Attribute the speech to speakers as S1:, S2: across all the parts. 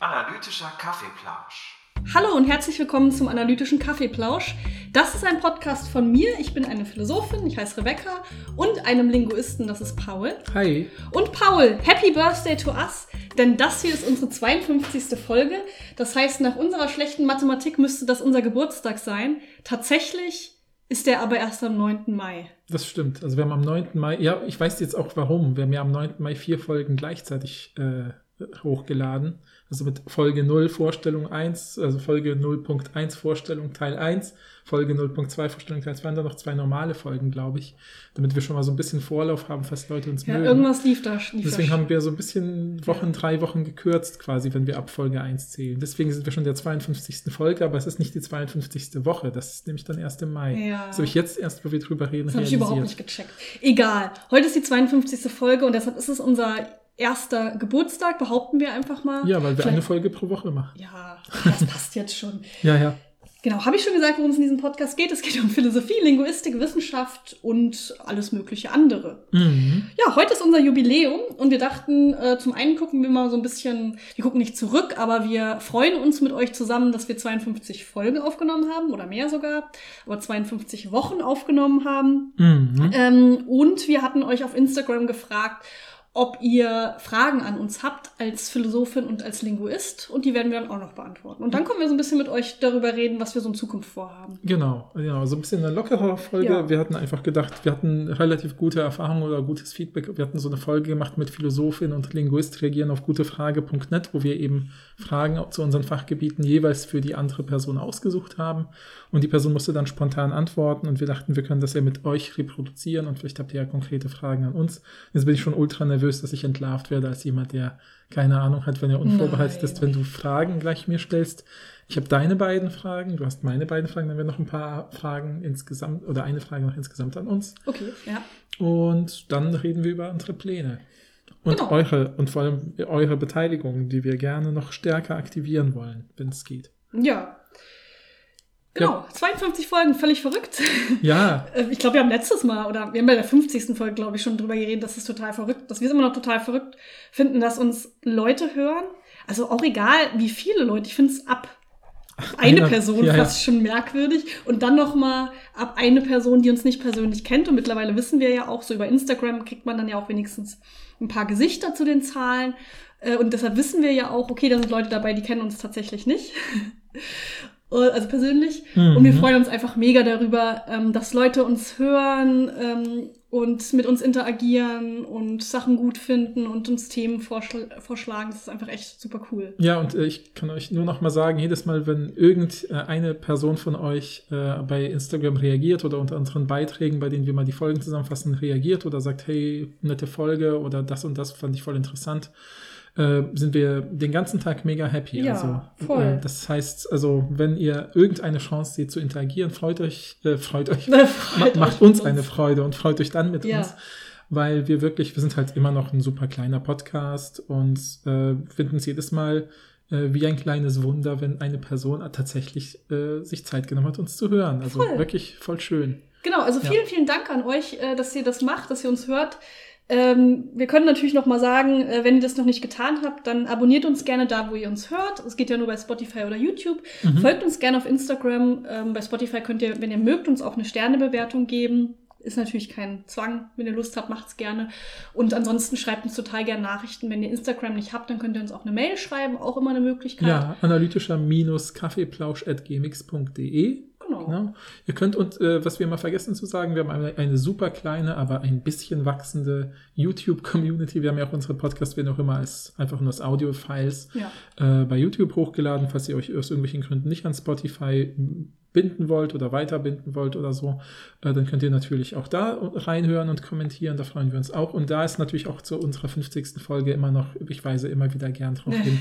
S1: Analytischer Kaffeeplausch.
S2: Hallo und herzlich willkommen zum Analytischen Kaffeeplausch. Das ist ein Podcast von mir. Ich bin eine Philosophin, ich heiße Rebecca, und einem Linguisten, das ist Paul.
S3: Hi.
S2: Und Paul, Happy Birthday to us, denn das hier ist unsere 52. Folge. Das heißt, nach unserer schlechten Mathematik müsste das unser Geburtstag sein. Tatsächlich ist der aber erst am 9. Mai.
S3: Das stimmt. Also wir haben am 9. Mai, ja, ich weiß jetzt auch warum. Wir haben ja am 9. Mai vier Folgen gleichzeitig äh, hochgeladen. Also mit Folge 0 Vorstellung 1, also Folge 0.1 Vorstellung Teil 1, Folge 0.2 Vorstellung Teil 2 und dann noch zwei normale Folgen, glaube ich. Damit wir schon mal so ein bisschen Vorlauf haben, falls Leute uns
S2: Ja,
S3: mögen.
S2: irgendwas lief da. Lief
S3: Deswegen
S2: da
S3: haben wir so ein bisschen Wochen, drei Wochen gekürzt quasi, wenn wir ab Folge 1 zählen. Deswegen sind wir schon in der 52. Folge, aber es ist nicht die 52. Woche. Das ist nämlich dann erst im Mai.
S2: Ja.
S3: Das habe ich jetzt erst, wo wir drüber reden,
S2: Das habe ich überhaupt nicht gecheckt. Egal. Heute ist die 52. Folge und deshalb ist es unser erster Geburtstag, behaupten wir einfach mal.
S3: Ja, weil wir
S2: Vielleicht-
S3: eine Folge pro Woche machen.
S2: Ja, das passt jetzt schon.
S3: Ja, ja.
S2: Genau, habe ich schon gesagt, worum es in diesem Podcast geht? Es geht um Philosophie, Linguistik, Wissenschaft und alles mögliche andere.
S3: Mhm.
S2: Ja, heute ist unser Jubiläum und wir dachten, äh, zum einen gucken wir mal so ein bisschen, wir gucken nicht zurück, aber wir freuen uns mit euch zusammen, dass wir 52 Folgen aufgenommen haben oder mehr sogar, aber 52 Wochen aufgenommen haben.
S3: Mhm.
S2: Ähm, und wir hatten euch auf Instagram gefragt, ob ihr Fragen an uns habt als Philosophin und als Linguist. Und die werden wir dann auch noch beantworten. Und dann können wir so ein bisschen mit euch darüber reden, was wir so in Zukunft vorhaben.
S3: Genau, genau, so ein bisschen eine lockere Folge.
S2: Ja.
S3: Wir hatten einfach gedacht, wir hatten relativ gute Erfahrungen oder gutes Feedback. Wir hatten so eine Folge gemacht mit Philosophin und Linguist reagieren auf gutefrage.net, wo wir eben Fragen zu unseren Fachgebieten jeweils für die andere Person ausgesucht haben. Und die Person musste dann spontan antworten und wir dachten, wir können das ja mit euch reproduzieren und vielleicht habt ihr ja konkrete Fragen an uns. Jetzt bin ich schon ultra nervös, dass ich entlarvt werde als jemand, der keine Ahnung hat, wenn er unvorbereitet
S2: Nein.
S3: ist, wenn du Fragen gleich mir stellst. Ich habe deine beiden Fragen, du hast meine beiden Fragen, dann haben wir noch ein paar Fragen insgesamt oder eine Frage noch insgesamt an uns.
S2: Okay, ja.
S3: Und dann reden wir über unsere Pläne. Und
S2: Genau.
S3: eure und vor allem eure Beteiligung, die wir gerne noch stärker aktivieren wollen, wenn es geht.
S2: Ja. Genau, 52 Folgen, völlig verrückt.
S3: Ja,
S2: Äh, Ich glaube, wir haben letztes Mal oder wir haben bei der 50. Folge, glaube ich, schon drüber geredet, dass es total verrückt, dass wir es immer noch total verrückt finden, dass uns Leute hören. Also auch egal, wie viele Leute. Ich finde es ab eine
S3: einer-
S2: Person
S3: ja, ja.
S2: fast schon merkwürdig und dann noch mal ab eine Person, die uns nicht persönlich kennt. Und mittlerweile wissen wir ja auch, so über Instagram kriegt man dann ja auch wenigstens ein paar Gesichter zu den Zahlen. Äh, Und deshalb wissen wir ja auch, okay, da sind Leute dabei, die kennen uns tatsächlich nicht. Äh, Also persönlich. Und wir
S3: Mhm.
S2: freuen uns einfach mega darüber, ähm, dass Leute uns hören ähm, und mit uns interagieren und Sachen gut finden und uns Themen vorschl vorschlagen. Das ist einfach echt super cool.
S3: Ja, und äh, ich kann euch nur noch mal sagen, jedes Mal, wenn irgendeine Person von euch äh, bei Instagram reagiert oder unter unseren Beiträgen, bei denen wir mal die Folgen zusammenfassen, reagiert oder sagt, hey, nette Folge oder das und das fand ich voll interessant, äh, sind wir den ganzen Tag mega happy.
S2: Ja,
S3: also,
S2: voll.
S3: Äh, das heißt, also, wenn ihr irgendeine Chance seht zu interagieren, freut euch, äh, freut euch,
S2: Freut
S3: Ma macht
S2: euch
S3: uns
S2: mit
S3: eine Freude und freut euch dann mit
S2: Ja.
S3: uns, weil wir wirklich, wir sind halt immer noch ein super kleiner Podcast und äh, finden es jedes Mal äh, wie ein kleines Wunder, wenn eine Person tatsächlich äh, sich Zeit genommen hat, uns zu hören. Also
S2: Voll.
S3: wirklich voll schön.
S2: Genau, also
S3: Ja.
S2: vielen, vielen Dank an euch, äh, dass ihr das macht, dass ihr uns hört. Ähm, wir können natürlich noch mal sagen, äh, wenn ihr das noch nicht getan habt, dann abonniert uns gerne da, wo ihr uns hört. Es geht ja nur bei Spotify oder YouTube.
S3: Mhm.
S2: Folgt uns gerne auf Instagram. Ähm, bei Spotify könnt ihr, wenn ihr mögt, uns auch eine Sternebewertung geben. Ist natürlich kein Zwang. Wenn ihr Lust habt, macht's gerne. Und ansonsten schreibt uns total gerne Nachrichten. Wenn ihr Instagram nicht habt, dann könnt ihr uns auch eine Mail schreiben. Auch immer eine Möglichkeit.
S3: Ja, analytischer-kaffeeplausch.gmx.de.
S2: genau.
S3: Genau. Ihr könnt und äh, was wir immer vergessen zu sagen, wir haben eine, eine super kleine, aber ein bisschen wachsende YouTube-Community. Wir haben ja auch unsere Podcasts, werden auch immer als einfach nur als Audio-Files
S2: Ja.
S3: äh, bei YouTube hochgeladen, falls ihr euch aus irgendwelchen Gründen nicht an Spotify binden wollt oder weiterbinden wollt oder so, äh, dann könnt ihr natürlich auch da reinhören und kommentieren, da freuen wir uns auch. Und da ist natürlich auch zu unserer 50. Folge immer noch, ich weise immer wieder gern drauf hin,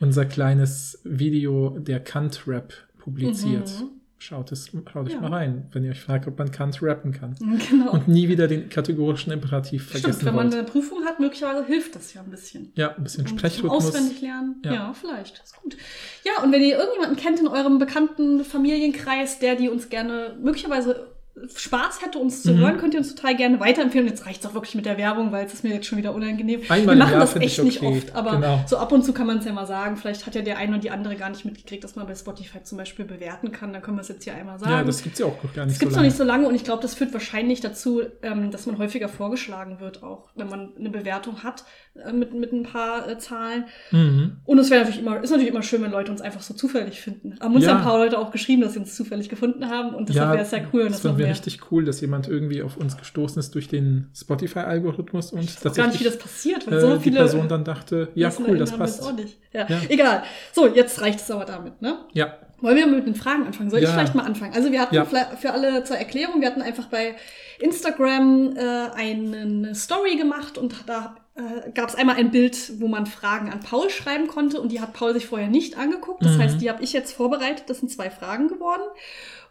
S3: unser kleines Video der Kant-Rap publiziert.
S2: Mhm.
S3: Schaut es, schaut euch
S2: Ja.
S3: mal rein, wenn ihr euch fragt, ob man Kant rappen kann.
S2: Genau.
S3: Und nie wieder den kategorischen Imperativ
S2: Stimmt,
S3: vergessen
S2: wenn man
S3: wollt.
S2: eine Prüfung hat, möglicherweise hilft das ja ein bisschen.
S3: Ja, ein bisschen Sprechrhythmus.
S2: Auswendig lernen. Ja.
S3: Ja.
S2: vielleicht. Ist gut. Ja, und wenn ihr irgendjemanden kennt in eurem bekannten Familienkreis, der die uns gerne möglicherweise Spaß hätte, uns zu
S3: Mhm.
S2: hören, könnt ihr uns total gerne weiterempfehlen. Jetzt reicht es auch wirklich mit der Werbung, weil es ist mir jetzt schon wieder unangenehm.
S3: Einmal
S2: Wir machen
S3: Jahr
S2: das echt
S3: ich
S2: nicht
S3: okay.
S2: oft, aber
S3: Genau.
S2: so ab und zu kann man es ja mal sagen. Vielleicht hat ja der eine oder die andere gar nicht mitgekriegt, dass man bei Spotify zum Beispiel bewerten kann. Dann können wir es jetzt hier einmal sagen.
S3: Ja, das gibt's ja auch noch gar nicht
S2: Das gibt es
S3: so
S2: noch
S3: lange.
S2: nicht so lange und ich glaube, das führt wahrscheinlich dazu, ähm, dass man häufiger vorgeschlagen wird, auch wenn man eine Bewertung hat äh, mit, mit ein paar äh, Zahlen.
S3: Mhm.
S2: Und es wäre natürlich immer, ist natürlich immer schön, wenn Leute uns einfach so zufällig finden. Haben uns ja,
S3: Ja.
S2: ein paar Leute auch geschrieben, dass sie uns zufällig gefunden haben und deshalb wäre es ja cool, wenn
S3: das
S2: das noch
S3: wir
S2: mehr.
S3: Richtig cool, dass jemand irgendwie auf uns gestoßen ist durch den Spotify-Algorithmus und
S2: Ich weiß gar nicht, wie das passiert, weil
S3: äh,
S2: so
S3: die
S2: viele.
S3: Person dann dachte, ja cool, das passt.
S2: Auch nicht. Ja.
S3: Ja.
S2: Egal. So, jetzt reicht es aber damit, ne?
S3: Ja,
S2: Wollen wir mit den Fragen anfangen? Soll ich
S3: Ja.
S2: vielleicht mal anfangen? Also wir hatten
S3: Ja.
S2: für alle zur Erklärung, wir hatten einfach bei Instagram äh, eine Story gemacht und da äh, gab es einmal ein Bild, wo man Fragen an Paul schreiben konnte und die hat Paul sich vorher nicht angeguckt. Das
S3: Mhm.
S2: heißt, die habe ich jetzt vorbereitet. Das sind zwei Fragen geworden.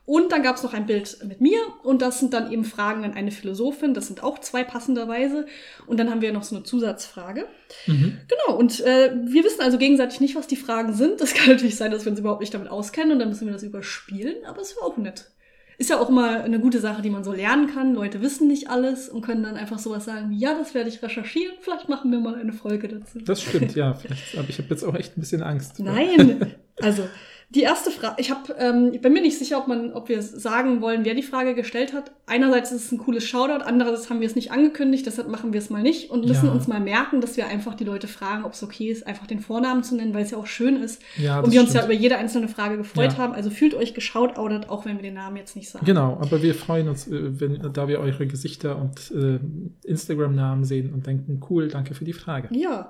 S2: Und dann gab es noch ein Bild mit mir und das sind dann eben Fragen an eine Philosophin. Das sind auch zwei passenderweise. Und dann haben wir noch so eine Zusatzfrage.
S3: mhm.
S2: Genau, und äh, wir wissen also gegenseitig nicht, was die Fragen sind. Das kann natürlich sein, dass wir uns überhaupt nicht damit auskennen und dann müssen wir das überspielen, aber es wäre auch nett. Ist ja auch immer eine gute Sache, die man so lernen kann. Leute wissen nicht alles und können dann einfach sowas sagen wie, ja, das werde ich recherchieren, vielleicht machen wir mal eine Folge dazu.
S3: das stimmt, ja. Aber ich habe jetzt auch echt ein bisschen Angst.
S2: Nein, also die erste Frage, ich habe, ähm, ich bin mir nicht sicher, ob man, ob wir sagen wollen, wer die Frage gestellt hat. Einerseits ist es ein cooles Shoutout, andererseits haben wir es nicht angekündigt, deshalb machen wir es mal nicht und müssen
S3: Ja.
S2: uns mal merken, dass wir einfach die Leute fragen, ob es okay ist, einfach den Vornamen zu nennen, weil es ja auch schön ist
S3: Ja,
S2: und wir uns ja über jede einzelne Frage gefreut
S3: Ja.
S2: haben. Also fühlt euch geshoutoutet, auch wenn wir den Namen jetzt nicht sagen.
S3: Genau, aber wir freuen uns, äh, wenn, da wir eure Gesichter und äh, Instagram-Namen sehen und denken, cool, danke für die Frage.
S2: Ja.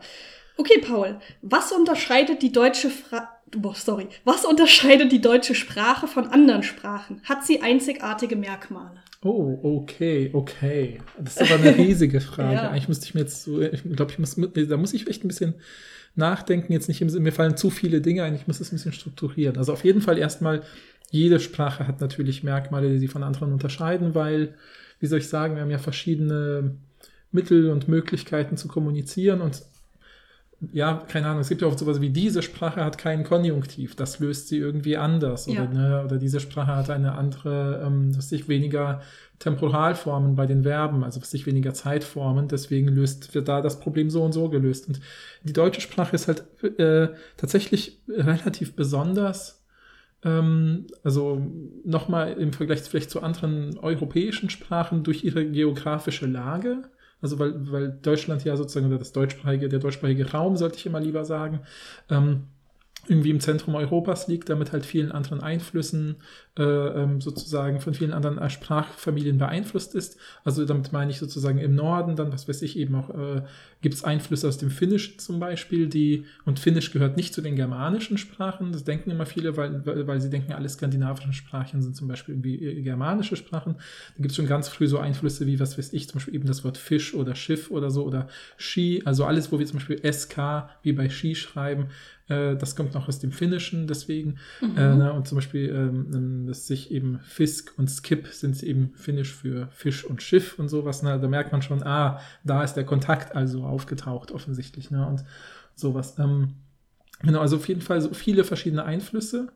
S2: Okay, Paul. Was unterscheidet die deutsche Fra Boah, sorry. Was unterscheidet die deutsche Sprache von anderen Sprachen? Hat sie einzigartige Merkmale?
S3: Oh, okay, okay. Das ist aber eine riesige Frage.
S2: Ja.
S3: Eigentlich müsste ich mir jetzt so, ich glaube, ich muss, da muss ich echt ein bisschen nachdenken. Jetzt nicht mir fallen zu viele Dinge ein, ich muss das ein bisschen strukturieren. Also auf jeden Fall erstmal, jede Sprache hat natürlich Merkmale, die sie von anderen unterscheiden, weil, wie soll ich sagen, wir haben ja verschiedene Mittel und Möglichkeiten zu kommunizieren und ja, keine Ahnung, es gibt ja auch sowas wie diese Sprache hat keinen Konjunktiv, das löst sie irgendwie anders.
S2: Ja.
S3: Oder, ne, oder diese Sprache hat eine andere, ähm, was sich weniger Temporalformen bei den Verben, also was sich weniger Zeitformen, deswegen löst wird da das Problem so und so gelöst. Und die deutsche Sprache ist halt äh, tatsächlich relativ besonders. Ähm, also nochmal im Vergleich vielleicht zu anderen europäischen Sprachen durch ihre geografische Lage. Also weil, weil Deutschland ja sozusagen, oder das deutschsprachige, der deutschsprachige Raum, sollte ich immer lieber sagen, ähm, irgendwie im Zentrum Europas liegt, damit halt vielen anderen Einflüssen äh, ähm, sozusagen von vielen anderen äh, Sprachfamilien beeinflusst ist. Also damit meine ich sozusagen im Norden, dann, was weiß ich, eben auch äh, gibt es Einflüsse aus dem Finnischen zum Beispiel, die, und Finnisch gehört nicht zu den germanischen Sprachen, das denken immer viele, weil, weil, weil sie denken, alle skandinavischen Sprachen sind zum Beispiel irgendwie äh, germanische Sprachen. Da gibt es schon ganz früh so Einflüsse wie, was weiß ich, zum Beispiel eben das Wort Fisch oder Schiff oder so oder Ski, also alles, wo wir zum Beispiel SK wie bei Ski schreiben, äh, das kommt noch aus dem Finnischen, deswegen.
S2: Mhm.
S3: Äh, ne, und zum Beispiel, ähm, ähm, dass sich eben Fisk und Skip sind eben finnisch für Fisch und Schiff und sowas. Ne? Da merkt man schon, ah, da ist der Kontakt also aufgetaucht, offensichtlich. Ne? Und sowas. Ähm, genau, also auf jeden Fall so viele verschiedene Einflüsse.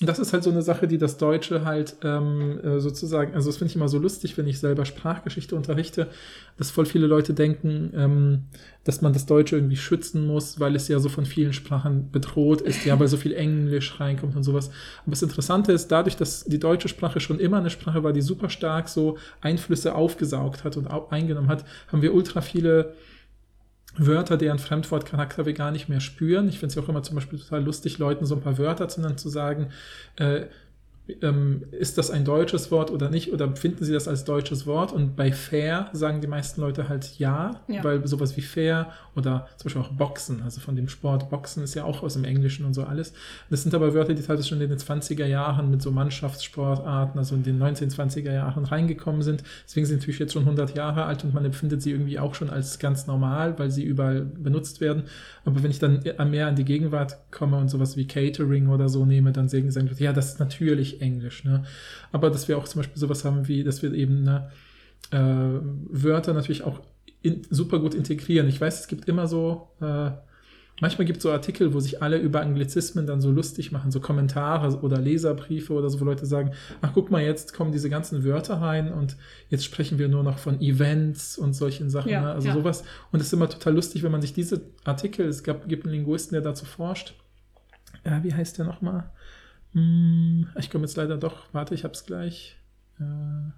S3: Und das ist halt so eine Sache, die das Deutsche halt ähm, äh, sozusagen, also das finde ich immer so lustig, wenn ich selber Sprachgeschichte unterrichte, dass voll viele Leute denken, ähm, dass man das Deutsche irgendwie schützen muss, weil es ja so von vielen Sprachen bedroht ist, ja, weil so viel Englisch reinkommt und sowas. Aber das Interessante ist, dadurch, dass die deutsche Sprache schon immer eine Sprache war, die super stark so Einflüsse aufgesaugt hat und eingenommen hat, haben wir ultra viele Wörter, deren Fremdwortcharakter wir gar nicht mehr spüren. Ich finde es ja auch immer zum Beispiel total lustig, Leuten so ein paar Wörter zu nennen, zu sagen, äh, ähm, ist das ein deutsches Wort oder nicht? Oder finden sie das als deutsches Wort? Und bei fair sagen die meisten Leute halt ja,
S2: Ja.
S3: weil sowas wie fair oder zum Beispiel auch Boxen, also von dem Sport Boxen ist ja auch aus dem Englischen und so alles. Das sind aber Wörter, die teilweise schon in den 20er Jahren mit so Mannschaftssportarten, also in den 1920er Jahren reingekommen sind. Deswegen sind sie natürlich jetzt schon 100 Jahre alt und man empfindet sie irgendwie auch schon als ganz normal, weil sie überall benutzt werden. Aber wenn ich dann mehr an die Gegenwart komme und sowas wie Catering oder so nehme, dann sagen sie, ja, das ist natürlich Englisch. Ne? Aber dass wir auch zum Beispiel sowas haben wie, dass wir eben ne, äh, Wörter natürlich auch in, super gut integrieren. Ich weiß, es gibt immer so, äh, manchmal gibt es so Artikel, wo sich alle über Anglizismen dann so lustig machen, so Kommentare oder Leserbriefe oder so, wo Leute sagen, ach guck mal, jetzt kommen diese ganzen Wörter rein und jetzt sprechen wir nur noch von Events und solchen Sachen.
S2: Ja,
S3: ne? Also
S2: ja.
S3: sowas. Und es ist immer total lustig, wenn man sich diese Artikel, es gab, gibt einen Linguisten, der dazu forscht. Ja, wie heißt der nochmal? Hm, ich komme jetzt leider doch, warte, ich hab's gleich. Äh,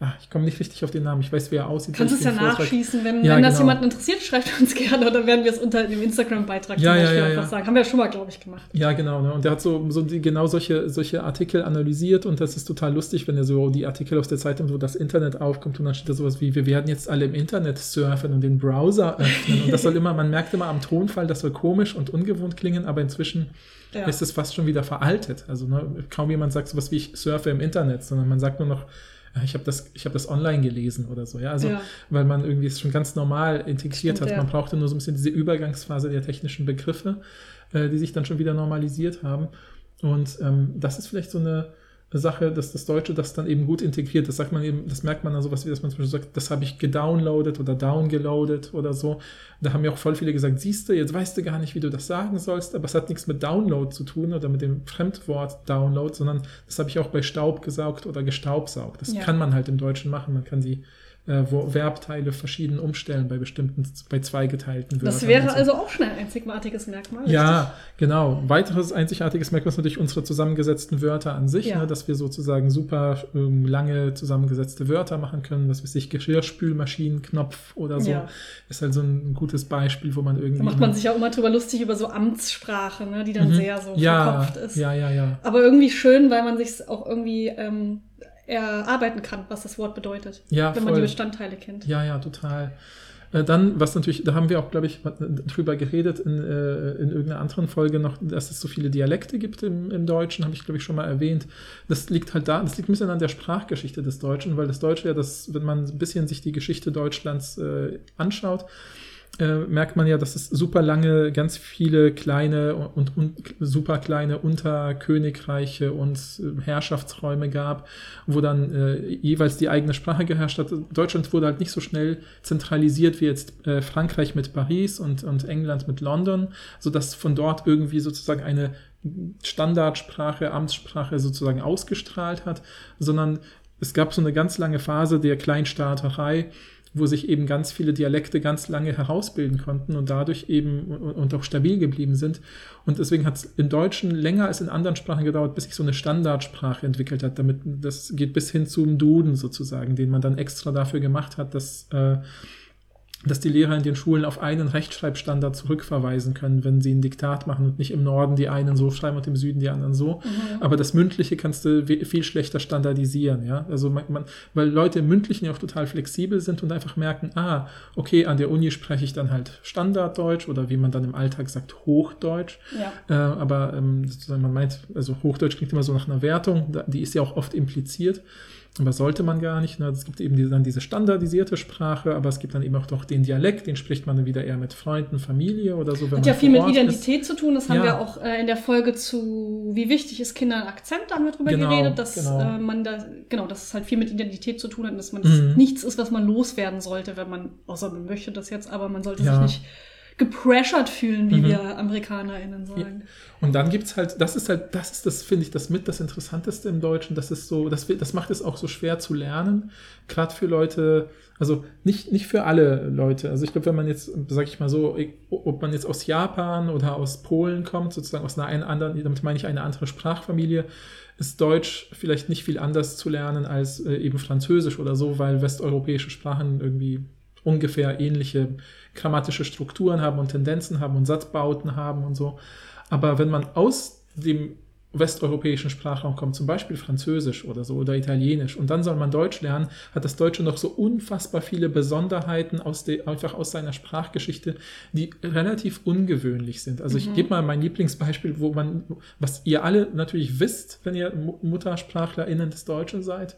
S3: ah, ich komme nicht richtig auf den Namen. Ich weiß, wie er aussieht.
S2: Kannst
S3: weil
S2: es ja nachschießen, wenn,
S3: Ja,
S2: wenn das
S3: genau.
S2: jemanden interessiert, schreibt uns gerne oder werden wir es unter dem Instagram-Beitrag
S3: Ja,
S2: zum Beispiel
S3: ja,
S2: einfach sagen. Haben wir ja schon mal, glaube ich, gemacht.
S3: Ja, genau. Ne? Und der hat so, so die, genau solche, solche Artikel analysiert und das ist total lustig, wenn er so die Artikel aus der Zeitung, wo das Internet aufkommt und dann steht da sowas wie, wir werden jetzt alle im Internet surfen und den Browser öffnen. und das soll immer, man merkt immer am Tonfall, das soll komisch und ungewohnt klingen, aber inzwischen ist es fast schon wieder veraltet. Also ne, kaum jemand sagt sowas wie ich surfe im Internet, sondern man sagt nur noch, ich habe das, ich habe das online gelesen oder so. Ja, also
S2: Ja.
S3: weil man irgendwie es schon ganz normal integriert
S2: Stimmt,
S3: hat. Man brauchte nur so ein bisschen diese Übergangsphase der technischen Begriffe, äh, die sich dann schon wieder normalisiert haben. Und ähm, das ist vielleicht so eine Sache, dass das Deutsche das dann eben gut integriert. Das sagt man eben, das merkt man dann sowas wie, dass man zum Beispiel sagt, das habe ich gedownloadet oder downgeloadet oder so. Da haben ja auch voll viele gesagt, siehst du, jetzt weißt du gar nicht, wie du das sagen sollst, aber es hat nichts mit Download zu tun oder mit dem Fremdwort Download, sondern das habe ich auch bei Staub gesaugt oder gestaubsaugt. Das
S2: Ja.
S3: kann man halt im Deutschen machen. Man kann die äh, wo Verbteile verschieden umstellen bei bestimmten, bei zweigeteilten Wörtern.
S2: Das wäre
S3: so.
S2: also auch schon ein einzigartiges Merkmal.
S3: Ja, genau. Weiteres einzigartiges Merkmal ist natürlich unsere zusammengesetzten Wörter an sich,
S2: Ja.
S3: ne, dass wir sozusagen super ähm, lange zusammengesetzte Wörter machen können. Was weiß ich, Geschirrspülmaschinenknopf oder so.
S2: Ja.
S3: Ist halt so ein gutes Beispiel, wo man irgendwie.
S2: Da macht man sich ja auch immer drüber lustig über so Amtssprache, ne, die dann
S3: Mhm.
S2: sehr so
S3: ja,
S2: verkopft ist.
S3: ja, ja, ja.
S2: Aber irgendwie schön, weil man sich auch irgendwie ähm, erarbeiten kann, was das Wort bedeutet.
S3: Ja,
S2: wenn man die
S3: voll.
S2: Bestandteile kennt.
S3: Ja, ja, total. Äh, Dann, was natürlich, da haben wir auch, glaube ich, drüber geredet in, äh, in irgendeiner anderen Folge noch, dass es so viele Dialekte gibt im, im Deutschen, habe ich, glaube ich, schon mal erwähnt. Das liegt halt da, das liegt ein bisschen an der Sprachgeschichte des Deutschen, weil das Deutsche ja, das, wenn man ein bisschen sich die Geschichte Deutschlands äh, anschaut, äh, merkt man ja, dass es super lange ganz viele kleine und, und super kleine Unterkönigreiche und äh, Herrschaftsräume gab, wo dann äh, jeweils die eigene Sprache geherrscht hat. Deutschland wurde halt nicht so schnell zentralisiert wie jetzt äh, Frankreich mit Paris und, und England mit London, sodass von dort irgendwie sozusagen eine Standardsprache, Amtssprache sozusagen ausgestrahlt hat, sondern es gab so eine ganz lange Phase der Kleinstaaterei, wo sich eben ganz viele Dialekte ganz lange herausbilden konnten und dadurch eben und auch stabil geblieben sind. Und deswegen hat es im Deutschen länger als in anderen Sprachen gedauert, bis sich so eine Standardsprache entwickelt hat. Damit das geht bis hin zum Duden sozusagen, den man dann extra dafür gemacht hat, dass äh, dass die Lehrer in den Schulen auf einen Rechtschreibstandard zurückverweisen können, wenn sie ein Diktat machen und nicht im Norden die einen so schreiben und im Süden die anderen so. Aber das Mündliche kannst du viel schlechter standardisieren, ja. Also man, man, weil Leute im Mündlichen ja auch total flexibel sind und einfach merken, ah, okay, an der Uni spreche ich dann halt Standarddeutsch oder wie man dann im Alltag sagt, Hochdeutsch.
S2: Ja.
S3: Äh, aber ähm, sozusagen man meint, also Hochdeutsch klingt immer so nach einer Wertung, die ist ja auch oft impliziert. Aber sollte man gar nicht. Ne? Es gibt eben diese, dann diese standardisierte Sprache, aber es gibt dann eben auch doch den Dialekt, den spricht man dann wieder eher mit Freunden, Familie oder so. Wenn
S2: Hat ja viel mit
S3: Ort
S2: Identität zu tun. Das haben
S3: Ja.
S2: wir auch äh, in der Folge zu, wie wichtig ist Kindern Akzent, da haben wir drüber
S3: Genau,
S2: geredet, dass
S3: genau.
S2: äh, man da, genau, dass es halt viel mit Identität zu tun hat und dass man
S3: Mhm.
S2: das nichts ist, was man loswerden sollte, wenn man, außer man möchte das jetzt, aber man sollte
S3: Ja.
S2: sich nicht gepressured fühlen, wie
S3: Mhm.
S2: wir AmerikanerInnen sagen.
S3: Und dann gibt's halt, das ist halt, das ist das, finde ich, das mit das Interessanteste im Deutschen. Das ist so, das, das macht es auch so schwer zu lernen. Gerade für Leute, also nicht, nicht für alle Leute. Also ich glaube, wenn man jetzt, sag ich mal so, ob man jetzt aus Japan oder aus Polen kommt, sozusagen aus einer anderen, damit meine ich eine andere Sprachfamilie, ist Deutsch vielleicht nicht viel anders zu lernen als äh, eben Französisch oder so, weil westeuropäische Sprachen irgendwie ungefähr ähnliche grammatische Strukturen haben und Tendenzen haben und Satzbauten haben und so. Aber wenn man aus dem westeuropäischen Sprachraum kommt, zum Beispiel Französisch oder so oder Italienisch, und dann soll man Deutsch lernen, hat das Deutsche noch so unfassbar viele Besonderheiten aus de, einfach aus seiner Sprachgeschichte, die relativ ungewöhnlich sind. Also ich gebe mal mein Lieblingsbeispiel, wo man, was ihr alle natürlich wisst, wenn ihr Mu- MuttersprachlerInnen des Deutschen seid,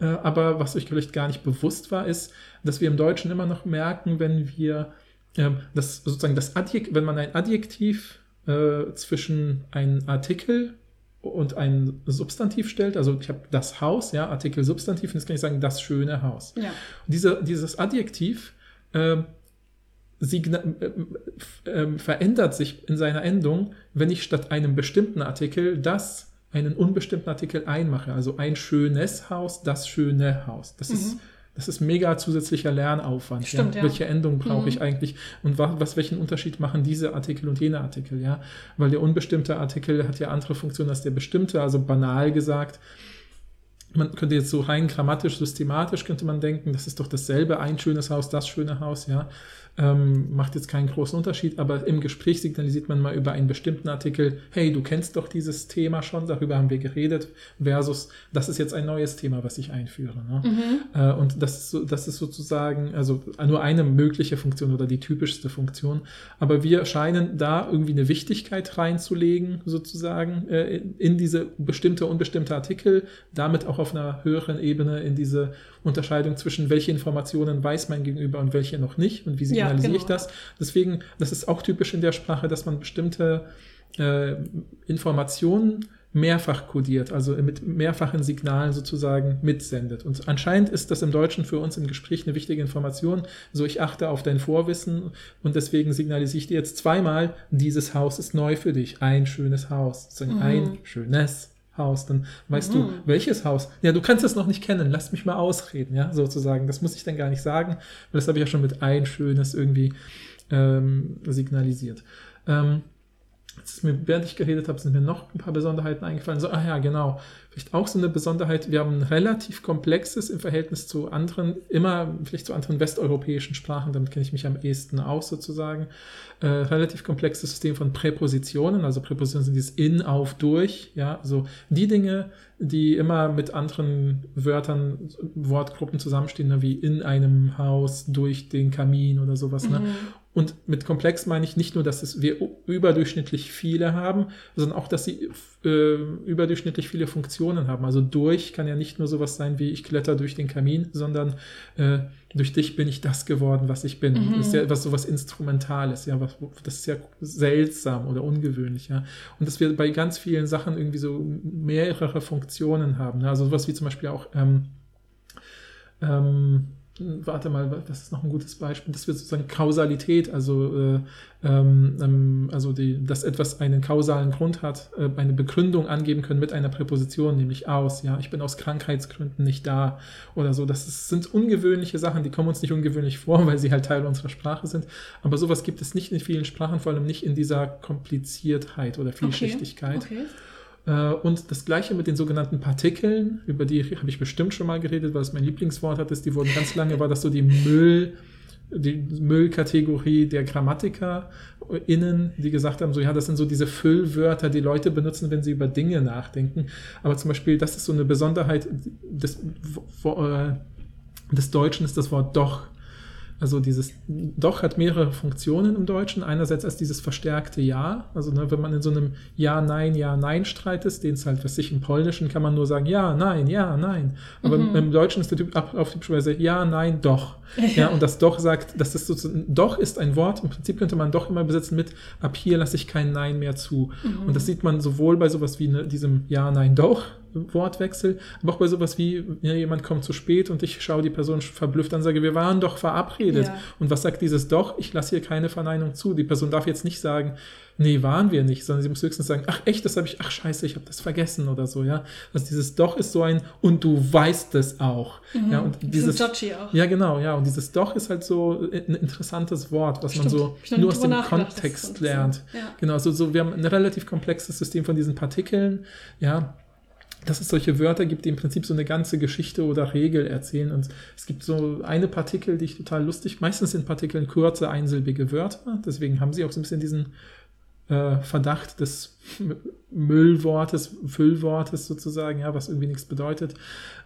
S3: aber was euch vielleicht gar nicht bewusst war, ist, dass wir im Deutschen immer noch merken, wenn wir ähm, das sozusagen das Adjektiv, wenn man ein Adjektiv äh, zwischen einen Artikel und ein Substantiv stellt, also ich habe das Haus, ja, Artikel Substantiv, und jetzt kann ich sagen, das schöne Haus.
S2: Ja.
S3: Diese, dieses Adjektiv ähm, äh, äh, verändert sich in seiner Endung, wenn ich statt einem bestimmten Artikel das einen unbestimmten Artikel einmache. Also ein schönes Haus, das schöne Haus. Das mhm. ist das ist mega zusätzlicher Lernaufwand.
S2: Stimmt,
S3: ja? ja. Welche Endung brauche mhm. ich eigentlich und was, was, welchen Unterschied machen diese Artikel und jene Artikel, ja? Weil der unbestimmte Artikel hat ja andere Funktionen als der bestimmte, also banal gesagt. Man könnte jetzt so rein grammatisch, systematisch könnte man denken, das ist doch dasselbe, ein schönes Haus, das schöne Haus, ja ähm, macht jetzt keinen großen Unterschied, aber im Gespräch signalisiert man mal über einen bestimmten Artikel, hey, du kennst doch dieses Thema schon, darüber haben wir geredet, versus, das ist jetzt ein neues Thema, was ich einführe. Ne? Mhm. Äh, und das ist, so, das ist sozusagen, also nur eine mögliche Funktion oder die typischste Funktion, aber wir scheinen da irgendwie eine Wichtigkeit reinzulegen, sozusagen, äh, in diese bestimmte, unbestimmte Artikel, damit auch auf einer höheren Ebene in diese Unterscheidung zwischen welche Informationen weiß mein Gegenüber und welche noch nicht und wie signalisiere ja, genau. ich das. Deswegen, das ist auch typisch in der Sprache, dass man bestimmte äh, Informationen mehrfach kodiert, also mit mehrfachen Signalen sozusagen mitsendet. Und anscheinend ist das im Deutschen für uns im Gespräch eine wichtige Information. So, ich achte auf dein Vorwissen und deswegen signalisiere ich dir jetzt zweimal, dieses Haus ist neu für dich. Ein schönes Haus. Mhm. Ein schönes Haus, dann weißt mhm. du, welches Haus. Ja, du kannst es noch nicht kennen, lass mich mal ausreden, ja, sozusagen. Das muss ich dann gar nicht sagen, weil das habe ich ja schon mit ein schönes irgendwie ähm, signalisiert. Ähm, Jetzt mir, während ich geredet habe, sind mir noch ein paar Besonderheiten eingefallen. So, ah ja, genau. Vielleicht auch so eine Besonderheit. Wir haben ein relativ komplexes im Verhältnis zu anderen, immer vielleicht zu anderen westeuropäischen Sprachen, damit kenne ich mich am ehesten aus sozusagen. Äh, relativ komplexes System von Präpositionen. Also Präpositionen sind dieses in, auf, durch. Ja, also die Dinge, die immer mit anderen Wörtern, Wortgruppen zusammenstehen, ne, wie in einem Haus, durch den Kamin oder sowas. Ne? Mhm. Ne? Und mit komplex meine ich nicht nur, dass es wir überdurchschnittlich viele haben, sondern auch, dass sie äh, überdurchschnittlich viele Funktionen haben. Also durch kann ja nicht nur sowas sein wie ich kletter durch den Kamin, sondern äh, durch dich bin ich das geworden, was ich bin. Mhm. Das ist ja was sowas Instrumentales, ja, was, das ist ja seltsam oder ungewöhnlich, ja. Und dass wir bei ganz vielen Sachen irgendwie so mehrere Funktionen haben. Ne? Also sowas wie zum Beispiel auch ähm, ähm, warte mal, das ist noch ein gutes Beispiel, das wird sozusagen Kausalität, also, äh, ähm, ähm, also die, dass etwas einen kausalen Grund hat, äh, eine Begründung angeben können mit einer Präposition, nämlich aus, ja, ich bin aus Krankheitsgründen nicht da oder so. Das ist, sind ungewöhnliche Sachen, die kommen uns nicht ungewöhnlich vor, weil sie halt Teil unserer Sprache sind. Aber sowas gibt es nicht in vielen Sprachen, vor allem nicht in dieser Kompliziertheit oder Vielschichtigkeit. Okay. Okay. Äh, und das gleiche mit den sogenannten Partikeln, über die habe ich bestimmt schon mal geredet, weil es mein Lieblingswort hat, ist, die wurden ganz lange, war das so die Müll, die Müllkategorie der Grammatiker innen, die gesagt haben, so ja, das sind so diese Füllwörter, die Leute benutzen, wenn sie über Dinge nachdenken. Aber zum Beispiel, das ist so eine Besonderheit des, äh, des Deutschen, ist das Wort doch. Also dieses doch hat mehrere Funktionen im Deutschen. Einerseits als dieses verstärkte Ja. Also ne, wenn man in so einem Ja, Nein, Ja, Nein Streit ist, den es halt, was sich im Polnischen kann man nur sagen Ja, Nein, Ja, Nein. Aber mhm. im Deutschen ist der Typ auf typischerweise Ja, Nein, Doch. Ja, und das Doch sagt, das ist sozusagen, Doch ist ein Wort. Im Prinzip könnte man Doch immer besitzen mit Ab hier lasse ich kein Nein mehr zu. Mhm. Und das sieht man sowohl bei sowas wie ne, diesem Ja, Nein, Doch Wortwechsel, aber auch bei sowas wie, ja, jemand kommt zu spät und ich schaue die Person verblüfft an und sage, wir waren doch verabredet. Ja. Und was sagt dieses doch? Ich lasse hier keine Verneinung zu. Die Person darf jetzt nicht sagen, nee, waren wir nicht, sondern sie muss höchstens sagen, ach echt, das habe ich, ach scheiße, ich habe das vergessen oder so, ja. Also dieses doch ist so ein, und du weißt es auch. Mhm. Ja, und dieses, auch. Ja, genau, ja. Und dieses doch ist halt so ein interessantes Wort, was Stimmt. man so nur aus dem Kontext lernt. So. Ja. Genau, so, so, wir haben ein relativ komplexes System von diesen Partikeln, ja dass es solche Wörter gibt, die im Prinzip so eine ganze Geschichte oder Regel erzählen. Und es gibt so eine Partikel, die ich total lustig, meistens sind Partikeln kurze, einsilbige Wörter, deswegen haben sie auch so ein bisschen diesen äh, Verdacht des Müllwortes, Füllwortes sozusagen, ja, was irgendwie nichts bedeutet.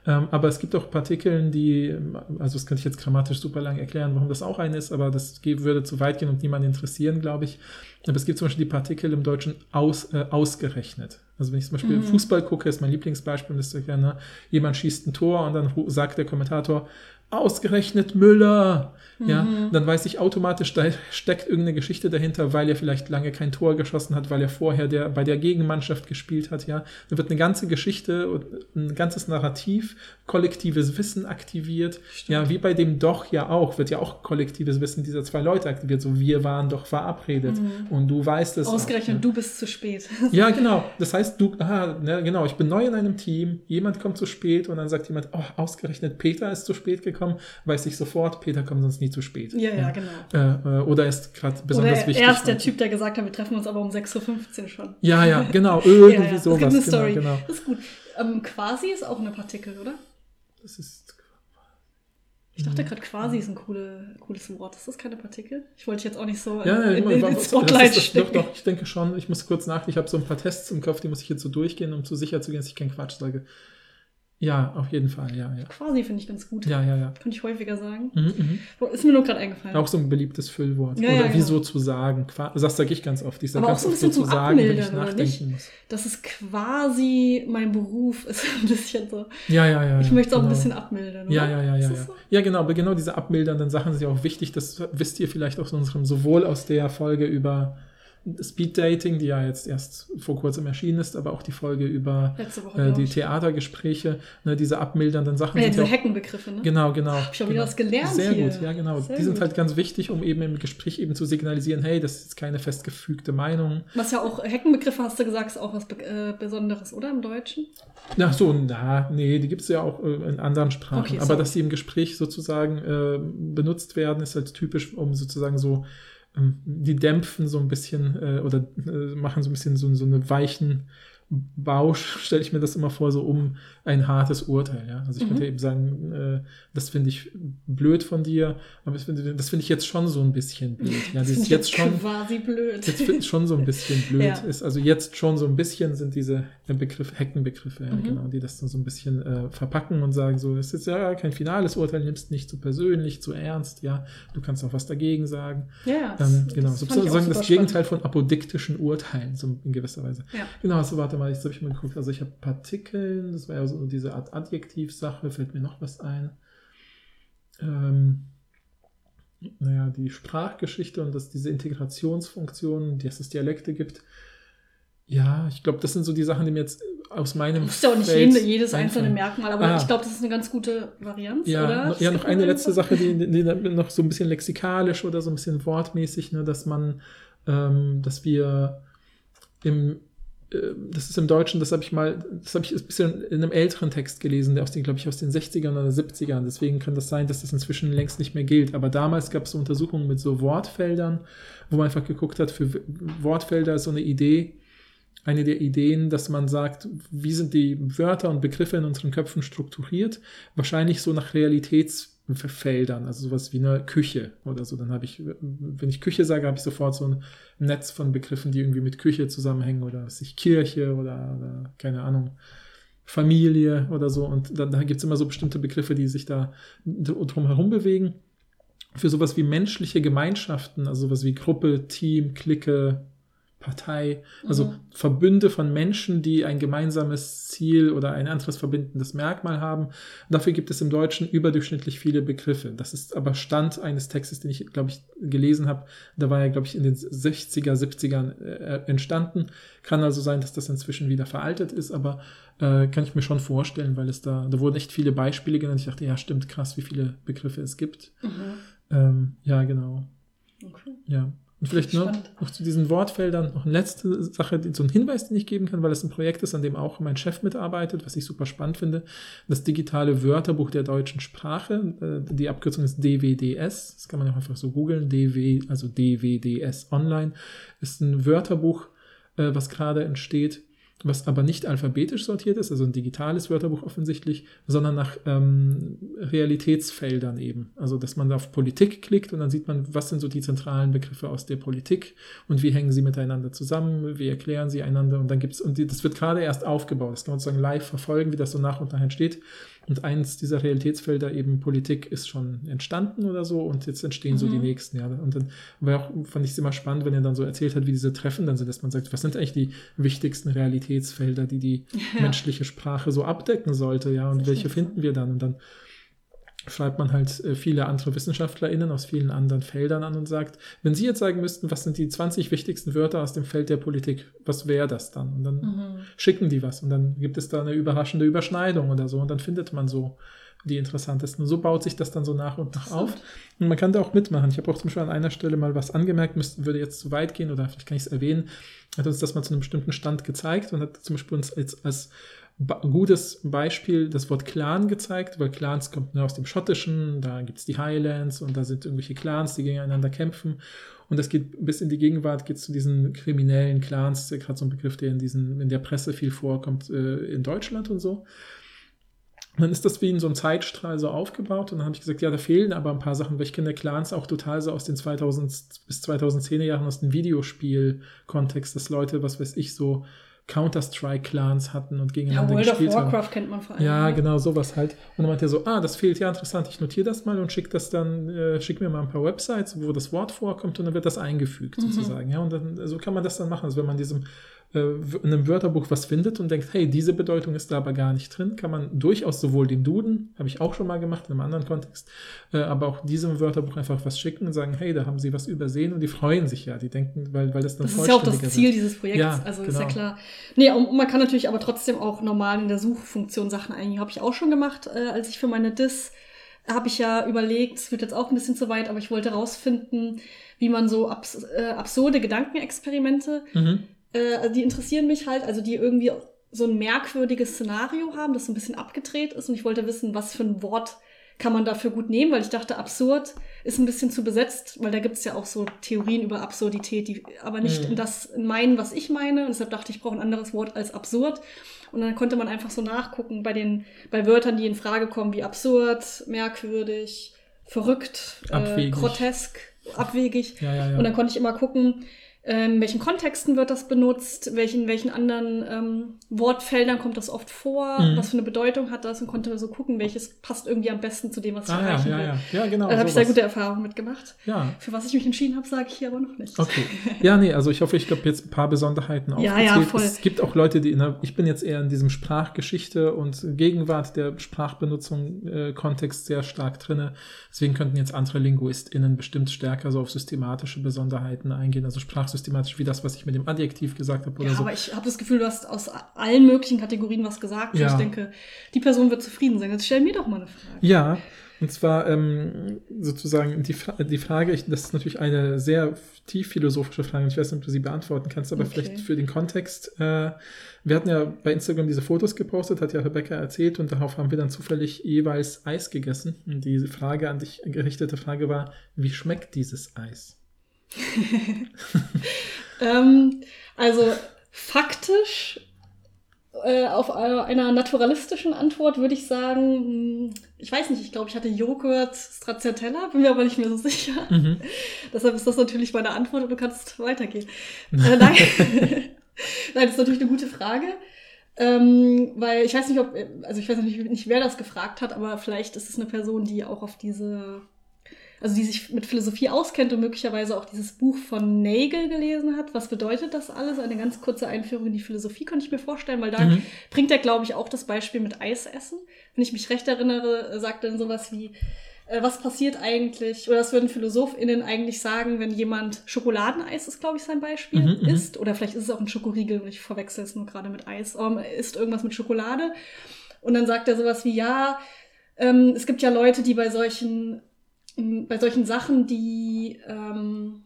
S3: Ähm, aber es gibt auch Partikeln, die, also das könnte ich jetzt grammatisch super lang erklären, warum das auch eine ist, aber das würde zu weit gehen und niemanden interessieren, glaube ich. Aber es gibt zum Beispiel die Partikel im Deutschen aus, äh, ausgerechnet. Also wenn ich zum Beispiel mhm. Fußball gucke, ist mein Lieblingsbeispiel, das ist ja, ne, jemand schießt ein Tor und dann sagt der Kommentator, ausgerechnet Müller. Ja, mhm. dann weiß ich automatisch, da steckt irgendeine Geschichte dahinter, weil er vielleicht lange kein Tor geschossen hat, weil er vorher der, bei der Gegenmannschaft gespielt hat. Ja, da wird eine ganze Geschichte, ein ganzes Narrativ, kollektives Wissen aktiviert. Stimmt. Ja, wie bei dem Doch ja auch, wird ja auch kollektives Wissen dieser zwei Leute aktiviert. So, wir waren doch verabredet mhm. und du weißt es.
S2: Ausgerechnet, auch, ja. du bist zu spät.
S3: ja, genau. Das heißt, du, aha, ne, genau, ich bin neu in einem Team, jemand kommt zu spät und dann sagt jemand, oh, ausgerechnet Peter ist zu spät gekommen, weiß ich sofort, Peter kommt sonst nie zu spät.
S2: Ja, ja, genau.
S3: Äh, äh oder ist gerade besonders
S2: oder
S3: wichtig.
S2: Er ist der Typ, der gesagt hat, wir treffen uns aber um 6.15 Uhr schon.
S3: Ja, ja, genau, irgendwie ja, ja. sowas.
S2: Das
S3: gibt
S2: eine Story.
S3: Genau, genau.
S2: Das ist gut. Ähm, quasi ist auch eine Partikel, oder?
S3: Das ist.
S2: Ich dachte gerade, quasi ist ein coole, cooles Wort. Ist das keine Partikel? Ich wollte jetzt auch nicht so
S3: ja, in, in, in, ins Spotlight stecken. Doch, doch, ich denke schon. Ich muss kurz nach. Ich habe so ein paar Tests im Kopf, die muss ich jetzt so durchgehen, um zu sicher zu gehen, dass ich keinen Quatsch sage. Ja, auf jeden Fall, ja, ja.
S2: Quasi finde ich ganz gut.
S3: Ja, ja, ja.
S2: Könnte ich häufiger sagen. Mhm, mh. Ist mir nur gerade eingefallen.
S3: Auch so ein beliebtes Füllwort.
S2: Ja,
S3: oder
S2: ja,
S3: wie so zu sagen. Das sage ich ganz oft. Ich sage
S2: ganz
S3: oft
S2: so
S3: zu sagen, wenn ich nachdenken muss.
S2: Das ist quasi mein Beruf, ist ein bisschen so.
S3: Ja, ja, ja.
S2: Ich möchte es auch
S3: genau.
S2: ein bisschen abmildern. Oder?
S3: Ja, ja, ja, ja. Ja. So? ja, genau. Aber genau diese abmildernden Sachen sind ja auch wichtig. Das wisst ihr vielleicht aus unserem, sowohl aus der Folge über Speed Dating, die ja jetzt erst vor kurzem erschienen ist, aber auch die Folge über
S2: äh,
S3: die Theatergespräche, ne, diese abmildernden Sachen.
S2: Ja,
S3: diese
S2: auch, Heckenbegriffe, ne?
S3: Genau, genau.
S2: Hab ich auch
S3: genau.
S2: wieder was gelernt
S3: Sehr
S2: hier.
S3: gut, ja, genau.
S2: Sehr
S3: die sind
S2: gut.
S3: halt ganz wichtig, um eben im Gespräch eben zu signalisieren, hey, das ist keine festgefügte Meinung.
S2: Was ja auch, Heckenbegriffe hast du gesagt, ist auch was äh, Besonderes, oder im Deutschen?
S3: Ach so, na, nee, die gibt es ja auch äh, in anderen Sprachen.
S2: Okay,
S3: aber
S2: sorry.
S3: dass die im Gespräch sozusagen äh, benutzt werden, ist halt typisch, um sozusagen so die dämpfen so ein bisschen äh, oder äh, machen so ein bisschen so, so eine weichen Bausch, stelle ich mir das immer vor, so um ein hartes Urteil. Ja? Also ich
S2: Mhm.
S3: könnte eben sagen, äh, das finde ich blöd von dir, aber das finde das finde ich jetzt schon so ein bisschen blöd. Ja, das ist jetzt schon,
S2: quasi blöd.
S3: jetzt finde ich schon so ein bisschen blöd
S2: Ja.
S3: ist. Also jetzt schon so ein bisschen sind diese Begriffe, Heckenbegriffe, ja,
S2: Mhm.
S3: genau, die das dann so ein bisschen äh, verpacken und sagen so, das ist ja kein finales Urteil, nimmst nicht zu persönlich, zu ernst, ja, du kannst auch was dagegen sagen.
S2: ja,
S3: Ähm,
S2: das-
S3: genau,
S2: das
S3: sozusagen das Gegenteil von apodiktischen Urteilen, so in gewisser Weise.
S2: Ja.
S3: Genau, so warte mal, jetzt habe ich mal geguckt. Also ich habe Partikeln, das war ja so diese Art Adjektivsache, fällt mir noch was ein. Ähm, naja, die Sprachgeschichte und dass diese Integrationsfunktionen, dass es Dialekte gibt. Ja, ich glaube, das sind so die Sachen, die mir jetzt aus meinem.
S2: Musst ja auch nicht
S3: Feld
S2: jede, jedes einzelne
S3: einfallen.
S2: Merkmal, aber
S3: Ah.
S2: ich glaube, das ist eine ganz gute Varianz,
S3: Ja,
S2: oder?
S3: noch, ja, noch eine letzte Sache, die, die noch so ein bisschen lexikalisch oder so ein bisschen wortmäßig, ne, dass man, ähm, dass wir im, das ist im Deutschen, das habe ich mal, das habe ich ein bisschen in einem älteren Text gelesen, der aus den, glaube ich, aus den 60ern oder 70ern. Deswegen kann das sein, dass das inzwischen längst nicht mehr gilt. Aber damals gab es so Untersuchungen mit so Wortfeldern, wo man einfach geguckt hat, für Wortfelder ist so eine Idee, eine der Ideen, dass man sagt, wie sind die Wörter und Begriffe in unseren Köpfen strukturiert? Wahrscheinlich so nach Realitätsfeldern, also sowas wie eine Küche oder so. Dann habe ich, wenn ich Küche sage, habe ich sofort so ein Netz von Begriffen, die irgendwie mit Küche zusammenhängen oder was ich Kirche oder, oder keine Ahnung. Familie oder so. Und dann, da gibt es immer so bestimmte Begriffe, die sich da drumherum bewegen. Für sowas wie menschliche Gemeinschaften, also sowas wie Gruppe, Team, Clique, Partei, also
S2: Mhm.
S3: Verbünde von Menschen, die ein gemeinsames Ziel oder ein anderes verbindendes Merkmal haben. Dafür gibt es im Deutschen überdurchschnittlich viele Begriffe. Das ist aber Stand eines Textes, den ich, glaube ich, gelesen habe. Da war er, glaube ich, in den 60er, 70ern äh, entstanden. Kann also sein, dass das inzwischen wieder veraltet ist, aber äh, kann ich mir schon vorstellen, weil es da, da wurden echt viele Beispiele genannt. Ich dachte, ja, stimmt, krass, wie viele Begriffe es gibt.
S2: Mhm.
S3: Ähm, ja, genau.
S2: Okay.
S3: Ja. Und vielleicht nur
S2: Spannend.
S3: noch zu diesen Wortfeldern noch eine letzte Sache, so ein Hinweis, den ich geben kann, weil es ein Projekt ist, an dem auch mein Chef mitarbeitet, was ich super spannend finde. Das digitale Wörterbuch der deutschen Sprache. äh, Die Abkürzung ist DWDS. Das kann man auch einfach so googeln. DW, also DWDS Online. Ist ein Wörterbuch, äh, was gerade entsteht, was aber nicht alphabetisch sortiert ist, also ein digitales Wörterbuch offensichtlich, sondern nach ähm, Realitätsfeldern eben. Also, dass man auf Politik klickt und dann sieht man, was sind so die zentralen Begriffe aus der Politik und wie hängen sie miteinander zusammen, wie erklären sie einander und dann gibt's und die, das wird gerade erst aufgebaut. Das kann man sozusagen live verfolgen, wie das so nach und nach entsteht. Und eins dieser Realitätsfelder eben Politik ist schon entstanden oder so und jetzt entstehen so
S2: Mhm.
S3: die nächsten. Ja. Und dann war auch, fand ich es immer spannend, wenn er dann so erzählt hat, wie diese Treffen dann sind, dass man sagt, was sind eigentlich die wichtigsten Realitätsfelder, die die
S2: Ja.
S3: menschliche Sprache so abdecken sollte, ja, und welche finden wir dann? Und dann schreibt man halt äh, viele andere WissenschaftlerInnen aus vielen anderen Feldern an und sagt, wenn Sie jetzt sagen müssten, was sind die 20 wichtigsten Wörter aus dem Feld der Politik, was wäre das dann? Und dann mhm. schicken die was und dann gibt es da eine überraschende Überschneidung oder so und dann findet man so die interessantesten. Und so baut sich das dann so nach und nach auf. Und man kann da auch mitmachen. Ich habe auch zum Beispiel an einer Stelle mal was angemerkt, müsste, würde jetzt zu weit gehen oder vielleicht kann ich es erwähnen, hat uns das mal zu einem bestimmten Stand gezeigt und hat zum Beispiel uns als, als gutes Beispiel das Wort Clan gezeigt, weil Clans kommt nur aus dem Schottischen, da gibt es die Highlands und da sind irgendwelche Clans, die gegeneinander kämpfen. Und das geht bis in die Gegenwart, geht zu diesen kriminellen Clans, gerade so ein Begriff, der in, diesen, in der Presse viel vorkommt, äh, in Deutschland und so. Dann ist das wie in so einem Zeitstrahl so aufgebaut und dann habe ich gesagt, ja, da fehlen aber ein paar Sachen, weil ich kenne Clans auch total so aus den 2000 bis 2010er Jahren aus dem Videospiel-Kontext, dass Leute, was weiß ich, so Counter-Strike-Clans hatten und gegeneinander
S2: ja, World
S3: gespielt
S2: of Warcraft haben. kennt man vor allem.
S3: Ja, genau, sowas halt. Und dann meinte er so, ah, das fehlt, ja, interessant, ich notiere das mal und schick das dann, äh, schick mir mal ein paar Websites, wo das Wort vorkommt und dann wird das eingefügt, mhm. sozusagen. Ja, und dann, so kann man das dann machen. Also wenn man diesem äh, in einem Wörterbuch was findet und denkt, hey, diese Bedeutung ist da aber gar nicht drin, kann man durchaus sowohl dem Duden, habe ich auch schon mal gemacht in einem anderen Kontext, äh, aber auch diesem Wörterbuch einfach was schicken und sagen, hey, da haben sie was übersehen und die freuen sich ja, die denken, weil, weil das dann
S2: Das ist ja auch das Ziel wird. dieses Projekts, ja, also genau. ist ja genau. klar. Nee, und man kann natürlich aber trotzdem auch normal in der Suchfunktion Sachen eingeben, habe ich auch schon gemacht, äh, als ich für meine Dis habe ich ja überlegt, es wird jetzt auch ein bisschen zu weit, aber ich wollte rausfinden, wie man so abs äh, absurde Gedankenexperimente mhm äh, also die interessieren mich halt, also die irgendwie so ein merkwürdiges Szenario haben, das so ein bisschen abgedreht ist. Und ich wollte wissen, was für ein Wort kann man dafür gut nehmen, weil ich dachte, absurd ist ein bisschen zu besetzt, weil da gibt es ja auch so Theorien über Absurdität, die aber nicht mhm. in das in meinen, was ich meine. Und deshalb dachte ich, ich brauche ein anderes Wort als absurd. Und dann konnte man einfach so nachgucken bei den, bei Wörtern, die in Frage kommen, wie absurd, merkwürdig, verrückt, äh, grotesk, abwegig. Ja, ja, ja. Und dann konnte ich immer gucken, ähm, welchen Kontexten wird das benutzt, welchen, welchen anderen ähm, Wortfeldern kommt das oft vor, mhm. was für eine Bedeutung hat das und konnte so gucken, welches passt irgendwie am besten zu dem, was ich ah, erreichen
S3: ja,
S2: will.
S3: Ja, ja. ja genau.
S2: Da habe ich sehr gute Erfahrungen mitgemacht. Ja. Für was ich mich entschieden habe, sage ich hier aber noch nicht.
S3: Okay. Ja, nee, also ich hoffe, ich glaube jetzt ein paar Besonderheiten
S2: aufgezählt. Ja, ja, voll.
S3: Es gibt auch Leute, die in der, ich bin jetzt eher in diesem Sprachgeschichte und Gegenwart der Sprachbenutzung äh, Kontext sehr stark drinne. Deswegen könnten jetzt andere LinguistInnen bestimmt stärker so auf systematische Besonderheiten eingehen, also sprachsystematisch wie das, was ich mit dem Adjektiv gesagt habe oder
S2: ja,
S3: so.
S2: aber ich habe das Gefühl, du hast aus allen möglichen Kategorien was gesagt. Ja. Ich denke, die Person wird zufrieden sein. Jetzt stell mir doch mal eine Frage.
S3: Ja, und zwar ähm, sozusagen die, die Frage, ich, das ist natürlich eine sehr tief philosophische Frage, ich weiß nicht, ob du sie beantworten kannst, aber okay. vielleicht für den Kontext. Äh, wir hatten ja bei Instagram diese Fotos gepostet, hat ja Rebecca erzählt und darauf haben wir dann zufällig jeweils Eis gegessen. Und diese Frage an dich gerichtete Frage war, wie schmeckt dieses Eis?
S2: ähm, also faktisch äh, auf einer naturalistischen Antwort würde ich sagen, hm, ich weiß nicht, ich glaube, ich hatte Joghurt Stracciatella, bin mir aber nicht mehr so sicher. Mhm. Deshalb ist das natürlich meine Antwort und du kannst weitergehen. äh, nein. nein, das ist natürlich eine gute Frage. Ähm, weil ich weiß nicht, ob, also ich weiß nicht, nicht, wer das gefragt hat, aber vielleicht ist es eine Person, die auch auf diese also die sich mit Philosophie auskennt und möglicherweise auch dieses Buch von Nagel gelesen hat. Was bedeutet das alles? Eine ganz kurze Einführung in die Philosophie könnte ich mir vorstellen, weil da mhm. bringt er, glaube ich, auch das Beispiel mit Eis essen. Wenn ich mich recht erinnere, sagt er dann sowas wie, äh, was passiert eigentlich, oder was würden PhilosophInnen eigentlich sagen, wenn jemand Schokoladeneis ist, glaube ich, sein Beispiel, mhm, mhm, isst. Oder vielleicht ist es auch ein Schokoriegel und ich verwechsel es nur gerade mit Eis. Aber er isst irgendwas mit Schokolade. Und dann sagt er sowas wie, ja, ähm, es gibt ja Leute, die bei solchen bei solchen Sachen, die, ähm,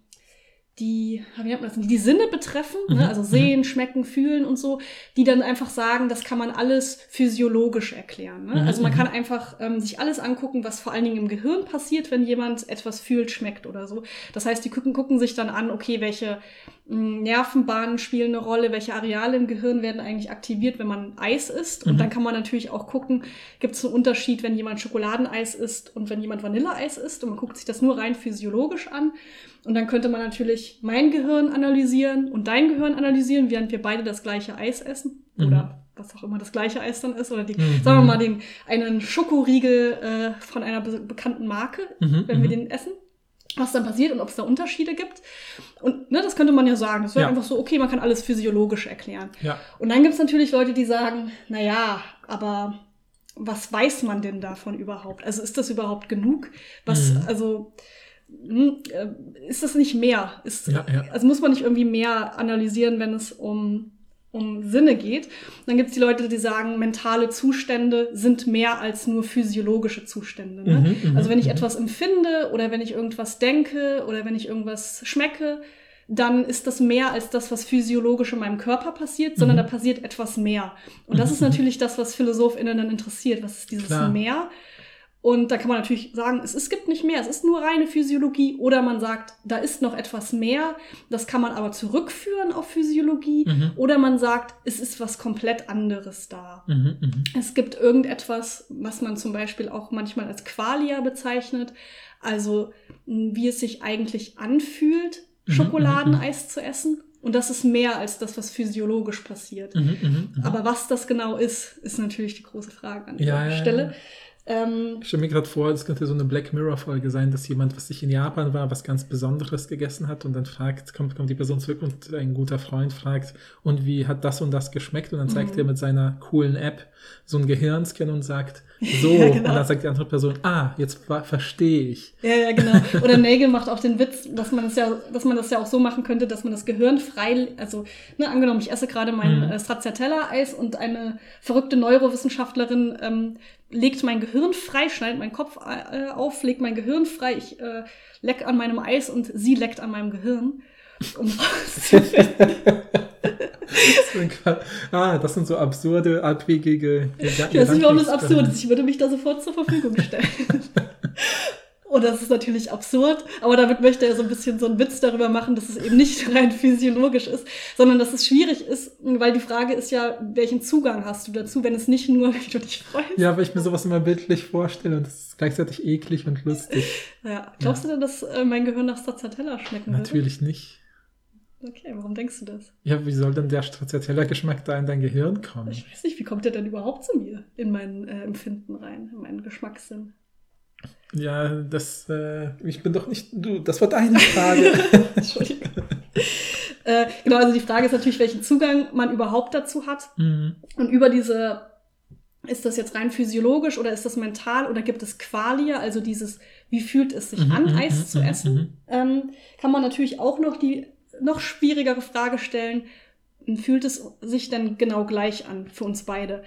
S2: die, wie nennt man das, die, die Sinne betreffen, ne? mhm. ne? also sehen, mhm. schmecken, fühlen und so, die dann einfach sagen, das kann man alles physiologisch erklären. Ne? Mhm. Also man mhm. kann einfach ähm, sich alles angucken, was vor allen Dingen im Gehirn passiert, wenn jemand etwas fühlt, schmeckt oder so. Das heißt, die gucken, gucken sich dann an, okay, welche Nervenbahnen spielen eine Rolle, welche Areale im Gehirn werden eigentlich aktiviert, wenn man Eis isst. Und mhm. dann kann man natürlich auch gucken, gibt es einen Unterschied, wenn jemand Schokoladeneis isst und wenn jemand Vanilleeis isst. Und man guckt sich das nur rein physiologisch an. Und dann könnte man natürlich mein Gehirn analysieren und dein Gehirn analysieren, während wir beide das gleiche Eis essen. Mhm. Oder was auch immer das gleiche Eis dann ist. Oder die, mhm. sagen wir mal, den, einen Schokoriegel äh, von einer be bekannten Marke, mhm. wenn wir mhm. den essen was dann passiert und ob es da Unterschiede gibt. Und ne, das könnte man ja sagen. Das wäre ja. einfach so, okay, man kann alles physiologisch erklären. Ja. Und dann gibt es natürlich Leute, die sagen, na ja, aber was weiß man denn davon überhaupt? Also ist das überhaupt genug? Was, mhm. also ist das nicht mehr? Ist, ja, ja. Also muss man nicht irgendwie mehr analysieren, wenn es um um Sinne geht. Dann gibt es die Leute, die sagen, mentale Zustände sind mehr als nur physiologische Zustände. Ne? Mhm, mhm also wenn ich mhm. etwas empfinde oder wenn ich irgendwas denke oder wenn ich irgendwas schmecke, dann ist das mehr als das, was physiologisch in meinem Körper passiert, sondern mhm. da passiert etwas mehr. Und das ist natürlich das, was PhilosophInnen dann interessiert. Was ist dieses Klar. Mehr? Und da kann man natürlich sagen, es, es gibt nicht mehr, es ist nur reine Physiologie. Oder man sagt, da ist noch etwas mehr, das kann man aber zurückführen auf Physiologie. Mhm. Oder man sagt, es ist was komplett anderes da. Mhm, mh. Es gibt irgendetwas, was man zum Beispiel auch manchmal als Qualia bezeichnet. Also wie es sich eigentlich anfühlt, mhm, Schokoladeneis mhm, zu essen. Und das ist mehr als das, was physiologisch passiert. Mhm. Aber was das genau ist, ist natürlich die große Frage an dieser ja, Stelle. Ja, ja.
S3: Ähm, ich stelle mir gerade vor, es könnte so eine Black Mirror-Folge sein, dass jemand, was sich in Japan war, was ganz Besonderes gegessen hat und dann fragt, kommt, kommt die Person zurück und ein guter Freund fragt, und wie hat das und das geschmeckt? Und dann zeigt mhm. er mit seiner coolen App so ein Gehirnscan und sagt, so, ja, genau. und dann sagt die andere Person, ah, jetzt verstehe ich.
S2: Ja, ja, genau. Oder Nagel macht auch den Witz, dass man das ja, dass man das ja auch so machen könnte, dass man das Gehirn frei, also, ne, angenommen, ich esse gerade mein mhm. äh, Stracciatella-Eis und eine verrückte Neurowissenschaftlerin ähm, legt mein Gehirn frei, schneidet meinen Kopf äh, auf, legt mein Gehirn frei, ich äh, leck an meinem Eis und sie leckt an meinem Gehirn. Um
S3: ah, das sind so absurde, abwegige
S2: Gedanken. Das ist überhaupt das Absurde. Ich würde mich da sofort zur Verfügung stellen. Und das ist natürlich absurd, aber damit möchte er so ein bisschen so einen Witz darüber machen, dass es eben nicht rein physiologisch ist, sondern dass es schwierig ist, weil die Frage ist ja, welchen Zugang hast du dazu, wenn es nicht nur, wie du dich freust.
S3: Ja, weil ich mir sowas immer bildlich vorstelle und das ist gleichzeitig eklig und lustig.
S2: Ja, glaubst ja. du denn, dass äh, mein Gehirn nach Stracciatella schmecken
S3: würde? Natürlich nicht.
S2: Okay, warum denkst du das?
S3: Ja, wie soll denn der Stracciatella-Geschmack da in dein Gehirn kommen?
S2: Ich weiß nicht, wie kommt der denn überhaupt zu mir in mein äh, Empfinden rein, in meinen Geschmackssinn?
S3: Ja, das, äh, ich bin doch nicht du, das war deine Frage.
S2: Entschuldigung. äh, genau, also die Frage ist natürlich, welchen Zugang man überhaupt dazu hat. Mhm. Und über diese, ist das jetzt rein physiologisch oder ist das mental oder gibt es Qualia, also dieses, wie fühlt es sich mhm, an, mhm, Eis mhm, zu mhm, essen, ähm, kann man natürlich auch noch die noch schwierigere Frage stellen, fühlt es sich denn genau gleich an für uns beide?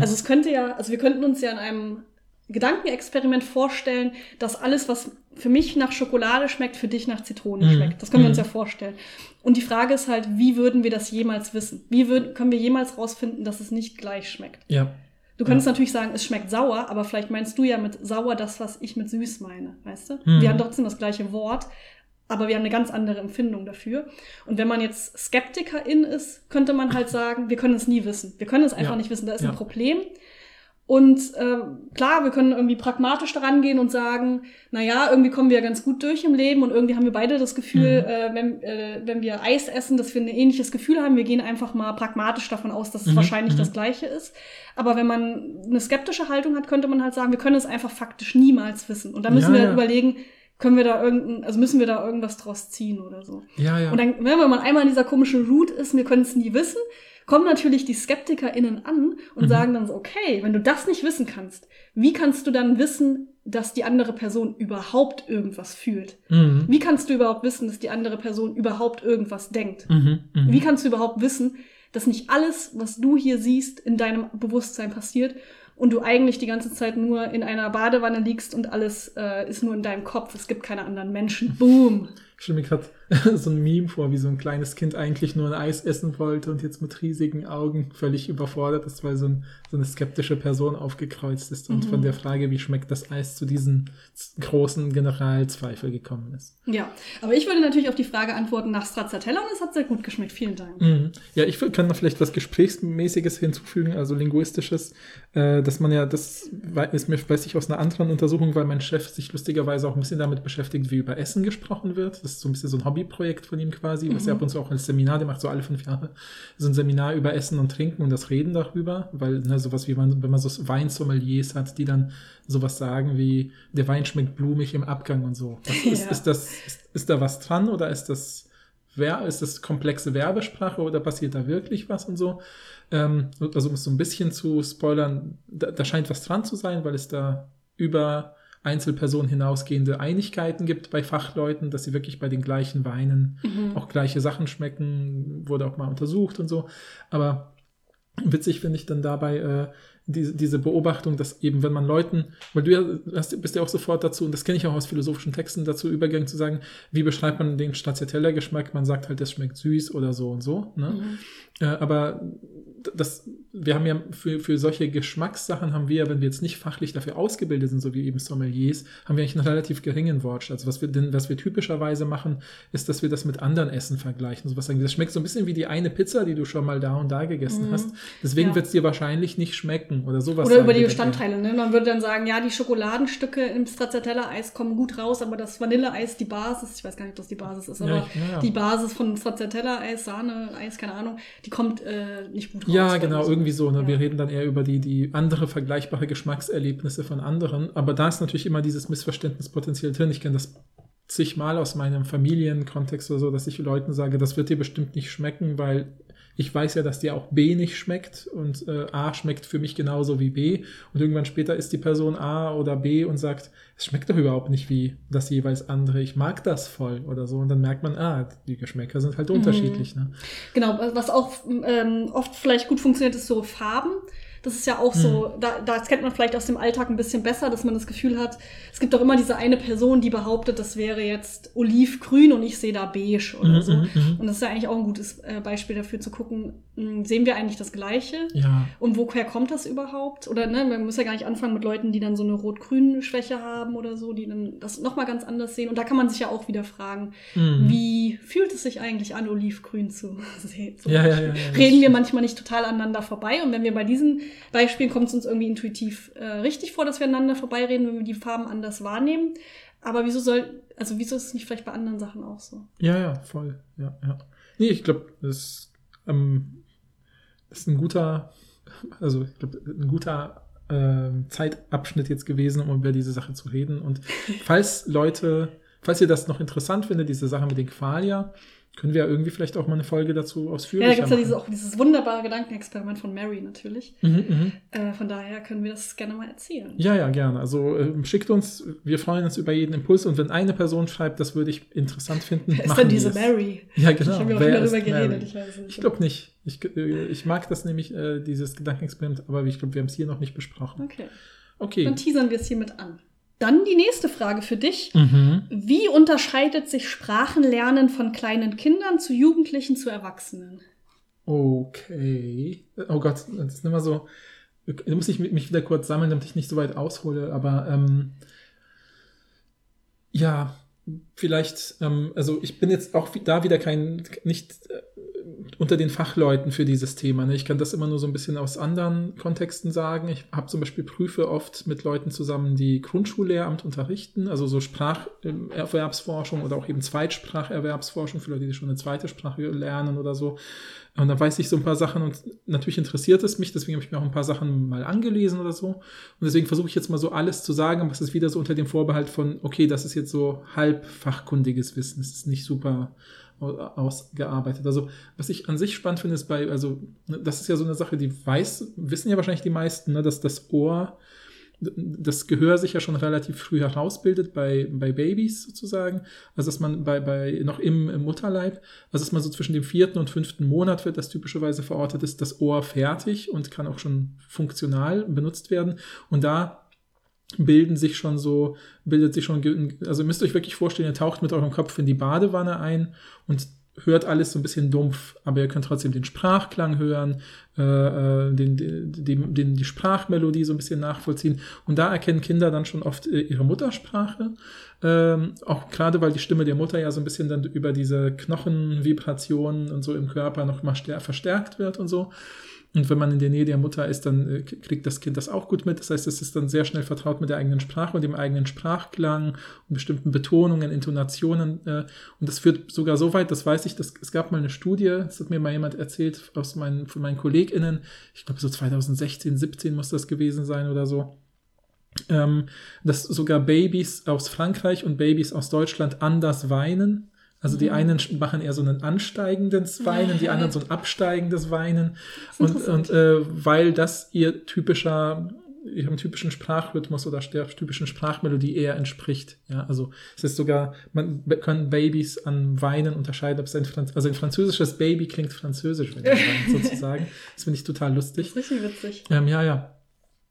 S2: Also es könnte ja, also wir könnten uns ja in einem Gedankenexperiment vorstellen, dass alles, was für mich nach Schokolade schmeckt, für dich nach Zitrone mhm. schmeckt. Das können wir uns mhm. ja vorstellen. Und die Frage ist halt, wie würden wir das jemals wissen? Wie würden, können wir jemals rausfinden, dass es nicht gleich schmeckt?
S3: Ja.
S2: Du könntest ja. natürlich sagen, es schmeckt sauer, aber vielleicht meinst du ja mit sauer das, was ich mit süß meine, weißt du? Mhm. Wir haben trotzdem das gleiche Wort, aber wir haben eine ganz andere Empfindung dafür. Und wenn man jetzt Skeptikerin ist, könnte man halt sagen, wir können es nie wissen. Wir können es einfach ja. nicht wissen. Da ist ja. ein Problem. Und äh, klar, wir können irgendwie pragmatisch daran gehen und sagen, na ja, irgendwie kommen wir ganz gut durch im Leben und irgendwie haben wir beide das Gefühl, mhm. äh, wenn, äh, wenn wir Eis essen, dass wir ein ähnliches Gefühl haben. Wir gehen einfach mal pragmatisch davon aus, dass es mhm. wahrscheinlich mhm. das Gleiche ist. Aber wenn man eine skeptische Haltung hat, könnte man halt sagen, wir können es einfach faktisch niemals wissen. Und da müssen ja, wir ja. überlegen, können wir da irgendein, also müssen wir da irgendwas draus ziehen oder so.
S3: Ja, ja.
S2: Und dann, wenn man einmal in dieser komischen Route ist, wir können es nie wissen, kommen natürlich die SkeptikerInnen an und mhm. sagen dann so, okay, wenn du das nicht wissen kannst, wie kannst du dann wissen, dass die andere Person überhaupt irgendwas fühlt? Mhm. Wie kannst du überhaupt wissen, dass die andere Person überhaupt irgendwas denkt? Mhm. mhm. Wie kannst du überhaupt wissen, dass nicht alles, was du hier siehst, in deinem Bewusstsein passiert und du eigentlich die ganze Zeit nur in einer Badewanne liegst und alles äh, ist nur in deinem Kopf. Es gibt keine anderen Menschen. Boom.
S3: Ich stelle mir gerade so ein Meme vor, wie so ein kleines Kind eigentlich nur ein Eis essen wollte und jetzt mit riesigen Augen völlig überfordert ist, weil so, ein, so eine skeptische Person aufgekreuzt ist und mhm. von der Frage, wie schmeckt das Eis, zu diesem großen Generalzweifel gekommen ist.
S2: Ja, aber ich würde natürlich auf die Frage antworten nach Stracciatella und es hat sehr gut geschmeckt. Vielen Dank.
S3: Mhm. Ja, ich kann noch vielleicht was Gesprächsmäßiges hinzufügen, also Linguistisches, äh, dass man ja, das ist mir, weiß ich aus einer anderen Untersuchung, weil mein Chef sich lustigerweise auch ein bisschen damit beschäftigt, wie über Essen gesprochen wird. Das ist so ein bisschen so ein Hobbyprojekt von ihm quasi, was mhm. er ab und zu auch als Seminar, der macht so alle fünf Jahre so ein Seminar über Essen und Trinken und das Reden darüber, weil ne, sowas wie man, wenn man so Weinsommeliers hat, die dann sowas sagen wie, der Wein schmeckt blumig im Abgang und so. Was, ist, ja. ist, das, ist, ist da was dran oder ist das wer, ist das komplexe Werbesprache oder passiert da wirklich was und so? Ähm, also um es so ein bisschen zu spoilern, da, da scheint was dran zu sein, weil es da über Einzelpersonen hinausgehende Einigkeiten gibt bei Fachleuten, dass sie wirklich bei den gleichen Weinen
S2: Mhm.
S3: auch gleiche Sachen schmecken, wurde auch mal untersucht und so. Aber witzig finde ich dann dabei äh, diese, diese Beobachtung, dass eben, wenn man Leuten, weil du ja hast, bist ja auch sofort dazu, und das kenne ich auch aus philosophischen Texten, dazu übergegangen zu sagen, wie beschreibt man den Stracciatella-Geschmack? Man sagt halt, das schmeckt süß oder so und so. Ne?
S2: Mhm.
S3: Äh, aber das, wir haben ja für, für solche Geschmackssachen haben wir, wenn wir jetzt nicht fachlich dafür ausgebildet sind, so wie eben Sommeliers, haben wir eigentlich einen relativ geringen Wortschatz. Also was wir, denn, was wir typischerweise machen, ist, dass wir das mit anderen Essen vergleichen. So was sagen, das schmeckt so ein bisschen wie die eine Pizza, die du schon mal da und da gegessen
S2: Mhm.
S3: hast. Deswegen
S2: Ja.
S3: wird es dir wahrscheinlich nicht schmecken oder sowas.
S2: Oder über die Bestandteile. Ne? Man würde dann sagen, ja, die Schokoladenstücke im Stracciatella-Eis kommen gut raus, aber das Vanilleeis, die Basis, ich weiß gar nicht, ob das die Basis ist,
S3: Ja,
S2: aber
S3: ich- ja, ja.
S2: die Basis von Stracciatella-Eis, Sahne, Eis, keine Ahnung, die kommt äh, nicht gut raus.
S3: Ja, genau,
S2: uns.
S3: irgendwie so. Ne?
S2: Ja.
S3: Wir reden dann eher über die, die andere vergleichbare Geschmackserlebnisse von anderen. Aber da ist natürlich immer dieses Missverständnispotenzial drin. Ich kenne das zigmal aus meinem Familienkontext oder so, dass ich Leuten sage, das wird dir bestimmt nicht schmecken, weil ich weiß ja, dass dir auch B nicht schmeckt und äh, A schmeckt für mich genauso wie B. Und irgendwann später ist die Person A oder B und sagt, es schmeckt doch überhaupt nicht wie das jeweils andere. Ich mag das voll oder so. Und dann merkt man, ah, die Geschmäcker sind halt unterschiedlich. Ne?
S2: Genau, was auch ähm, oft vielleicht gut funktioniert, ist so Farben. Das ist ja auch so,
S3: Hm.
S2: da, das kennt man vielleicht aus dem Alltag ein bisschen besser, dass man das Gefühl hat, es gibt doch immer diese eine Person, die behauptet, das wäre jetzt olivgrün und ich sehe da beige oder
S3: Mhm,
S2: so.
S3: mhm, mhm.
S2: Und das ist ja eigentlich auch ein gutes äh, Beispiel dafür zu gucken, mh, sehen wir eigentlich das Gleiche?
S3: Ja.
S2: Und woher kommt das überhaupt? Oder ne, man muss ja gar nicht anfangen mit Leuten, die dann so eine Rot-Grün-Schwäche haben oder so, die dann das nochmal ganz anders sehen. Und da kann man sich ja auch wieder fragen,
S3: Mhm.
S2: wie fühlt es sich eigentlich an, olivgrün zu sehen? So
S3: Ja, ja, ja,
S2: Reden wir manchmal nicht total aneinander vorbei? Und wenn wir bei diesen Beispielen kommt es uns irgendwie intuitiv äh, richtig vor, dass wir aneinander vorbeireden, wenn wir die Farben anders wahrnehmen. Aber wieso soll, also wieso ist es nicht vielleicht bei anderen Sachen auch so?
S3: Ja, ja, voll. Ja, ja. Nee, ich glaube, das, ähm, das ist ein guter, also ich glaube, ein guter ähm, Zeitabschnitt jetzt gewesen, um über diese Sache zu reden. Und falls Leute, falls ihr das noch interessant findet, diese Sache mit den Qualia, können wir ja irgendwie vielleicht auch mal eine Folge dazu
S2: Ja, da gibt es ja dieses, auch dieses wunderbare Gedankenexperiment von Mary natürlich.
S3: Mhm, mhm.
S2: Äh, von daher können wir das gerne mal erzählen.
S3: Ja, ja, gerne. Also ähm, schickt uns, wir freuen uns über jeden Impuls und wenn eine Person schreibt, das würde ich interessant finden.
S2: Wer ist
S3: machen
S2: denn diese. Mary?
S3: Ja,
S2: Ich
S3: genau.
S2: habe ja auch
S3: Wer
S2: darüber geredet. Ich, weiß nicht.
S3: Ich glaube nicht. Ich, äh, ich mag das nämlich, äh, dieses Gedankenexperiment, aber ich glaube, wir haben es hier noch nicht besprochen.
S2: Okay,
S3: Okay.
S2: dann teasern wir es hiermit an. Dann die nächste Frage für dich.
S3: Mhm.
S2: Wie unterscheidet sich Sprachenlernen von kleinen Kindern zu Jugendlichen zu Erwachsenen?
S3: Okay. Oh Gott, das ist immer so. Da muss ich mich wieder kurz sammeln, damit ich nicht so weit aushole, aber ähm, ja, vielleicht, ähm, also ich bin jetzt auch da wieder kein, nicht äh, unter den Fachleuten für dieses Thema. Ne? Ich kann das immer nur so ein bisschen aus anderen Kontexten sagen. Ich habe zum Beispiel Prüfe oft mit Leuten zusammen, die Grundschullehramt unterrichten, also so Spracherwerbsforschung oder auch eben Zweitspracherwerbsforschung für Leute, die schon eine zweite Sprache lernen oder so. Und da weiß ich so ein paar Sachen und natürlich interessiert es mich, deswegen habe ich mir auch ein paar Sachen mal angelesen oder so. Und deswegen versuche ich jetzt mal so alles zu sagen, aber es ist wieder so unter dem Vorbehalt von, okay, das ist jetzt so halb fachkundiges Wissen, es ist nicht super ausgearbeitet. Also, was ich an sich spannend finde, ist bei, also, ne, das ist ja so eine Sache, die weiß, wissen ja wahrscheinlich die meisten, ne, dass das Ohr das Gehör sich ja schon relativ früh herausbildet bei, bei Babys sozusagen. Also dass man bei, bei noch im, im Mutterleib, also dass man so zwischen dem vierten und fünften Monat wird das typischerweise verortet ist, das Ohr fertig und kann auch schon funktional benutzt werden. Und da bilden sich schon so, bildet sich schon, also ihr müsst euch wirklich vorstellen, ihr taucht mit eurem Kopf in die Badewanne ein und hört alles so ein bisschen dumpf, aber ihr könnt trotzdem den Sprachklang hören, äh, äh, den, den, den, die Sprachmelodie so ein bisschen nachvollziehen. Und da erkennen Kinder dann schon oft äh, ihre Muttersprache. Ähm, auch gerade weil die Stimme der Mutter ja so ein bisschen dann über diese Knochenvibrationen und so im Körper noch mal stär- verstärkt wird und so. Und wenn man in der Nähe der Mutter ist, dann äh, kriegt das Kind das auch gut mit. Das heißt, es ist dann sehr schnell vertraut mit der eigenen Sprache und dem eigenen Sprachklang und bestimmten Betonungen, Intonationen. Äh, und das führt sogar so weit, das weiß ich, dass, es gab mal eine Studie, das hat mir mal jemand erzählt aus meinen, von meinen KollegInnen, ich glaube so 2016, 17 muss das gewesen sein oder so, ähm, dass sogar Babys aus Frankreich und Babys aus Deutschland anders weinen Also die einen machen eher so einen ansteigendes Weinen, die anderen so ein absteigendes Weinen. Und, und äh, weil das ihr typischer ihrem typischen Sprachrhythmus oder der typischen Sprachmelodie eher entspricht. Ja, also es ist sogar, man können Babys an Weinen unterscheiden, ob es ein, Franz also ein französisches Baby klingt französisch, wenn ich sozusagen. Das finde ich total lustig.
S2: Das ist richtig witzig.
S3: Ähm, ja, ja.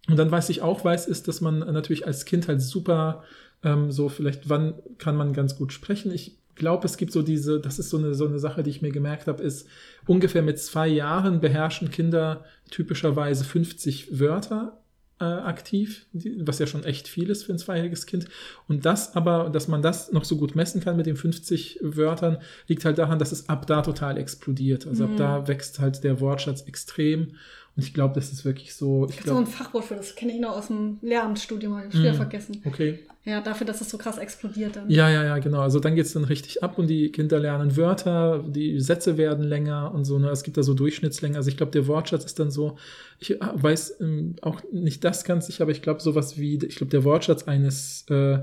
S3: Und dann, was ich auch weiß, ist, dass man natürlich als Kind halt super ähm, so vielleicht, wann kann man ganz gut sprechen. Ich glaube, es gibt so diese, das ist so eine, so eine Sache, die ich mir gemerkt habe, ist, ungefähr mit zwei Jahren beherrschen Kinder typischerweise 50 Wörter äh, aktiv, was ja schon echt viel ist für ein zweijähriges Kind. Und das aber, dass man das noch so gut messen kann mit den 50 Wörtern, liegt halt daran, dass es ab da total explodiert. Also mhm. ab da wächst halt der Wortschatz extrem. Und ich glaube, das ist wirklich so.
S2: Ich, habe so ein Fachwort für das, kenne ich noch aus dem Lehramtsstudium, habe ich schwer mm, vergessen.
S3: Okay.
S2: Ja, dafür, dass es so krass explodiert dann.
S3: Ja, ja, ja, genau. Also dann geht es dann richtig ab und die Kinder lernen Wörter, die Sätze werden länger und so. Ne? Es gibt da so Durchschnittslänge. Also ich glaube, der Wortschatz ist dann so, ich ah, weiß ähm, auch nicht das ganz sicher, aber ich glaube, sowas wie, ich glaube, der Wortschatz eines äh,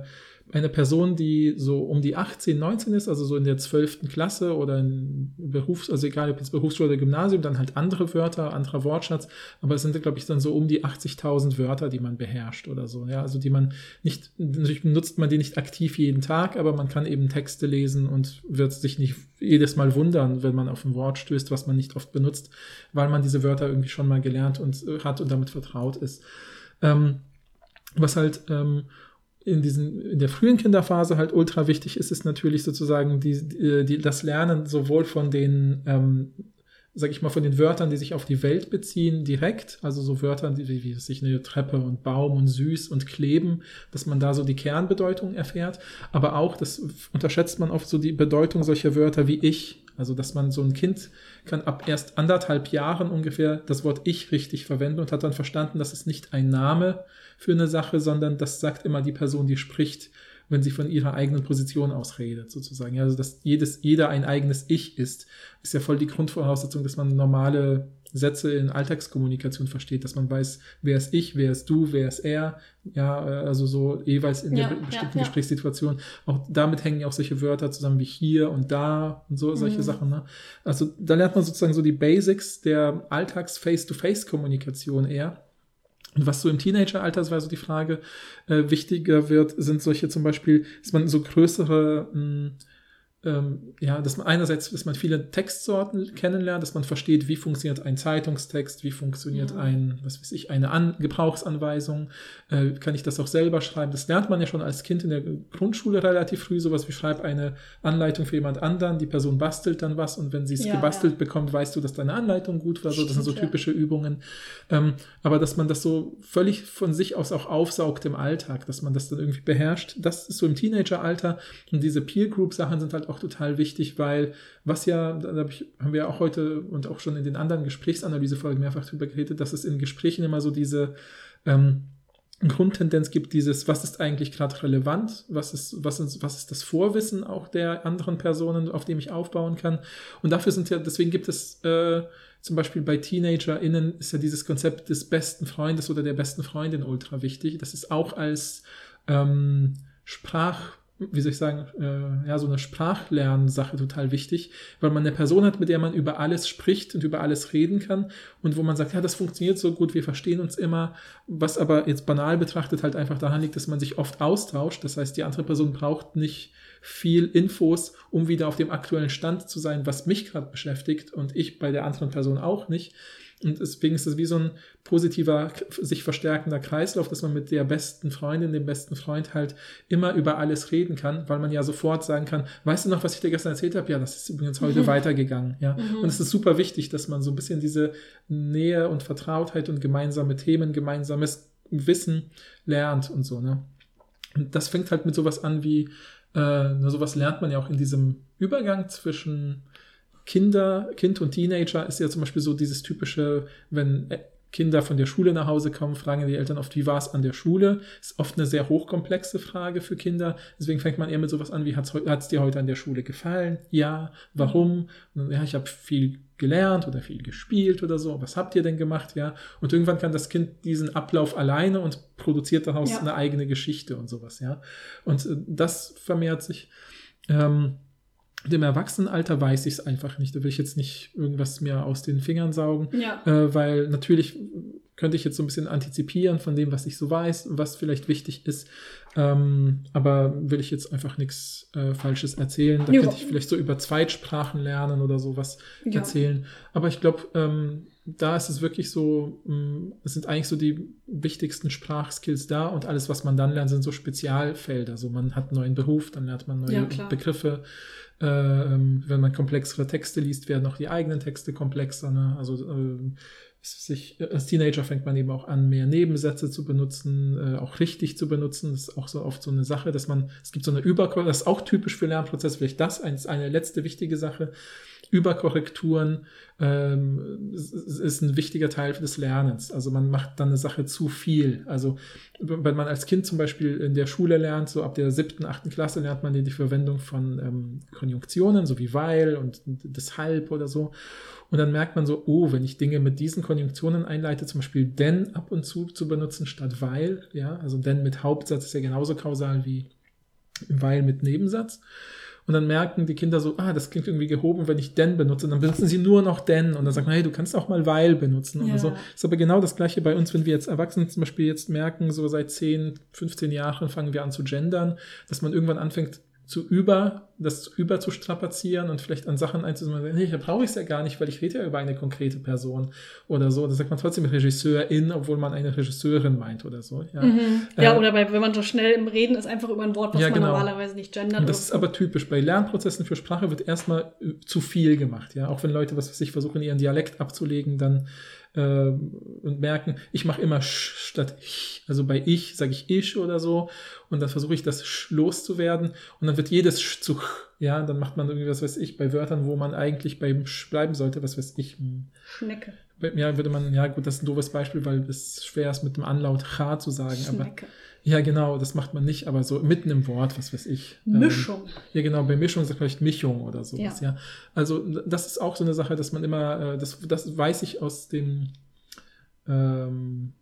S3: eine Person, die so um die 18, 19 ist, also so in der 12. Klasse oder in Berufs-, also egal ob jetzt Berufsschule oder Gymnasium, dann halt andere Wörter, anderer Wortschatz, aber es sind, glaube ich, dann so um die 80.000 Wörter, die man beherrscht oder so, ja, also die man nicht, natürlich benutzt man die nicht aktiv jeden Tag, aber man kann eben Texte lesen und wird sich nicht jedes Mal wundern, wenn man auf ein Wort stößt, was man nicht oft benutzt, weil man diese Wörter irgendwie schon mal gelernt und äh, hat und damit vertraut ist. Ähm, was halt, ähm, in, diesen, in der frühen Kinderphase halt ultra wichtig ist, ist natürlich sozusagen die, die, das Lernen sowohl von den, ähm, sag ich mal, von den Wörtern, die sich auf die Welt beziehen, direkt, also so Wörter wie, wie sich eine Treppe und Baum und süß und kleben, dass man da so die Kernbedeutung erfährt, aber auch, das unterschätzt man oft so die Bedeutung solcher Wörter wie ich, also, dass man so ein Kind kann ab erst anderthalb Jahren ungefähr das Wort ich richtig verwenden und hat dann verstanden, dass es nicht ein Name für eine Sache, sondern das sagt immer die Person, die spricht, wenn sie von ihrer eigenen Position aus redet, sozusagen. Also, dass jedes, jeder ein eigenes Ich ist, ist ja voll die Grundvoraussetzung, dass man normale Sätze in Alltagskommunikation versteht, dass man weiß, wer ist ich, wer ist du, wer ist er, ja, also so jeweils in ja, der bestimmten ja, Gesprächssituation. Auch damit hängen ja auch solche Wörter zusammen wie hier und da und so, solche mhm. Sachen. Ne? Also da lernt man sozusagen so die Basics der Alltags-Face-to-Face-Kommunikation eher. Und was so im Teenageralter, das war so die Frage, äh, wichtiger wird, sind solche zum Beispiel, dass man so größere mh, hm, ähm, ja, dass man einerseits, dass man viele Textsorten kennenlernt, dass man versteht, wie funktioniert ein Zeitungstext, wie funktioniert ja. ein, was weiß ich, eine An Gebrauchsanweisung, äh, kann ich das auch selber schreiben. Das lernt man ja schon als Kind in der Grundschule relativ früh, sowas wie schreib eine Anleitung für jemand anderen, die Person bastelt dann was und wenn sie es ja, gebastelt ja. bekommt, weißt du, dass deine Anleitung gut war, so, das sind so typische Übungen. Ähm, aber dass man das so völlig von sich aus auch aufsaugt im Alltag, dass man das dann irgendwie beherrscht, das ist so im Teenageralter und diese Peer Group Sachen sind halt auch auch total wichtig, weil was ja, da hab ich, haben wir auch heute und auch schon in den anderen Gesprächsanalysefolgen mehrfach drüber geredet, dass es in Gesprächen immer so diese ähm, Grundtendenz gibt, dieses, was ist eigentlich gerade relevant, was ist, was, ist, was ist das Vorwissen auch der anderen Personen, auf dem ich aufbauen kann. Und dafür sind ja, deswegen gibt es äh, zum Beispiel bei TeenagerInnen ist ja dieses Konzept des besten Freundes oder der besten Freundin ultra wichtig. Das ist auch als ähm, Sprach wie soll ich sagen, äh, ja, so eine Sprachlernsache total wichtig, weil man eine Person hat, mit der man über alles spricht und über alles reden kann und wo man sagt, ja, das funktioniert so gut, wir verstehen uns immer, was aber jetzt banal betrachtet halt einfach daran liegt, dass man sich oft austauscht. Das heißt, die andere Person braucht nicht viel Infos, um wieder auf dem aktuellen Stand zu sein, was mich gerade beschäftigt und ich bei der anderen Person auch nicht. Und deswegen ist es wie so ein positiver, sich verstärkender Kreislauf, dass man mit der besten Freundin, dem besten Freund halt immer über alles reden kann, weil man ja sofort sagen kann, weißt du noch, was ich dir gestern erzählt habe? Ja, das ist übrigens heute mhm. weitergegangen. Ja. Mhm. Und es ist super wichtig, dass man so ein bisschen diese Nähe und Vertrautheit und gemeinsame Themen, gemeinsames Wissen lernt und so. Ne? Und das fängt halt mit sowas an wie, äh, sowas lernt man ja auch in diesem Übergang zwischen Kinder, Kind und Teenager ist ja zum Beispiel so dieses typische, wenn äh, Kinder von der Schule nach Hause kommen, fragen die Eltern oft, wie war es an der Schule? Ist oft eine sehr hochkomplexe Frage für Kinder. Deswegen fängt man eher mit sowas an, wie hat es dir heute an der Schule gefallen? Ja, warum? Und, ja, ich habe viel gelernt oder viel gespielt oder so. Was habt ihr denn gemacht? Ja. Und irgendwann kann das Kind diesen Ablauf alleine und produziert daraus ja. eine eigene Geschichte und sowas, ja. Und äh, das vermehrt sich. Ähm, Im Erwachsenenalter weiß ich es einfach nicht. Da will ich jetzt nicht irgendwas mir aus den Fingern saugen,
S2: Ja.
S3: äh, weil natürlich könnte ich jetzt so ein bisschen antizipieren von dem, was ich so weiß, was vielleicht wichtig ist. Ähm, aber will ich jetzt einfach nichts äh, Falsches erzählen. Da
S2: Ja.
S3: könnte ich vielleicht so über Zweitsprachen lernen oder sowas
S2: Ja.
S3: erzählen. Aber ich glaube, ähm, da ist es wirklich so, mh, es sind eigentlich so die wichtigsten Sprachskills da und alles, was man dann lernt, sind so Spezialfelder. So man hat einen neuen Beruf, dann lernt man neue
S2: Ja.
S3: Begriffe. Äh, ähm, wenn man komplexere Texte liest, werden auch die eigenen Texte komplexer. Ne? Also ähm, sich, als Teenager fängt man eben auch an, mehr Nebensätze zu benutzen, äh, auch richtig zu benutzen. Das ist auch so oft so eine Sache, dass man, es gibt so eine Überkorrektur, das ist auch typisch für Lernprozesse, vielleicht das eins, eine letzte wichtige Sache. Überkorrekturen ähm, ist ein wichtiger Teil des Lernens. Also man macht dann eine Sache zu viel. Also wenn man als Kind zum Beispiel in der Schule lernt, so ab der siebten, achten Klasse lernt man die Verwendung von ähm, Konjunktionen, so wie weil und deshalb oder so. Und dann merkt man so, oh, wenn ich Dinge mit diesen Konjunktionen einleite, zum Beispiel denn ab und zu zu benutzen statt weil, ja, also denn mit Hauptsatz ist ja genauso kausal wie weil mit Nebensatz. Und dann merken die Kinder so, ah, das klingt irgendwie gehoben, wenn ich denn benutze. Und dann benutzen sie nur noch denn. Und dann sagt man, hey, du kannst auch mal weil benutzen
S2: Ja.
S3: oder so. Ist aber genau das Gleiche bei uns, wenn wir jetzt Erwachsene zum Beispiel jetzt merken, so seit 10, 15 Jahren fangen wir an zu gendern, dass man irgendwann anfängt zu über, das über zu strapazieren und vielleicht an Sachen einzusetzen, nee, da brauche ich es ja gar nicht, weil ich rede ja über eine konkrete Person oder so. Da sagt man trotzdem Regisseurin, obwohl man eine Regisseurin meint oder so. Ja.
S2: Mhm. Ja,
S3: Äh,
S2: oder bei, wenn man so schnell im Reden ist, einfach über ein Wort, was
S3: Ja,
S2: man
S3: genau.
S2: normalerweise nicht gendert.
S3: Und das ist aber typisch. Bei Lernprozessen für Sprache wird erstmal äh, zu viel gemacht. Ja, auch wenn Leute, was weiß ich, versuchen, ihren Dialekt abzulegen, dann äh, und merken, ich mache immer sch statt ich. Also bei ich sage ich ich oder so. Und dann versuche ich das sch loszuwerden. Und dann wird jedes sch zu ch. Ja, dann macht man irgendwie, was weiß ich, bei Wörtern, wo man eigentlich beim sch bleiben sollte, was weiß ich.
S2: Schnecke.
S3: Ja, würde man, ja gut, das ist ein doofes Beispiel, weil es schwer ist, mit dem Anlaut cha zu sagen. Aber
S2: Schnecke.
S3: Ja, genau, das macht man nicht, aber so mitten im Wort, was weiß ich. ähm,
S2: Mischung.
S3: ja, genau, bei Mischung sagt man vielleicht Mischung oder sowas, ja. Also das ist auch so eine Sache, dass man immer, äh, das, das weiß ich aus dem ähm,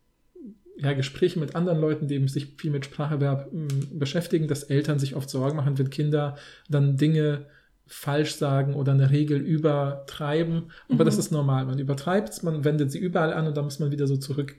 S3: ja, Gesprächen mit anderen Leuten, die sich viel mit Spracherwerb ähm, beschäftigen, dass Eltern sich oft Sorgen machen, wenn Kinder dann Dinge falsch sagen oder eine Regel übertreiben. Aber
S2: Mhm.
S3: das ist normal. Man übertreibt es, man wendet sie überall an und dann muss man wieder so zurück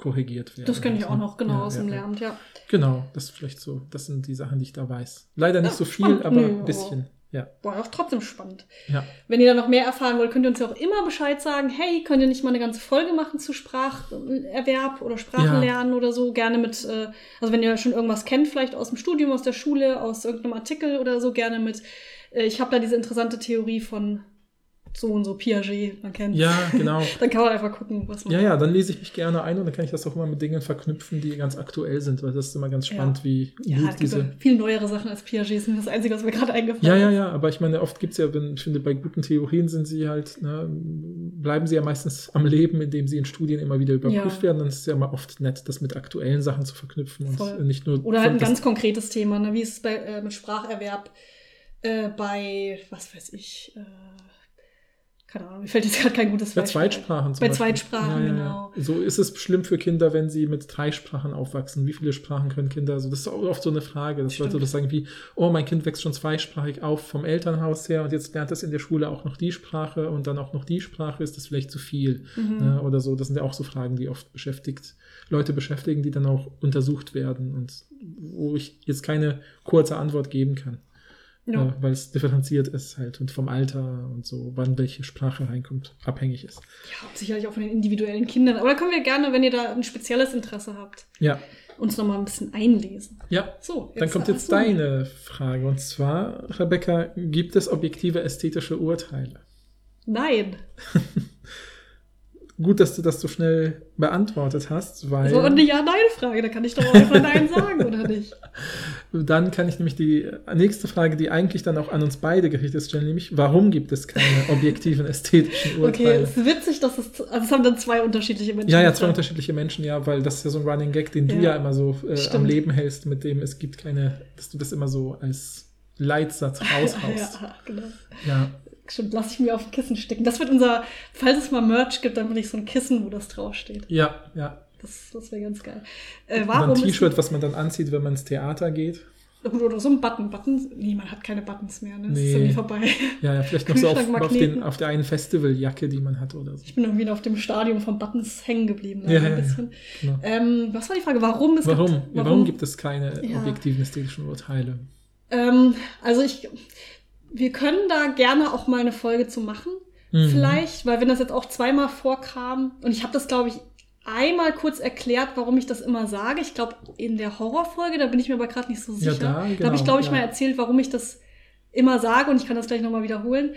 S3: korrigiert werden.
S2: Das kenne ich auch noch genau
S3: Ja,
S2: aus
S3: ja,
S2: dem
S3: ja.
S2: Lernen, ja.
S3: Genau, das ist vielleicht so. Das sind die Sachen, die ich da weiß. Leider nicht
S2: Ja,
S3: so viel,
S2: spannend.
S3: aber ein bisschen. Ja,
S2: War auch trotzdem spannend.
S3: ja.
S2: Wenn ihr da noch mehr erfahren wollt, könnt ihr uns ja auch immer Bescheid sagen, hey, könnt ihr nicht mal eine ganze Folge machen zu Spracherwerb oder Sprachenlernen oder so? Gerne mit, äh, also wenn ihr schon irgendwas kennt, vielleicht aus dem Studium, aus der Schule, aus irgendeinem Artikel oder so, gerne mit, äh, ich habe da diese interessante Theorie von so und so Piaget, man kennt
S3: Ja, genau.
S2: Dann kann man einfach gucken, was man
S3: Ja, ja, dann lese ich mich gerne ein und dann kann ich das auch immer mit Dingen verknüpfen, die ganz aktuell sind, weil das ist immer ganz spannend,
S2: Ja.
S3: wie
S2: Ja,
S3: gut
S2: ja
S3: diese.
S2: viel neuere Sachen als Piaget, ist das Einzige, was mir gerade eingefallen
S3: Ja, ja,
S2: ist.
S3: ja, aber ich meine, oft gibt es ja, wenn, ich finde, bei guten Theorien sind sie halt, ne, bleiben sie ja meistens am Leben, indem sie in Studien immer wieder überprüft
S2: Ja.
S3: werden. Dann ist es ja immer oft nett, das mit aktuellen Sachen zu verknüpfen und
S2: Voll.
S3: nicht nur.
S2: Oder halt ein ganz konkretes Thema, ne? wie ist es bei, äh, mit Spracherwerb äh, bei, was weiß ich, äh, keine Ahnung, mir fällt jetzt gerade kein gutes
S3: Bei
S2: Beispiel ein.
S3: Zweitsprachen zum
S2: Bei
S3: Beispiel.
S2: Zweitsprachen, genau.
S3: So ist es schlimm für Kinder, wenn sie mit drei Sprachen aufwachsen. Wie viele Sprachen können Kinder? Also das ist auch oft so eine Frage, dass
S2: Stimmt.
S3: Leute das sagen wie, oh, mein Kind wächst schon zweisprachig auf vom Elternhaus her und jetzt lernt es in der Schule auch noch die Sprache und dann auch noch die Sprache. Ist das vielleicht zu viel?
S2: Mhm.
S3: Ne? Oder so. Das sind ja auch so Fragen, die oft beschäftigt, Leute beschäftigen, die dann auch untersucht werden und wo ich jetzt keine kurze Antwort geben kann.
S2: Ja.
S3: Äh, weil es differenziert ist halt und vom Alter und so, wann welche Sprache reinkommt, abhängig ist.
S2: ja, sicherlich auch von den individuellen Kindern. Aber da können wir gerne, wenn ihr da ein spezielles Interesse habt,
S3: Ja,
S2: uns nochmal ein bisschen einlesen.
S3: ja.
S2: So,
S3: Dann kommt jetzt
S2: du-
S3: deine Frage. Und zwar, Rebecca, gibt es objektive ästhetische Urteile?
S2: Nein.
S3: Gut, dass du das so schnell beantwortet hast, weil
S2: war eine Ja-Nein-Frage, da kann ich doch auch einfach Nein sagen, oder nicht?
S3: dann kann ich nämlich die nächste Frage, die eigentlich dann auch an uns beide gerichtet ist, stellen, nämlich, warum gibt es keine objektiven ästhetischen
S2: Okay,
S3: Urteile?
S2: es ist witzig, dass es, also es haben dann zwei unterschiedliche Menschen.
S3: Ja, ja, zwei unterschiedliche Menschen, ja, weil das ist ja so ein Running Gag, den du
S2: Ja.
S3: ja immer so äh, am. Leben hältst, mit dem es gibt keine, dass du das immer so als Leitsatz raushaust.
S2: Ja, genau.
S3: ja.
S2: Stimmt, lass ich mir auf ein Kissen stecken. Das wird unser, falls es mal Merch gibt, dann will ich so ein Kissen, wo das draufsteht.
S3: Ja, ja.
S2: Das, das wäre ganz geil. Äh, warum
S3: ein
S2: ist-
S3: T-Shirt, was man dann anzieht, wenn man ins Theater geht.
S2: Oder so ein Button. Buttons, nee, man hat keine Buttons mehr, ne? Das ist
S3: Nee.
S2: irgendwie vorbei.
S3: Ja, ja, vielleicht noch so auf, auf, den, auf der einen Festivaljacke, die man hat oder so.
S2: Ich bin irgendwie auf dem Stadium von Buttons hängen geblieben.
S3: Ja,
S2: leider
S3: ja,
S2: ein
S3: ja.
S2: bisschen.
S3: Genau.
S2: Ähm, was war die Frage? Warum? Es
S3: Warum?
S2: Gibt,
S3: Ja, warum gibt es keine
S2: Ja.
S3: objektiven ästhetischen Urteile?
S2: Ähm, also ich, wir können da gerne auch mal eine Folge zu machen.
S3: Mhm.
S2: Vielleicht, weil wenn das jetzt auch zweimal vorkam und ich habe das, glaube ich, einmal kurz erklärt, warum ich das immer sage. Ich glaube, in der Horrorfolge, da bin ich mir aber gerade nicht so
S3: Ja,
S2: sicher.
S3: da,
S2: da habe ich,
S3: genau,
S2: glaube ich,
S3: ja.
S2: mal erzählt, warum ich das immer sage und ich kann das gleich nochmal wiederholen.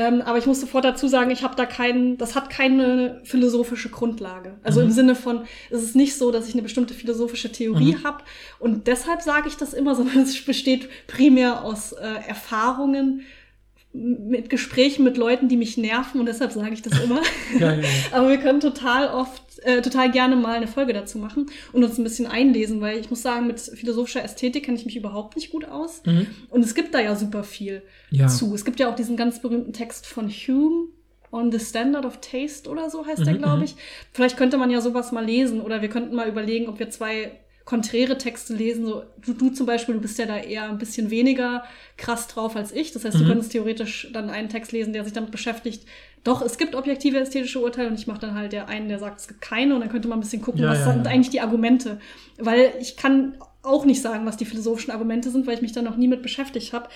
S2: Ähm, aber ich muss sofort dazu sagen, ich habe da keinen, das hat keine philosophische Grundlage. Also
S3: Mhm.
S2: im Sinne von, es ist nicht so, dass ich eine bestimmte philosophische Theorie
S3: Mhm.
S2: habe und deshalb sage ich das immer, sondern es besteht primär aus äh, Erfahrungen mit Gesprächen mit Leuten, die mich nerven und deshalb sage ich das immer.
S3: Ja, ja, ja.
S2: Aber wir können total oft, äh, total gerne mal eine Folge dazu machen und uns ein bisschen einlesen, weil ich muss sagen, mit philosophischer Ästhetik kenne ich mich überhaupt nicht gut aus.
S3: Mhm.
S2: Und es gibt da ja super viel
S3: Ja.
S2: zu. Es gibt ja auch diesen ganz berühmten Text von Hume. On the Standard of Taste oder so heißt der,
S3: Mhm,
S2: glaube
S3: mhm.
S2: ich. Vielleicht könnte man ja sowas mal lesen oder wir könnten mal überlegen, ob wir zwei konträre Texte lesen. So, du, du zum Beispiel, du bist ja da eher ein bisschen weniger krass drauf als ich. Das heißt, du
S3: Mhm.
S2: könntest theoretisch dann einen Text lesen, der sich damit beschäftigt. Doch, es gibt objektive ästhetische Urteile und ich mache dann halt der einen, der sagt, es gibt keine und dann könnte man ein bisschen gucken,
S3: Ja,
S2: was
S3: ja,
S2: sind
S3: ja.
S2: eigentlich die Argumente. Weil ich kann auch nicht sagen, was die philosophischen Argumente sind, weil ich mich da noch nie mit beschäftigt habe.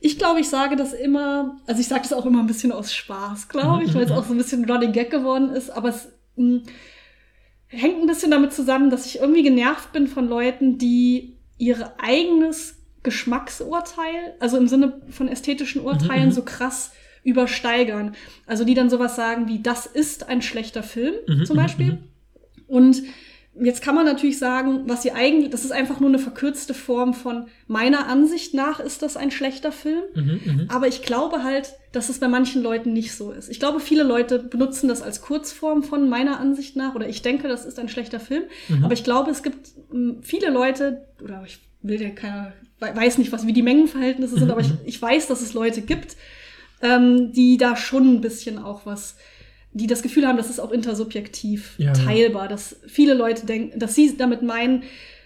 S2: Ich glaube, ich sage das immer, also ich sage das auch immer ein bisschen aus Spaß, glaube ich, weil es auch so ein bisschen Running Gag geworden ist, aber es mh, hängt ein bisschen damit zusammen, dass ich irgendwie genervt bin von Leuten, die ihr eigenes Geschmacksurteil, also im Sinne von ästhetischen Urteilen,
S3: Mhm, mhm.
S2: so krass übersteigern. Also die dann sowas sagen wie, das ist ein schlechter Film,
S3: Mhm,
S2: zum
S3: mhm,
S2: Beispiel.
S3: mhm.
S2: Und jetzt kann man natürlich sagen, was sie eigentlich, das ist einfach nur eine verkürzte Form von meiner Ansicht nach ist das ein schlechter Film.
S3: Mhm, mhm.
S2: Aber ich glaube halt, dass es bei manchen Leuten nicht so ist. Ich glaube, viele Leute benutzen das als Kurzform von meiner Ansicht nach oder ich denke, das ist ein schlechter Film.
S3: Mhm.
S2: Aber ich glaube, es gibt mh, viele Leute, oder ich will ja keiner, we- weiß nicht, was wie die Mengenverhältnisse sind,
S3: Mhm,
S2: aber ich,
S3: mhm.
S2: ich weiß, dass es Leute gibt, ähm, die da schon ein bisschen auch was, die das Gefühl haben, das ist auch intersubjektiv
S3: Ja,
S2: teilbar, dass viele Leute denken, dass sie damit meinen,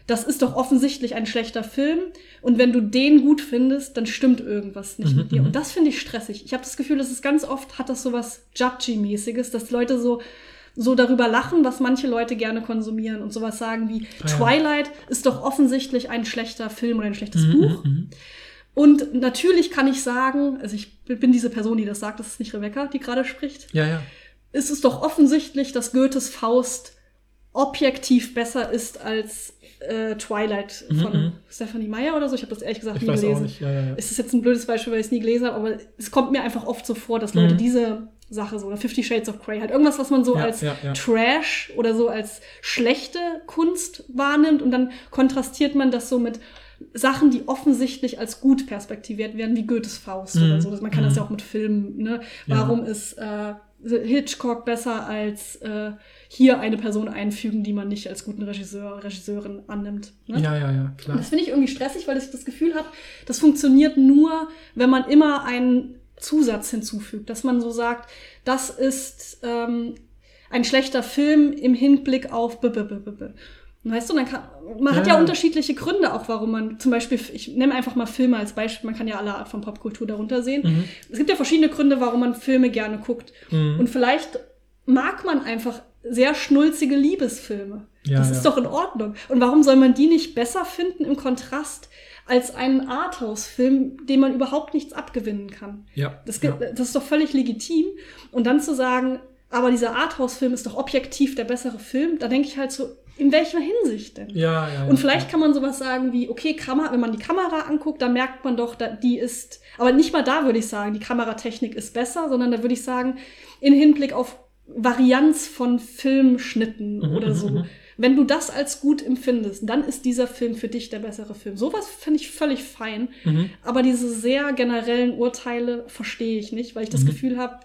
S2: das ist doch offensichtlich ein schlechter Film und wenn du den gut findest, dann stimmt irgendwas nicht
S3: Mhm,
S2: mit dir.
S3: mhm.
S2: Und das finde ich stressig. Ich habe das Gefühl, dass es ganz oft hat das so was Judgy-mäßiges, dass Leute so so darüber lachen, was manche Leute gerne konsumieren und sowas sagen wie
S3: Ah, ja.
S2: Twilight ist doch offensichtlich ein schlechter Film oder ein schlechtes
S3: Mhm,
S2: Buch.
S3: mhm, mhm.
S2: Und natürlich kann ich sagen, also ich bin diese Person, die das sagt, das ist nicht Rebecca, die gerade spricht.
S3: Ja, ja.
S2: Es ist doch offensichtlich, dass Goethes Faust objektiv besser ist als äh, Twilight
S3: Mhm,
S2: von
S3: mhm.
S2: Stephanie Meyer oder so. Ich habe das ehrlich gesagt
S3: Ich
S2: nie
S3: weiß
S2: gelesen.
S3: nicht. Ja, ja, ja.
S2: Es ist jetzt ein blödes Beispiel, weil ich es nie gelesen habe, aber es kommt mir einfach oft so vor, dass Leute
S3: Mhm.
S2: diese Sache so, oder Fifty Shades of Grey, halt irgendwas, was man so als. Trash oder so als schlechte Kunst wahrnimmt und dann kontrastiert man das so mit Sachen, die offensichtlich als gut perspektiviert werden, wie Goethes Faust
S3: Mhm.
S2: oder so. Man kann das
S3: Mhm.
S2: ja auch mit Filmen, ne? Warum ist äh, Hitchcock besser als äh, hier eine Person einfügen, die man nicht als guten Regisseur, Regisseurin annimmt? Ne?
S3: Ja, ja, ja, klar.
S2: Das finde ich irgendwie stressig, weil ich das Gefühl habe, das funktioniert nur, wenn man immer einen Zusatz hinzufügt, dass man so sagt, das ist ähm, ein schlechter Film im Hinblick auf b -b -b -b -b. Weißt du, dann kann, man hat ja
S3: Ja.
S2: unterschiedliche Gründe auch, warum man zum Beispiel, ich nehme einfach mal Filme als Beispiel, man kann ja alle Art von Popkultur darunter sehen.
S3: Mhm.
S2: Es gibt ja verschiedene Gründe, warum man Filme gerne guckt.
S3: Mhm.
S2: Und vielleicht mag man einfach sehr schnulzige Liebesfilme.
S3: Ja,
S2: das
S3: ja.
S2: ist doch in Ordnung. Und warum soll man die nicht besser finden im Kontrast als einen Arthouse-Film, dem man überhaupt nichts abgewinnen kann?
S3: ja,
S2: Das,
S3: ja.
S2: das ist doch völlig legitim. Und dann zu sagen, aber dieser Arthouse-Film ist doch objektiv der bessere Film, da denke ich halt so, in welcher Hinsicht denn?
S3: Ja, ja, ja.
S2: Und vielleicht kann man sowas sagen wie, okay, Kamera, wenn man die Kamera anguckt, dann merkt man doch, die ist, aber nicht mal da würde ich sagen, die Kameratechnik ist besser, sondern da würde ich sagen, in Hinblick auf Varianz von Filmschnitten
S3: Mhm,
S2: oder
S3: mhm,
S2: so.
S3: mhm.
S2: Wenn du das als gut empfindest, dann ist dieser Film für dich der bessere Film. Sowas finde ich völlig fein.
S3: Mhm.
S2: Aber diese sehr generellen Urteile verstehe ich nicht, weil ich das
S3: Mhm.
S2: Gefühl habe,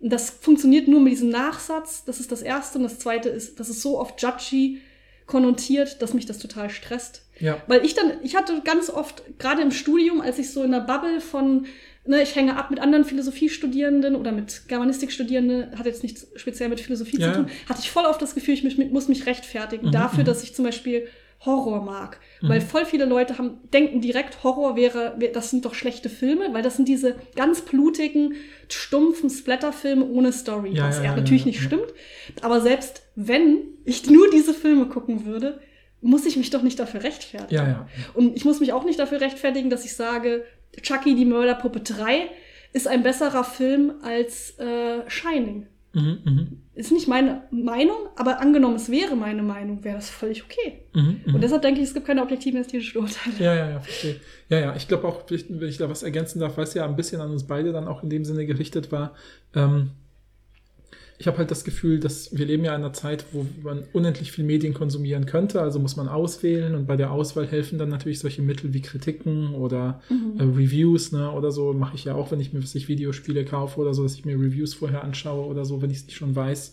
S2: das funktioniert nur mit diesem Nachsatz. Das ist das Erste. Und das Zweite ist, das ist so oft judgy konnotiert, dass mich das total stresst.
S3: Ja.
S2: Weil ich dann, ich hatte ganz oft, gerade im Studium, als ich so in der Bubble von, ne, ich hänge ab mit anderen Philosophiestudierenden oder mit Germanistikstudierenden, hat jetzt nichts speziell mit Philosophie
S3: Ja,
S2: zu tun, hatte ich voll oft das Gefühl, ich mich, muss mich rechtfertigen
S3: Mhm,
S2: dafür,
S3: mhm.
S2: dass ich zum Beispiel Horror mag. Weil voll viele Leute haben, denken direkt, Horror wäre, wär- das sind doch schlechte Filme, weil das sind diese ganz blutigen, stumpfen Splatterfilme ohne Story.
S3: Ja,
S2: was
S3: ja,
S2: ja, natürlich nicht stimmt. Aber selbst wenn ich nur diese Filme gucken würde, muss ich mich doch nicht dafür rechtfertigen.
S3: Ja, ja.
S2: Und ich muss mich auch nicht dafür rechtfertigen, dass ich sage, Chucky die Mörderpuppe 3 ist ein besserer Film als äh, Shining.
S3: Mhm, mhm,
S2: Ist nicht meine Meinung, aber angenommen, es wäre meine Meinung, wäre das völlig okay.
S3: mhm, mhm.
S2: Und deshalb denke ich, es gibt keine objektiven ästhetischen Urteile.
S3: Ja, ja, ja, verstehe. Ja, ja, ich glaube auch, wenn ich da was ergänzen darf, weil es ja ein bisschen an uns beide dann auch in dem Sinne gerichtet war. Ähm, ich habe halt das Gefühl, dass wir leben ja in einer Zeit, wo man unendlich viel Medien konsumieren könnte, also muss man auswählen und bei der Auswahl helfen dann natürlich solche Mittel wie Kritiken oder äh, Reviews, ne, oder so mache ich ja auch, wenn ich mir was ich Videospiele kaufe oder so, dass ich mir Reviews vorher anschaue oder so, wenn ich es nicht schon weiß,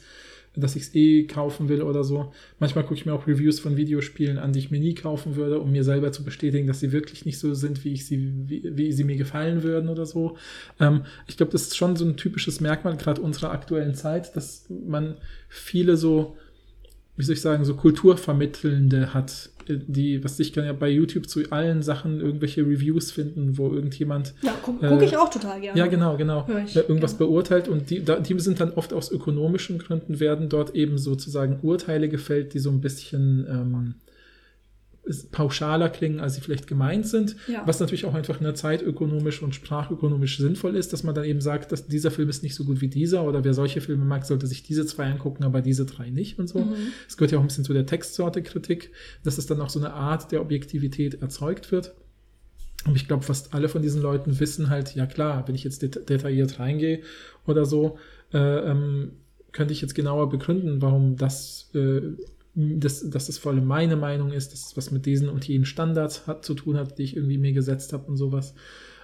S3: dass ich es eh kaufen will oder so. Manchmal gucke ich mir auch Reviews von Videospielen an, die ich mir nie kaufen würde, um mir selber zu bestätigen, dass sie wirklich nicht so sind, wie ich sie, wie, wie sie mir gefallen würden oder so. Ähm, ich glaube, das ist schon so ein typisches Merkmal gerade unserer aktuellen Zeit, dass man viele so, wie soll ich sagen, so Kulturvermittelnde hat, die, was ich kann ja bei YouTube zu allen Sachen irgendwelche Reviews finden, wo irgendjemand
S2: Ja, gucke
S3: Äh,
S2: guck ich auch total gerne.
S3: ja, genau, genau. Äh, Irgendwas
S2: gerne.
S3: beurteilt und die, da, die sind dann oft aus ökonomischen Gründen, werden dort eben sozusagen Urteile gefällt, die so ein bisschen ähm, pauschaler klingen, als sie vielleicht gemeint sind.
S2: Ja.
S3: Was natürlich auch einfach eine zeitökonomisch und sprachökonomisch sinnvoll ist, dass man dann eben sagt, dass dieser Film ist nicht so gut wie dieser oder wer solche Filme mag, sollte sich diese zwei angucken, aber diese drei nicht und so.
S2: Mhm.
S3: Es gehört ja auch ein bisschen zu der Textsorte Kritik, dass es dann auch so eine Art der Objektivität erzeugt wird. Und ich glaube, fast alle von diesen Leuten wissen halt, ja klar, wenn ich jetzt det detailliert reingehe oder so, äh, ähm, könnte ich jetzt genauer begründen, warum das, äh, das, dass das vor meine Meinung ist, dass es was mit diesen und jenen Standards hat, zu tun hat, die ich irgendwie mir gesetzt habe und sowas.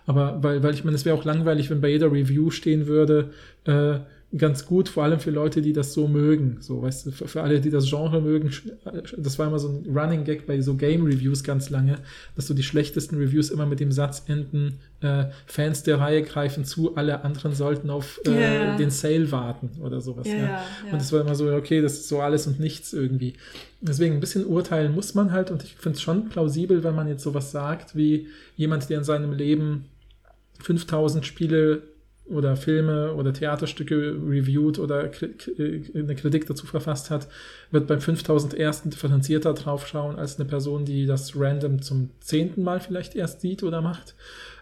S3: Aber weil, weil ich meine, es wäre auch langweilig, wenn bei jeder Review stehen würde, äh, ganz gut, vor allem für Leute, die das so mögen. So, weißt du, für, für alle, die das Genre mögen, äh, das war immer so ein Running Gag bei so Game Reviews ganz lange, dass so die schlechtesten Reviews immer mit dem Satz enden, äh, Fans der Reihe greifen zu, alle anderen sollten auf äh,
S2: ja.
S3: den Sale warten oder sowas.
S2: Ja,
S3: ja.
S2: ja.
S3: Und es war immer so, okay, das ist so alles und nichts irgendwie. Deswegen ein bisschen urteilen muss man halt und ich finde es schon plausibel, wenn man jetzt sowas sagt, wie jemand, der in seinem Leben 5000 Spiele oder Filme oder Theaterstücke reviewed oder k- eine Kritik dazu verfasst hat, wird beim 5001. differenzierter draufschauen als eine Person, die das random zum zehnten Mal vielleicht erst sieht oder macht.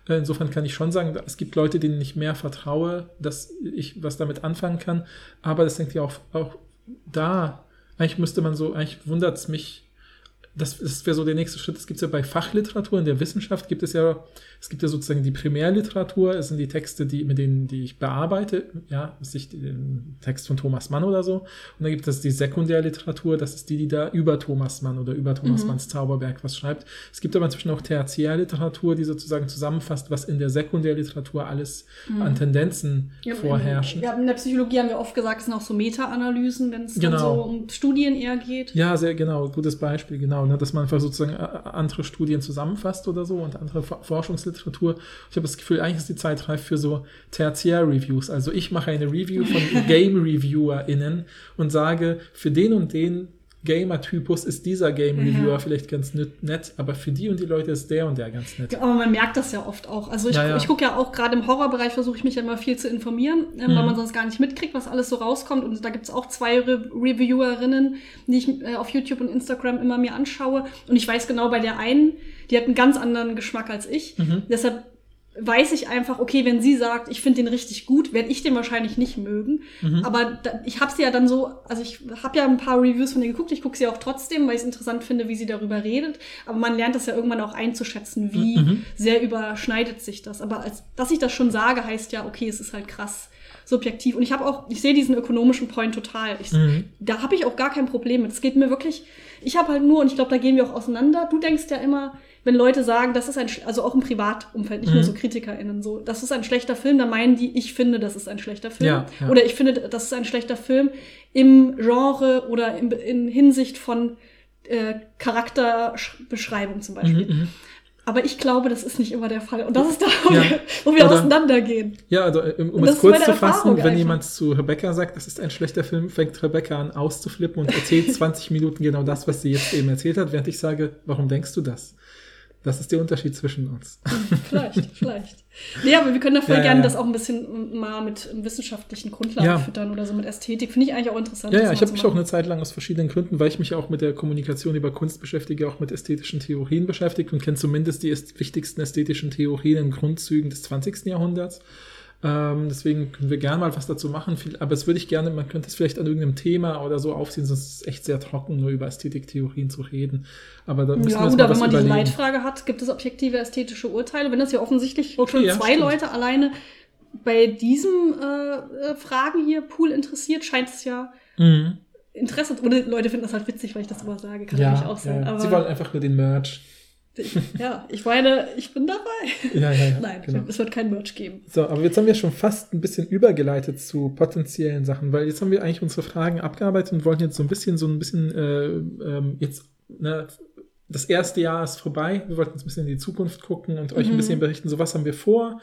S3: Äh, Insofern kann ich schon sagen, es gibt Leute, denen ich mehr vertraue, dass ich was damit anfangen kann, aber das hängt ja auch, auch da, eigentlich müsste man so, eigentlich wundert es mich, das, das wäre so der nächste Schritt. Das gibt es ja bei Fachliteratur in der Wissenschaft, gibt es ja, es gibt ja sozusagen die Primärliteratur, es sind die Texte, die, mit denen, die ich bearbeite, ja, was ich, den Text von Thomas Mann oder so. Und dann gibt es die Sekundärliteratur, das ist die, die da über Thomas Mann oder über Thomas Manns Zauberberg was schreibt. Es gibt aber inzwischen auch Tertiärliteratur, die sozusagen zusammenfasst, was in der Sekundärliteratur alles an Tendenzen
S2: Ja,
S3: vorherrschen.
S2: Ja, in der Psychologie haben wir oft gesagt, es sind auch so Meta-Analysen, wenn es dann
S3: Genau.
S2: so um Studien eher geht.
S3: Ja, sehr genau, gutes Beispiel, genau, ne, dass man einfach sozusagen äh, andere Studien zusammenfasst oder so und andere For- Forschungsliteratur. Ich habe das Gefühl, eigentlich ist die Zeit reif für so Tertiär-Reviews. Also ich mache eine Review von Game-ReviewerInnen und sage, für den und den Gamer-Typus ist dieser Game-Reviewer
S2: Ja.
S3: vielleicht ganz nett- aber für die und die Leute ist der und der ganz nett.
S2: Aber man merkt das ja oft auch. Also ich,
S3: Ja, ja.
S2: ich gucke ja auch gerade im Horrorbereich, versuche ich mich ja immer viel zu informieren, ähm,
S3: Mhm.
S2: weil man sonst gar nicht mitkriegt, was alles so rauskommt. Und da gibt es auch zwei Re Reviewerinnen, die ich äh, auf YouTube und Instagram immer mir anschaue. Und ich weiß genau, bei der einen, die hat einen ganz anderen Geschmack als ich.
S3: Mhm.
S2: Deshalb weiß ich einfach, okay, wenn sie sagt, ich finde den richtig gut, werde ich den wahrscheinlich nicht mögen.
S3: Mhm.
S2: Aber da, ich habe sie ja dann so, also ich habe ja ein paar Reviews von ihr geguckt, ich gucke sie auch trotzdem, weil ich es interessant finde, wie sie darüber redet. Aber man lernt das ja irgendwann auch einzuschätzen, wie
S3: Mhm.
S2: sehr überschneidet sich das. Aber als, dass ich das schon sage, heißt ja, okay, es ist halt krass subjektiv. Und ich habe auch, ich sehe diesen ökonomischen Point total. Ich,
S3: Mhm.
S2: Da habe ich auch gar kein Problem mit. Es geht mir wirklich, ich habe halt nur, und ich glaube, da gehen wir auch auseinander. Du denkst ja immer, wenn Leute sagen, das ist ein, also auch im Privatumfeld, nicht nur
S3: Mhm.
S2: so KritikerInnen, so, das ist ein schlechter Film, dann meinen die, ich finde, das ist ein schlechter Film.
S3: Ja, ja.
S2: Oder ich finde, das ist ein schlechter Film im Genre oder in, in Hinsicht von äh, Charakterbeschreibung zum Beispiel.
S3: Mhm, mhm.
S2: Aber ich glaube, das ist nicht immer der Fall. Und das ist da, wo
S3: Ja.
S2: wir, wo wir
S3: Oder-
S2: auseinandergehen.
S3: Ja, also äh, um
S2: das
S3: es kurz zu fassen,
S2: Erfahrung
S3: wenn
S2: einfach.
S3: jemand zu Rebecca sagt, das ist ein schlechter Film, fängt Rebecca an auszuflippen und erzählt 20 Minuten genau das, was sie jetzt eben erzählt hat, während ich sage, warum denkst du das? Das ist der Unterschied zwischen uns.
S2: Vielleicht, vielleicht. Nee, aber wir können da voll
S3: Ja,
S2: gerne
S3: ja.
S2: das auch ein bisschen mal mit wissenschaftlichen Grundlagen
S3: Ja.
S2: füttern oder so mit Ästhetik. Finde ich eigentlich auch interessant.
S3: Ja, ja, ich habe mich auch eine Zeit lang aus verschiedenen Gründen, weil ich mich auch mit der Kommunikation über Kunst beschäftige, auch mit ästhetischen Theorien beschäftigt und kenne zumindest die wichtigsten ästhetischen Theorien in Grundzügen des 20. Jahrhunderts. Ähm, deswegen können wir gerne mal was dazu machen. Viel, aber es würde ich gerne, man könnte es vielleicht an irgendeinem Thema oder so aufziehen, sonst ist es echt sehr trocken, nur über Ästhetiktheorien zu reden. Aber da müssen wir
S2: Ja,
S3: uns
S2: oder wenn man
S3: überlegen.
S2: Leitfrage hat, gibt es objektive ästhetische Urteile? Wenn das ja offensichtlich
S3: Okay,
S2: schon
S3: ja,
S2: zwei
S3: stimmt.
S2: Leute alleine bei diesem äh, äh, Fragen hier Pool interessiert, scheint es ja
S3: Mhm.
S2: Interesse. Oder Leute finden das halt witzig, weil ich das immer sage. Kann natürlich
S3: Ja,
S2: auch sein.
S3: ja.
S2: Aber
S3: sie wollen einfach nur den Merch.
S2: Ich, ja, ich meine, ich bin dabei.
S3: Ja, ja, ja.
S2: Nein,
S3: genau.
S2: es wird kein Merch geben.
S3: So, aber jetzt haben wir schon fast ein bisschen übergeleitet zu potenziellen Sachen, weil jetzt haben wir eigentlich unsere Fragen abgearbeitet und wollten jetzt so ein bisschen, so ein bisschen, äh, ähm, jetzt, ne, das erste Jahr ist vorbei, wir wollten jetzt ein bisschen in die Zukunft gucken und euch ein
S2: Mhm.
S3: bisschen berichten, so was haben wir vor.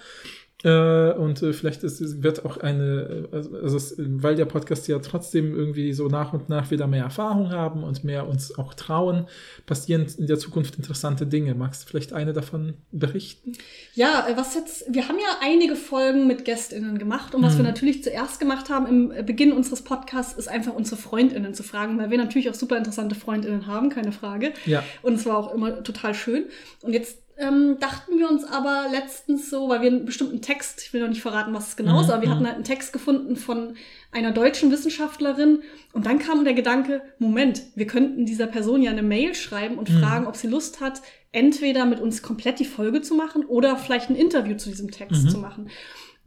S3: Äh, und äh, vielleicht ist, wird auch eine, äh, also, also es, weil der Podcast ja trotzdem irgendwie so nach und nach wieder mehr Erfahrung haben und mehr uns auch trauen, passieren in der Zukunft interessante Dinge. Magst du vielleicht eine davon berichten?
S2: Ja, äh, was jetzt, wir haben ja einige Folgen mit GästInnen gemacht und was
S3: Mhm.
S2: wir natürlich zuerst gemacht haben im Beginn unseres Podcasts, ist einfach unsere FreundInnen zu fragen, weil wir natürlich auch super interessante FreundInnen haben, keine Frage.
S3: Ja.
S2: Und es war auch immer total schön. Und jetzt ähm, dachten wir uns aber letztens so, weil wir einen bestimmten Text, ich will noch nicht verraten, was es genau ist,
S3: Mhm,
S2: aber wir
S3: mhm.
S2: hatten halt einen Text gefunden von einer deutschen Wissenschaftlerin und dann kam der Gedanke, Moment, wir könnten dieser Person ja eine Mail schreiben und
S3: Mhm.
S2: fragen, ob sie Lust hat, entweder mit uns komplett die Folge zu machen oder vielleicht ein Interview zu diesem Text
S3: Mhm.
S2: zu machen.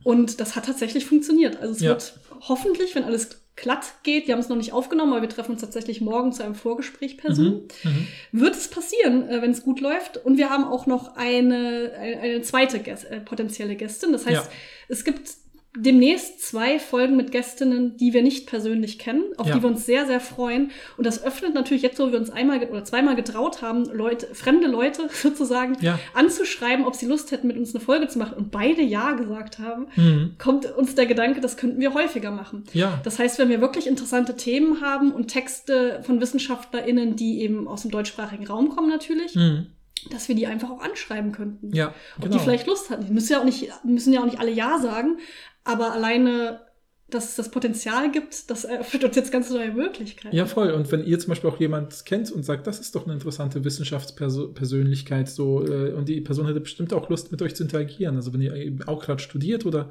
S2: Und das hat tatsächlich funktioniert. Also es
S3: Ja.
S2: wird hoffentlich, wenn alles glatt geht, wir haben es noch nicht aufgenommen, aber wir treffen uns tatsächlich morgen zu einem Vorgespräch per Zoom
S3: Mhm.
S2: wird es passieren, äh, wenn es gut läuft. Und wir haben auch noch eine, eine, eine zweite Gäst, äh, potenzielle Gästin. Das heißt,
S3: Ja.
S2: es gibt demnächst zwei Folgen mit Gästinnen, die wir nicht persönlich kennen, auf
S3: Ja.
S2: die wir uns sehr, sehr freuen. Und das öffnet natürlich jetzt, wo wir uns einmal oder zweimal getraut haben, Leute, fremde Leute sozusagen
S3: Ja.
S2: anzuschreiben, ob sie Lust hätten, mit uns eine Folge zu machen und beide Ja gesagt haben,
S3: Mhm.
S2: kommt uns der Gedanke, das könnten wir häufiger machen.
S3: Ja.
S2: Das heißt, wenn wir wirklich interessante Themen haben und Texte von WissenschaftlerInnen, die eben aus dem deutschsprachigen Raum kommen natürlich,
S3: Mhm.
S2: dass wir die einfach auch anschreiben könnten.
S3: Ja,
S2: Ob
S3: genau.
S2: die vielleicht Lust hatten. Die müssen ja auch nicht, müssen ja auch nicht alle Ja sagen, aber alleine, dass es das Potenzial gibt, das eröffnet uns jetzt ganz neue Möglichkeiten.
S3: Ja, voll. Und wenn ihr zum Beispiel auch jemand kennt und sagt, das ist doch eine interessante Wissenschaftspersönlichkeit, so, äh, und die Person hätte bestimmt auch Lust, mit euch zu interagieren. Also wenn ihr eben auch gerade studiert oder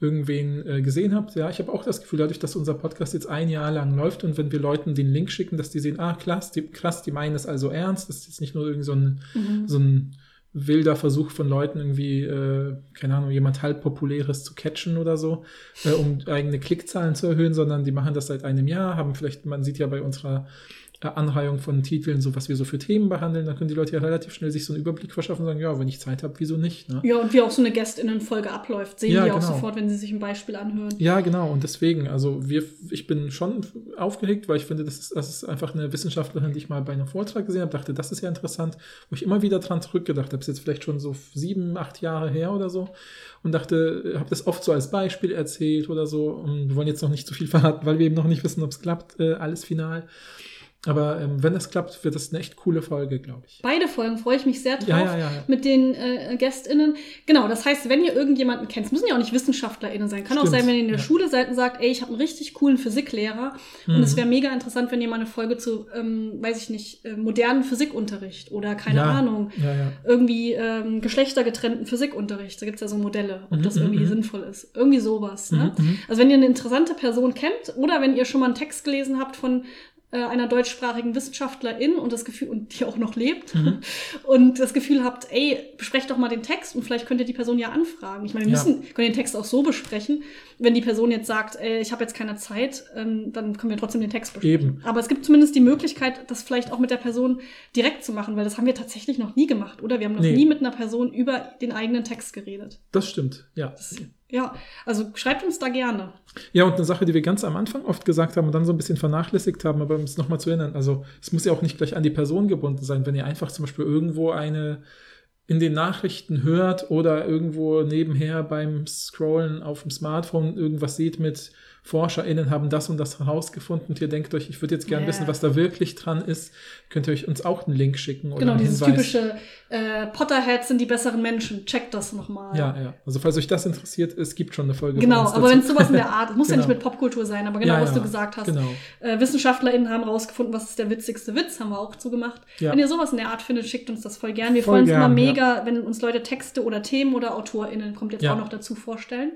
S3: irgendwen äh, gesehen habt, ja, ich habe auch das Gefühl, dadurch, dass unser Podcast jetzt ein Jahr lang läuft und wenn wir Leuten den Link schicken, dass die sehen, ah, krass, die, krass, die meinen es also ernst, das ist jetzt nicht nur irgendwie so ein,
S2: Mhm.
S3: so ein wilder Versuch von Leuten irgendwie, äh, keine Ahnung, jemand halb populäres zu catchen oder so, äh, um eigene Klickzahlen zu erhöhen, sondern die machen das seit einem Jahr, haben vielleicht, man sieht ja bei unserer Anreihung von Titeln, so was wir so für Themen behandeln, dann können die Leute ja relativ schnell sich so einen Überblick verschaffen und sagen, ja, wenn ich Zeit habe, wieso nicht? Ne?
S2: Ja, und wie auch so eine Gästinnenfolge abläuft, sehen
S3: Ja,
S2: die auch
S3: genau.
S2: sofort, wenn sie sich ein Beispiel anhören.
S3: Ja, genau. Und deswegen, also wir, ich bin schon aufgeregt, weil ich finde, das ist, das ist einfach eine Wissenschaftlerin, die ich mal bei einem Vortrag gesehen habe, dachte, das ist ja interessant, wo ich immer wieder dran zurückgedacht habe. Ist jetzt vielleicht schon so sieben, acht Jahre her oder so. Und dachte, habe das oft so als Beispiel erzählt oder so. Und wir wollen jetzt noch nicht zu viel verraten, weil wir eben noch nicht wissen, ob es klappt, äh, alles final. Aber ähm, wenn es klappt, wird das eine echt coole Folge, glaube ich.
S2: Beide Folgen freue ich mich sehr drauf
S3: Ja, ja, ja,
S2: mit den äh, GästInnen. Genau, das heißt, wenn ihr irgendjemanden kennt, es müssen ja auch nicht WissenschaftlerInnen sein. Kann auch
S3: Stimmt,
S2: sein, wenn ihr in der. Schule seid und sagt, ey, ich habe einen richtig coolen Physiklehrer und
S3: Mhm.
S2: es wäre mega interessant, wenn ihr mal eine Folge zu, ähm, weiß ich nicht, äh, modernen Physikunterricht oder keine Ahnung, irgendwie ähm, geschlechtergetrennten Physikunterricht. Da gibt's ja so Modelle, ob
S3: Mhm,
S2: das
S3: mhm,
S2: irgendwie
S3: mhm.
S2: sinnvoll ist. Irgendwie sowas. Ne?
S3: Mhm, mhm.
S2: Also wenn ihr eine interessante Person kennt oder wenn ihr schon mal einen Text gelesen habt von einer deutschsprachigen Wissenschaftlerin und das Gefühl, und die auch noch lebt,
S3: Mhm.
S2: und das Gefühl habt, ey, besprecht doch mal den Text und vielleicht könnt ihr die Person ja anfragen. Ich meine, wir
S3: Ja.
S2: müssen, können den Text auch so besprechen. Wenn die Person jetzt sagt, ey, ich habe jetzt keine Zeit, ähm, dann können wir trotzdem den Text besprechen.
S3: Eben.
S2: Aber es gibt zumindest die Möglichkeit, das vielleicht auch mit der Person direkt zu machen, weil das haben wir tatsächlich noch nie gemacht, oder? Wir haben noch
S3: Nee.
S2: nie mit einer Person über den eigenen Text geredet.
S3: Das stimmt, ja.
S2: Ja, also schreibt uns da gerne.
S3: Ja, und eine Sache, die wir ganz am Anfang oft gesagt haben und dann so ein bisschen vernachlässigt haben, aber um es nochmal zu erinnern, also es muss ja auch nicht gleich an die Person gebunden sein, wenn ihr einfach zum Beispiel irgendwo eine in den Nachrichten hört oder irgendwo nebenher beim Scrollen auf dem Smartphone irgendwas sieht mit ForscherInnen haben das und das herausgefunden und ihr denkt euch, ich würde jetzt gerne
S2: Ja.
S3: wissen, was da wirklich dran ist, könnt ihr euch uns auch einen Link schicken oder
S2: Genau, dieses
S3: Hinweis.
S2: typische äh, Potterheads sind die besseren Menschen. Checkt das nochmal.
S3: Ja, ja. Also falls euch das interessiert, es gibt schon eine Folge.
S2: Genau, aber wenn es sowas in der Art, muss ja
S3: Genau.
S2: nicht mit Popkultur sein, aber genau,
S3: Ja,
S2: was
S3: ja,
S2: du gesagt hast.
S3: Genau.
S2: Äh, WissenschaftlerInnen haben rausgefunden, was ist der witzigste Witz, haben wir auch zugemacht.
S3: Ja.
S2: Wenn ihr sowas in der Art findet, schickt uns das voll gern. Wir
S3: Voll
S2: freuen uns
S3: gern,
S2: immer
S3: ja.
S2: mega, wenn uns Leute Texte oder Themen oder AutorInnen, kommt jetzt
S3: Ja.
S2: auch noch dazu, vorstellen.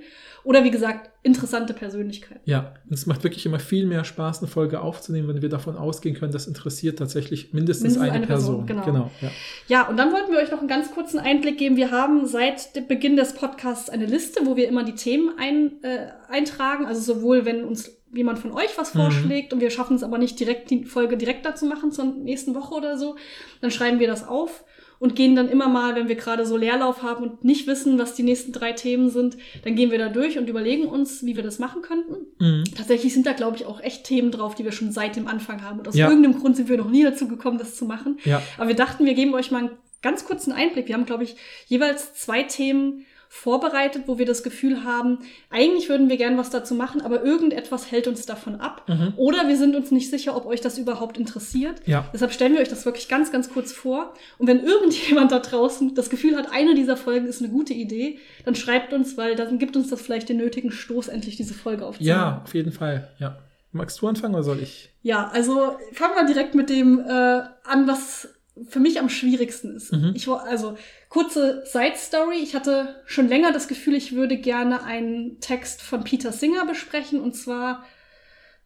S2: Oder wie gesagt, interessante Persönlichkeiten.
S3: Ja, und es macht wirklich immer viel mehr Spaß, eine Folge aufzunehmen, wenn wir davon ausgehen können, das interessiert tatsächlich mindestens,
S2: Mindestens
S3: eine,
S2: eine
S3: Person.
S2: Person, genau.
S3: ja.
S2: Ja, und dann wollten wir euch noch einen ganz kurzen Einblick geben. Wir haben seit dem Beginn des Podcasts eine Liste, wo wir immer die Themen ein, äh, eintragen. Also sowohl, wenn uns jemand von euch was
S3: Mhm.
S2: vorschlägt und wir schaffen es aber nicht direkt, die Folge direkt dazu machen zur nächsten Woche oder so, dann schreiben wir das auf und gehen dann immer mal, wenn wir gerade so Leerlauf haben und nicht wissen, was die nächsten drei Themen sind, dann gehen wir da durch und überlegen uns, wie wir das machen könnten.
S3: Mhm.
S2: Tatsächlich sind da, glaube ich, auch echt Themen drauf, die wir schon seit dem Anfang haben. Und aus
S3: Ja.
S2: irgendeinem Grund sind wir noch nie dazu gekommen, das zu machen.
S3: Ja.
S2: Aber wir dachten, wir geben euch mal einen ganz kurzen Einblick. Wir haben, glaube ich, jeweils zwei Themen vorbereitet, wo wir das Gefühl haben, eigentlich würden wir gern was dazu machen, aber irgendetwas hält uns davon ab.
S3: Mhm.
S2: Oder wir sind uns nicht sicher, ob euch das überhaupt interessiert.
S3: Ja.
S2: Deshalb stellen wir euch das wirklich ganz, ganz kurz vor. Und wenn irgendjemand da draußen das Gefühl hat, eine dieser Folgen ist eine gute Idee, dann schreibt uns, weil dann gibt uns das vielleicht den nötigen Stoß, endlich diese Folge aufzunehmen.
S3: Ja, auf jeden Fall. Ja. Magst du anfangen oder soll ich?
S2: Ja, also fangen wir direkt mit dem äh, an, was für mich am schwierigsten ist.
S3: Mhm.
S2: Ich also kurze Side Story. Ich hatte schon länger das Gefühl, ich würde gerne einen Text von Peter Singer besprechen und zwar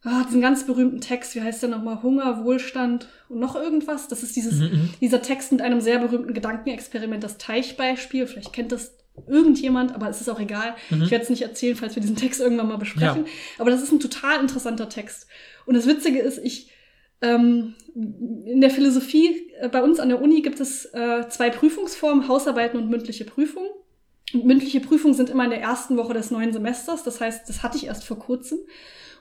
S2: ah, diesen ganz berühmten Text. Wie heißt der nochmal? Hunger, Wohlstand und noch irgendwas. Das ist dieses
S3: Mhm, mhm.
S2: dieser Text mit einem sehr berühmten Gedankenexperiment, das Teichbeispiel. Vielleicht kennt das irgendjemand, aber es ist auch egal.
S3: Mhm.
S2: Ich werde es nicht erzählen, falls wir diesen Text irgendwann mal besprechen. Aber das ist ein total interessanter Text. Und das Witzige ist, ich ähm, in der Philosophie äh, bei uns an der Uni gibt es äh, zwei Prüfungsformen, Hausarbeiten und mündliche Prüfungen. Und mündliche Prüfungen sind immer in der ersten Woche des neuen Semesters. Das heißt, das hatte ich erst vor kurzem.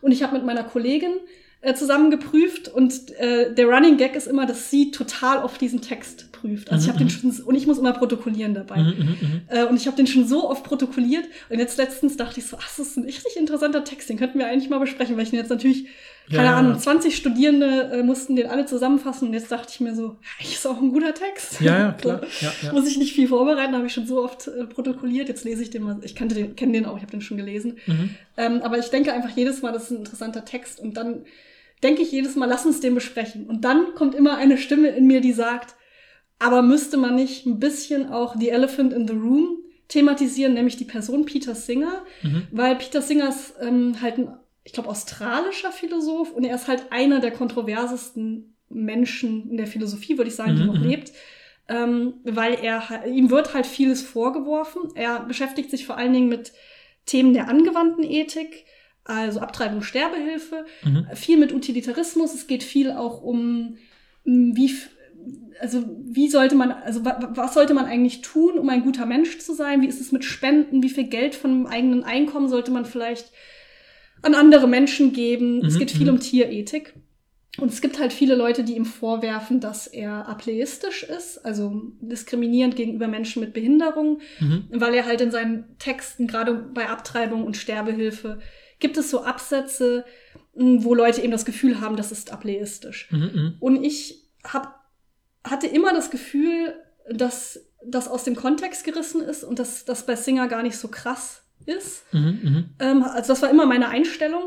S2: Und ich habe mit meiner Kollegin äh, zusammen geprüft und äh, der Running Gag ist immer, dass sie total oft diesen Text prüft. Also ich
S3: Mhm,
S2: habe den schon und ich muss immer protokollieren dabei.
S3: Mhm, mhm, mhm.
S2: Äh, und ich habe den schon so oft protokolliert. Und jetzt letztens dachte ich so, ach, das ist ein richtig interessanter Text, den könnten wir eigentlich mal besprechen, weil ich den jetzt natürlich, keine
S3: Ja.
S2: Ahnung, 20 Studierende äh, mussten den alle zusammenfassen. Und jetzt dachte ich mir so, eigentlich ist auch ein guter Text.
S3: Ja, ja, klar. Ja, ja.
S2: Muss ich nicht viel vorbereiten, habe ich schon so oft äh, protokolliert. Jetzt lese ich den mal. Ich kannte den, kenne den auch, ich habe den schon gelesen.
S3: Mhm.
S2: Ähm, aber ich denke einfach jedes Mal, das ist ein interessanter Text. Und dann denke ich jedes Mal, lass uns den besprechen. Und dann kommt immer eine Stimme in mir, die sagt, aber müsste man nicht ein bisschen auch The Elephant in the Room thematisieren, nämlich die Person Peter Singer?
S3: Mhm.
S2: Weil Peter Singer ist ähm, halt ein, ich glaube, australischer Philosoph und er ist halt einer der kontroversesten Menschen in der Philosophie, würde ich sagen, die
S3: Mhm,
S2: noch
S3: mhm.
S2: lebt. Ähm, weil er ihm wird halt vieles vorgeworfen. Er beschäftigt sich vor allen Dingen mit Themen der angewandten Ethik, also Abtreibung, Sterbehilfe,
S3: Mhm.
S2: viel mit Utilitarismus. Es geht viel auch um, wie, also wie sollte man, also wa, wa- was sollte man eigentlich tun, um ein guter Mensch zu sein? Wie ist es mit Spenden? Wie viel Geld von dem eigenen Einkommen sollte man vielleicht an andere Menschen geben? es
S3: Mhm,
S2: geht viel
S3: mhm.
S2: um Tierethik. Und es gibt halt viele Leute, die ihm vorwerfen, dass er ableistisch ist, also diskriminierend gegenüber Menschen mit Behinderung
S3: Mhm.
S2: weil er halt in seinen Texten, gerade bei Abtreibung und Sterbehilfe, gibt es so Absätze, mh, wo Leute eben das Gefühl haben, das ist ableistisch.
S3: Mhm, mhm.
S2: Und ich hab, hatte immer das Gefühl, dass das aus dem Kontext gerissen ist und dass das bei Singer gar nicht so krass ist.
S3: Mhm, mhm.
S2: Ähm, also das war immer meine Einstellung.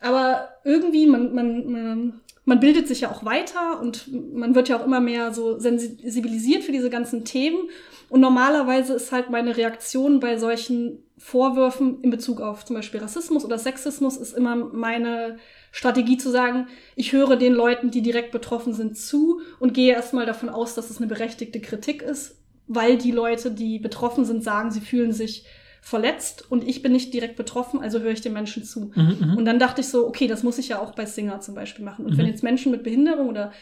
S2: Aber irgendwie, man, man, man, man bildet sich ja auch weiter und man wird ja auch immer mehr so sensibilisiert für diese ganzen Themen. Und normalerweise ist halt meine Reaktion bei solchen Vorwürfen in Bezug auf zum Beispiel Rassismus oder Sexismus ist immer meine Strategie zu sagen, ich höre den Leuten, die direkt betroffen sind, zu und gehe erstmal davon aus, dass es eine berechtigte Kritik ist, weil die Leute, die betroffen sind, sagen, sie fühlen sich verletzt und ich bin nicht direkt betroffen, also höre ich den Menschen zu.
S3: Mhm, mhm.
S2: Und dann dachte ich so, okay, das muss ich ja auch bei Singer zum Beispiel machen. Und
S3: Mhm.
S2: wenn jetzt Menschen mit Behinderung oder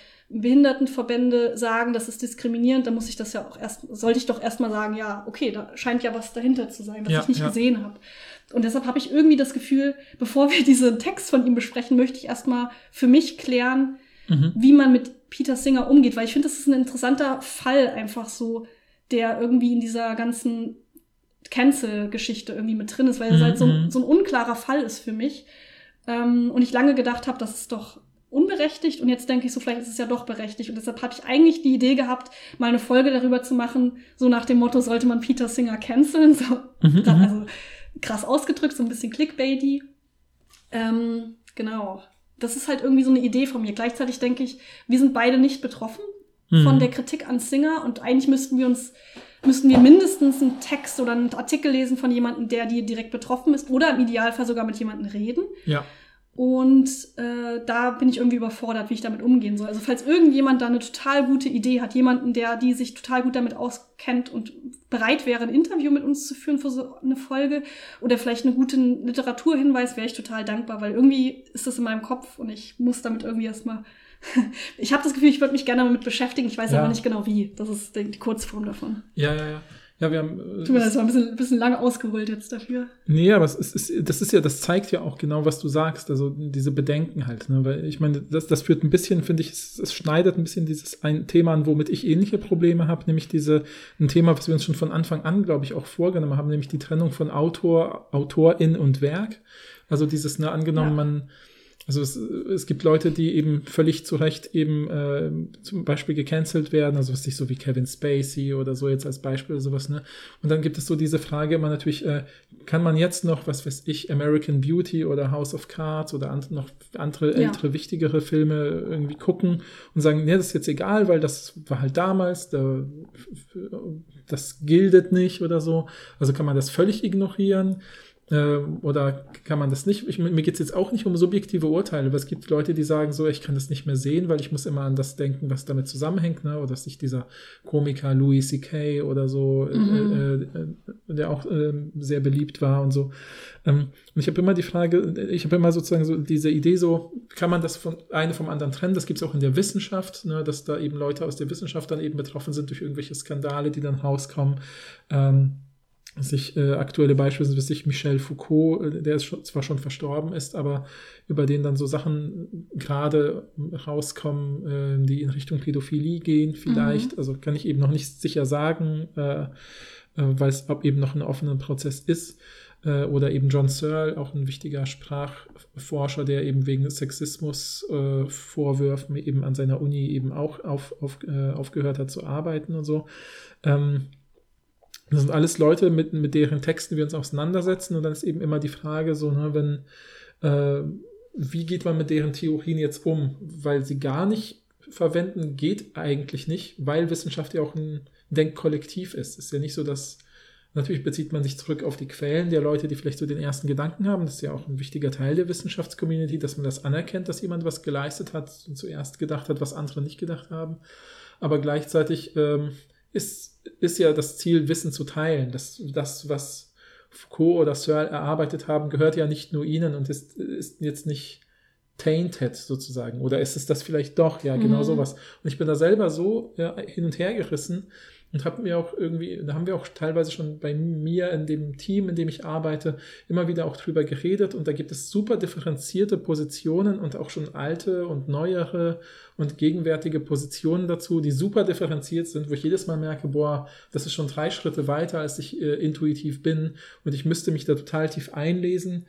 S2: Behindertenverbände sagen, das ist diskriminierend, dann muss ich das ja auch erst, sollte ich doch erstmal sagen, ja, okay, da scheint ja was dahinter zu sein, was
S3: Ja,
S2: ich nicht
S3: ja.
S2: gesehen habe. Und deshalb habe ich irgendwie das Gefühl, bevor wir diesen Text von ihm besprechen, möchte ich erstmal für mich klären,
S3: Mhm.
S2: wie man mit Peter Singer umgeht, weil ich finde, das ist ein interessanter Fall, einfach so der irgendwie in dieser ganzen Cancel-Geschichte irgendwie mit drin ist, weil es halt so, ein-
S3: Mhm.
S2: so ein unklarer Fall ist für mich. Ähm, und ich lange gedacht habe, das ist doch unberechtigt und jetzt denke ich so, vielleicht ist es ja doch berechtigt und deshalb hatte ich eigentlich die Idee gehabt, mal eine Folge darüber zu machen, so nach dem Motto, sollte man Peter Singer canceln, so
S3: Mhm, mhm.
S2: also krass ausgedrückt, so ein bisschen clickbaity. Ähm, genau. Das ist halt irgendwie so eine Idee von mir. Gleichzeitig denke ich, wir sind beide nicht betroffen von
S3: Mhm.
S2: der Kritik an Singer und eigentlich müssten wir uns müssten wir mindestens einen Text oder einen Artikel lesen von jemandem, der die direkt betroffen ist oder im Idealfall sogar mit jemandem reden.
S3: Ja.
S2: Und äh, da bin ich irgendwie überfordert, wie ich damit umgehen soll. Also falls irgendjemand da eine total gute Idee hat, jemanden, der die sich total gut damit auskennt und bereit wäre, ein Interview mit uns zu führen für so eine Folge oder vielleicht einen guten Literaturhinweis, wäre ich total dankbar, weil irgendwie ist das in meinem Kopf und ich muss damit irgendwie erstmal. ich habe das Gefühl, ich würde mich gerne damit beschäftigen, ich weiß
S3: Ja.
S2: aber nicht genau wie. Das ist die, Kurzform davon.
S3: Ja, ja, ja. Ja, wir haben. äh,
S2: Tut mir leid, das war ein bisschen, ein bisschen lange ausgeholt jetzt dafür.
S3: Nee, aber es ist, ist, das ist ja, das zeigt ja auch genau, was du sagst, also diese Bedenken halt, ne? Weil ich meine, das, das führt ein bisschen, finde ich, es, es schneidet ein bisschen dieses ein Thema an, womit ich ähnliche Probleme habe, nämlich diese, ein Thema, was wir uns schon von Anfang an, glaube ich, auch vorgenommen haben, nämlich die Trennung von Autor, Autorin und Werk. Also dieses, ne, angenommen,
S2: Ja.
S3: man also es, es gibt Leute, die eben völlig zu Recht eben äh, zum Beispiel gecancelt werden, also was nicht so wie Kevin Spacey oder so jetzt als Beispiel oder sowas, ne? Und dann gibt es so diese Frage immer natürlich, äh, kann man jetzt noch, was weiß ich, American Beauty oder House of Cards oder and, noch andere
S2: Ja.
S3: ältere, wichtigere Filme irgendwie gucken und sagen, nee, das ist jetzt egal, weil das war halt damals, da, das gildet nicht oder so. Also kann man das völlig ignorieren. Äh, oder kann man das nicht? Ich, mir geht es jetzt auch nicht um subjektive Urteile, aber es gibt Leute, die sagen so, ich kann das nicht mehr sehen, weil ich muss immer an das denken, was damit zusammenhängt, ne? oder dass sich dieser Komiker Louis C.K. oder so,
S2: Mhm.
S3: äh, äh, der auch äh, sehr beliebt war und so. Ähm, und ich habe immer die Frage, ich habe immer sozusagen so diese Idee so, kann man das von eine vom anderen trennen? Das gibt es auch in der Wissenschaft, ne? dass da eben Leute aus der Wissenschaft dann eben betroffen sind durch irgendwelche Skandale, die dann rauskommen. Ähm, sich äh, aktuelle Beispiele sind, sich Michel Foucault, äh, der ist schon, zwar schon verstorben ist, aber über den dann so Sachen gerade rauskommen, äh, die in Richtung Pädophilie gehen, vielleicht. Also kann ich eben noch nicht sicher sagen, äh, äh, weil es ob eben noch ein offener Prozess ist. Äh, oder eben John Searle, auch ein wichtiger Sprachforscher, der eben wegen Sexismus äh, Vorwürfen eben an seiner Uni eben auch auf, auf, äh, aufgehört hat zu arbeiten und so. Ähm, das sind alles Leute, mit, mit deren Texten wir uns auseinandersetzen. Und dann ist eben immer die Frage, so, ne, wenn, äh, wie geht man mit deren Theorien jetzt um? Weil sie gar nicht verwenden, geht eigentlich nicht, weil Wissenschaft ja auch ein Denkkollektiv ist. Es ist ja nicht so, dass Natürlich bezieht man sich zurück auf die Quellen der Leute, die vielleicht so den ersten Gedanken haben. Das ist ja auch ein wichtiger Teil der Wissenschaftscommunity, dass man das anerkennt, dass jemand was geleistet hat und zuerst gedacht hat, was andere nicht gedacht haben. Aber gleichzeitig ähm, ist, ist ja das Ziel, Wissen zu teilen. Das, das, was Foucault oder Searle erarbeitet haben, gehört ja nicht nur ihnen und ist, ist jetzt nicht tainted sozusagen. Oder ist es das vielleicht doch? Ja, genau
S2: Mhm.
S3: sowas. Und ich bin da selber so ja, hin und her gerissen und habe mir auch irgendwie, da haben wir auch teilweise schon bei mir in dem Team, in dem ich arbeite, immer wieder auch drüber geredet. Und da gibt es super differenzierte Positionen und auch schon alte und neuere und gegenwärtige Positionen dazu, die super differenziert sind, wo ich jedes Mal merke, boah, das ist schon drei Schritte weiter, als ich äh, intuitiv bin. Und ich müsste mich da total tief einlesen,